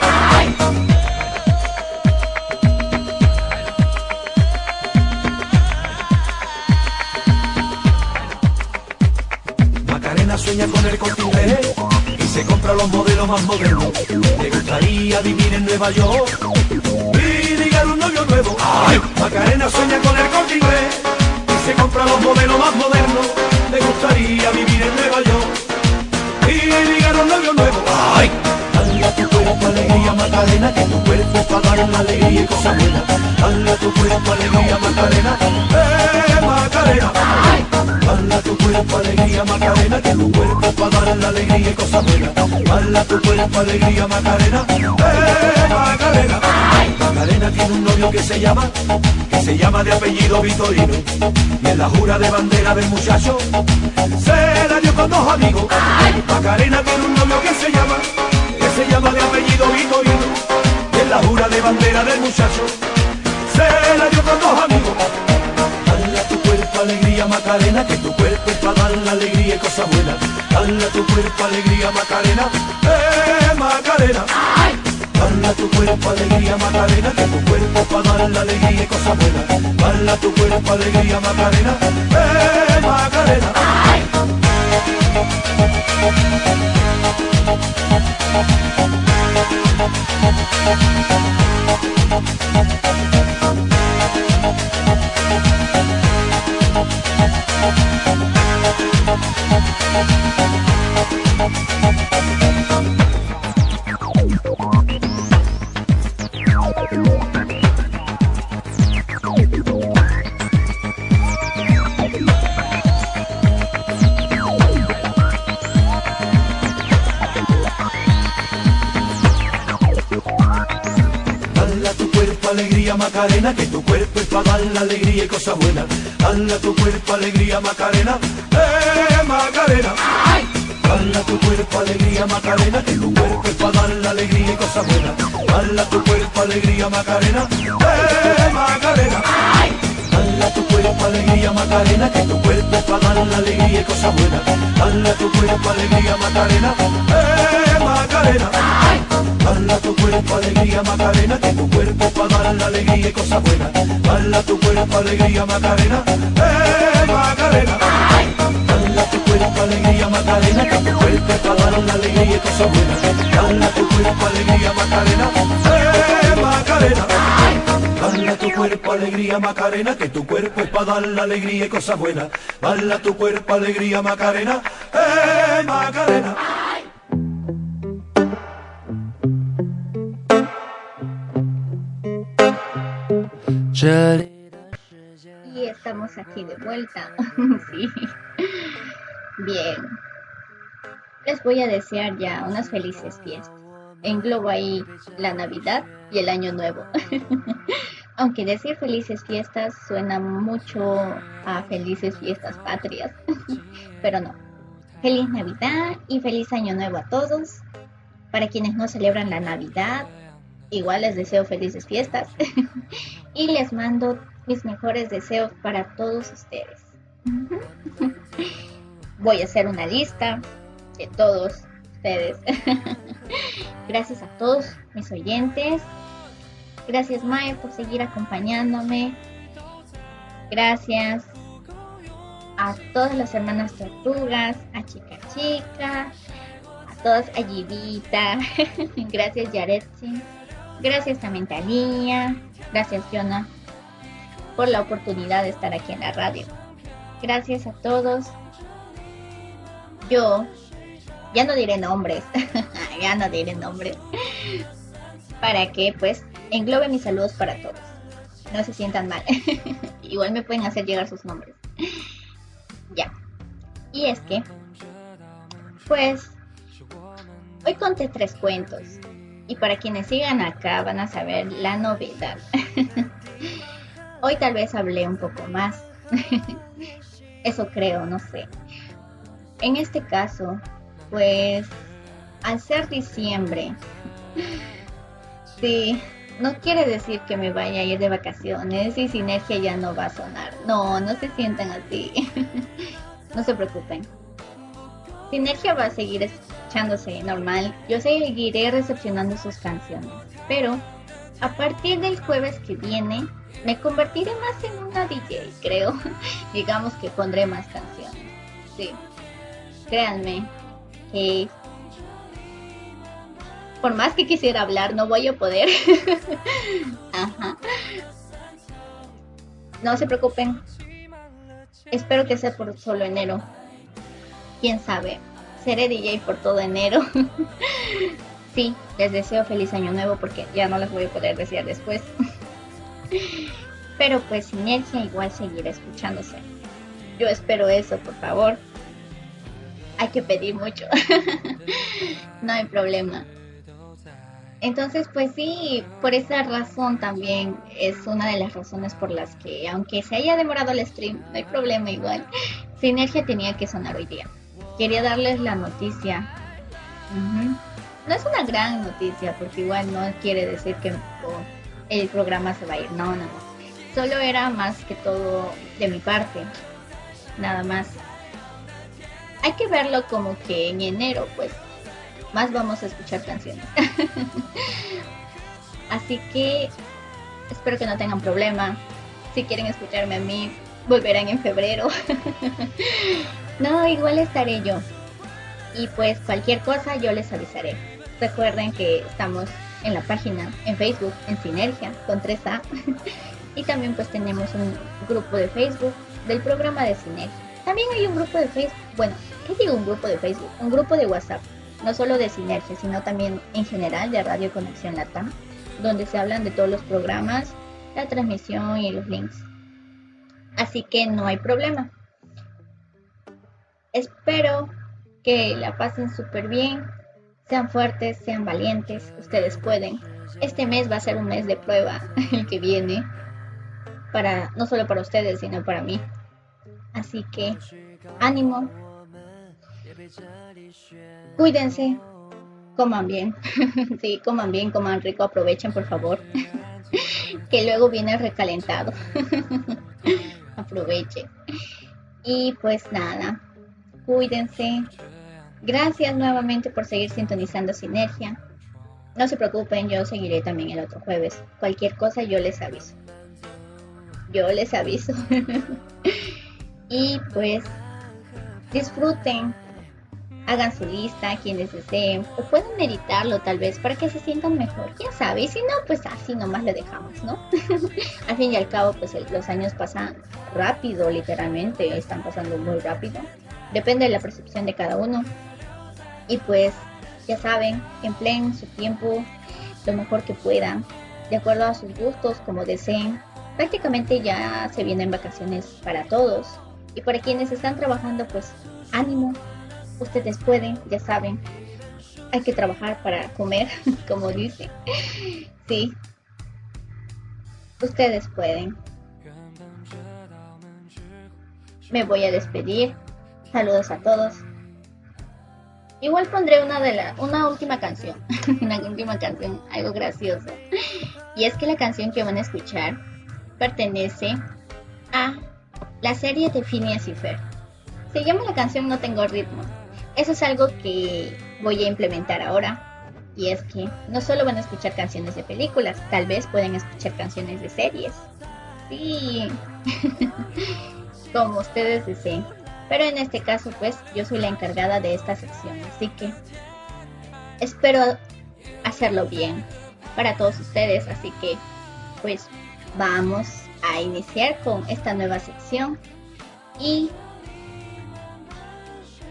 Macarena sueña con el corte y se compra los modelos más modernos. Le gustaría vivir en Nueva York y ligar un novio nuevo. ¡Ay! Macarena sueña con el corte se compra los modelos más modernos. Le gustaría vivir en Nueva York y ligar un novio nuevo. ¡Ay! Dale a tu cuerpo alegría Macarena, que tu cuerpo para dar la alegría y cosas buenas. Dale a tu cuerpo alegría Macarena, eh Macarena. Dale a tu cuerpo alegría Macarena, que tu cuerpo para dar la alegría y cosas buenas. Dale a tu cuerpo alegría Macarena, eh Macarena. Macarena tiene un novio que se llama, que se llama de apellido Vitorino. Y en la jura de bandera del muchacho, se la dio con dos amigos. Macarena tiene un novio que se llama, que se llama de apellido Vitorino. Y en la jura de bandera del muchacho, se la dio con dos amigos. Cuerpo alegría Macarena, que tu cuerpo es para dar la alegría y cosas buenas. Dale a tu cuerpo alegría Macarena, eh Macarena. Dale a tu cuerpo alegría Macarena, que tu cuerpo es para dar la alegría y cosas buenas. Dale a tu cuerpo alegría Macarena, alegría y cosas buenas. Dale a tu cuerpo alegría Macarena, eh Macarena. Dale a tu cuerpo alegría Macarena, que tu cuerpo es para dar la alegría y cosas buenas. Dale a tu cuerpo alegría Macarena, eh Macarena. Dale a tu cuerpo alegría Macarena, que tu cuerpo es para dar la alegría y cosas buenas. Dale a tu cuerpo alegría Macarena, eh Macarena. Dale a tu cuerpo alegría Macarena, que tu cuerpo para dar la alegría y cosas buenas. Dale a tu cuerpo alegría Macarena, eh Macarena. Dale a tu cuerpo alegría Macarena, que tu cuerpo para dar la alegría y cosas buenas. Dale a tu cuerpo alegría Macarena, eh Macarena. Dale a tu cuerpo alegría Macarena, que tu cuerpo es para dar la alegría y cosas buenas. Dale a tu cuerpo alegría Macarena, eh Macarena. Y estamos aquí de vuelta. sí. Bien. Les voy a desear ya unas felices fiestas. Englobo ahí la Navidad y el Año Nuevo. Aunque decir felices fiestas suena mucho a felices fiestas patrias. Pero no. Feliz Navidad y feliz Año Nuevo a todos. Para quienes no celebran la Navidad, igual les deseo felices fiestas. y les mando mis mejores deseos para todos ustedes. Voy a hacer una lista de todos ustedes. Gracias a todos mis oyentes. Gracias Mae por seguir acompañándome. Gracias a todas las hermanas tortugas, a Chica Chica, a todas a Yivita. Gracias Yaretsi. Gracias también Talía. Gracias Jonah por la oportunidad de estar aquí en la radio. Gracias a todos. Yo ya no diré nombres, ya no diré nombres, para que pues englobe mis saludos para todos. No se sientan mal. Igual me pueden hacer llegar sus nombres. ya. Y es que, pues, hoy conté tres cuentos. Y para quienes sigan acá van a saber la novedad. hoy tal vez hablé un poco más. Eso creo, no sé. En este caso, pues al ser diciembre, sí, no quiere decir que me vaya a ir de vacaciones y Sinergia ya no va a sonar. No, no se sientan así. no se preocupen. Sinergia va a seguir normal. Yo seguiré recepcionando sus canciones. Pero a partir del jueves que viene, me convertiré más en una DJ, creo. Digamos que pondré más canciones. Sí. Créanme que por más que quisiera hablar, no voy a poder. No se preocupen. Espero que sea por solo enero. Quién sabe. Seré DJ por todo enero. sí, les deseo feliz año nuevo porque ya no les voy a poder decir después. Pero pues Sinergia igual seguirá escuchándose. Yo espero eso, por favor. Hay que pedir mucho. no hay problema. Entonces, pues sí, por esa razón también es una de las razones por las que, aunque se haya demorado el stream, no hay problema igual. Sinergia tenía que sonar hoy día. Quería darles la noticia. No es una gran noticia, porque igual no quiere decir que el programa se va a ir. No, no, no. Solo era más que todo de mi parte. Nada más. Hay que verlo como que en enero, pues, más vamos a escuchar canciones. Así que espero que no tengan problema. Si quieren escucharme a mí, volverán en febrero. no, igual estaré yo. Y pues cualquier cosa yo les avisaré. Recuerden que estamos en la página, en Facebook, en Sinergia, con 3A. y también pues tenemos un grupo de Facebook del programa de Sinergia. También hay un grupo de Facebook, bueno, ¿qué digo un grupo de Facebook? Un grupo de WhatsApp no solo de Sinergia, sino también en general de Radio Conexión Latam, donde se hablan de todos los programas, la transmisión y los links. Así que no hay problema. Espero que la pasen súper bien, sean fuertes, sean valientes, ustedes pueden. Este mes va a ser un mes de prueba, el que viene, para no solo para ustedes, sino para mí. Así que ánimo, Cuídense, coman bien. sí, coman bien, coman rico, aprovechen por favor. que luego viene recalentado. Aprovechen. Y pues nada, cuídense. Gracias nuevamente por seguir sintonizando Sinergia. No se preocupen, yo seguiré también el otro jueves. Cualquier cosa yo les aviso. Yo les aviso. y pues disfruten hagan su lista, quienes deseen, o pueden meditarlo tal vez para que se sientan mejor, ya sabe, y si no, pues así nomás le dejamos, ¿no? al fin y al cabo, pues los años pasan rápido, literalmente, están pasando muy rápido, depende de la percepción de cada uno, y pues ya saben, empleen su tiempo lo mejor que puedan, de acuerdo a sus gustos, como deseen, prácticamente ya se vienen vacaciones para todos, y para quienes están trabajando, pues ánimo, ustedes pueden, ya saben, hay que trabajar para comer, como dice. Sí, ustedes pueden. Me voy a despedir. Saludos a todos. Igual pondré una de la, una última canción, una última canción, algo gracioso. Y es que la canción que van a escuchar pertenece a la serie de Phineas y Fer. Se llama la canción No tengo ritmo eso es algo que voy a implementar ahora. Y es que no solo van a escuchar canciones de películas, tal vez pueden escuchar canciones de series. Sí, como ustedes deseen. Pero en este caso, pues yo soy la encargada de esta sección. Así que espero hacerlo bien para todos ustedes. Así que, pues vamos a iniciar con esta nueva sección. Y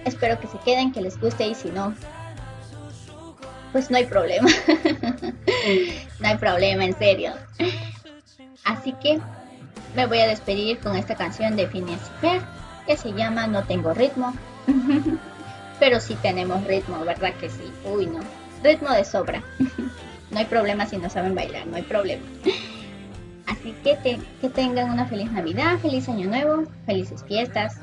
Espero que se queden, que les guste y si no, pues no hay problema. no hay problema, en serio. Así que me voy a despedir con esta canción de Phineas y que se llama No tengo ritmo. Pero sí tenemos ritmo, ¿verdad que sí? Uy, no. Ritmo de sobra. no hay problema si no saben bailar, no hay problema. Así que, que tengan una feliz Navidad, feliz Año Nuevo, felices fiestas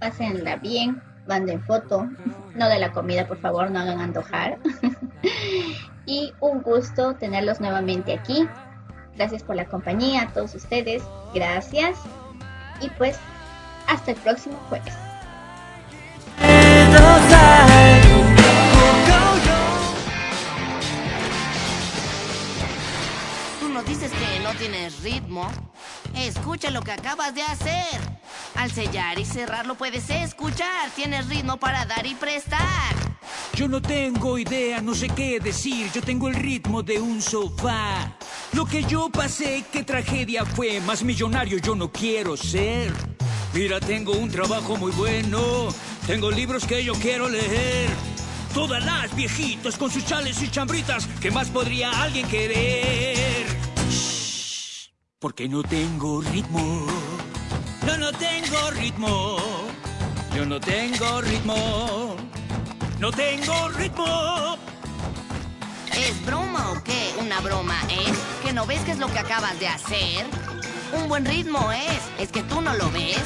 pásenla bien, manden foto, no de la comida, por favor, no hagan antojar. y un gusto tenerlos nuevamente aquí. Gracias por la compañía a todos ustedes. Gracias. Y pues, hasta el próximo jueves. Tú nos dices que no tienes ritmo. Escucha lo que acabas de hacer. Al sellar y cerrarlo puedes escuchar. Tienes ritmo para dar y prestar. Yo no tengo idea, no sé qué decir. Yo tengo el ritmo de un sofá. Lo que yo pasé, qué tragedia fue. Más millonario yo no quiero ser. Mira, tengo un trabajo muy bueno. Tengo libros que yo quiero leer. Todas las viejitas con sus chales y chambritas. ¿Qué más podría alguien querer? Porque no tengo ritmo. No, no tengo ritmo. Yo no tengo ritmo. No tengo ritmo. ¿Es broma o qué? Una broma es que no ves qué es lo que acabas de hacer. Un buen ritmo es, es que tú no lo ves.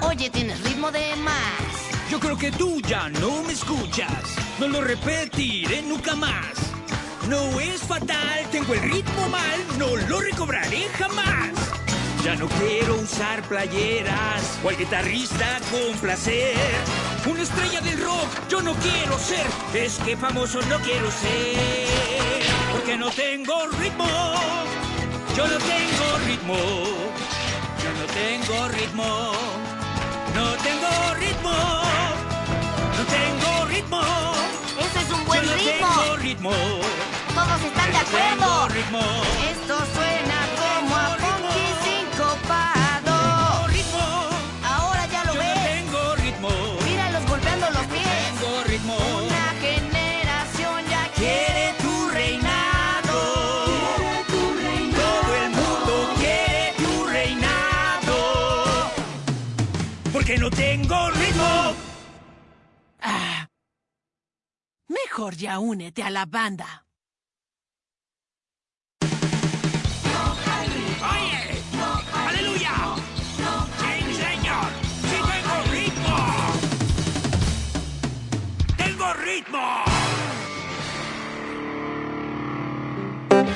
Oye, tienes ritmo de más. Yo creo que tú ya no me escuchas. No lo repetiré nunca más. No es fatal, tengo el ritmo mal, no lo recobraré jamás. Ya no quiero usar playeras o al guitarrista con placer. Una estrella del rock yo no quiero ser, es que famoso no quiero ser. Porque no tengo ritmo, yo no tengo ritmo, yo no tengo ritmo, no tengo ritmo, no tengo ritmo. Ese es un buen yo no ritmo. tengo ritmo. Todos están de No tengo acuerdo. ritmo. Esto suena Mejor ya únete a la banda. ¡Oye! ¡Aleluya! ¡Sí, señor! ¡Sí tengo ritmo! ¡Tengo ritmo!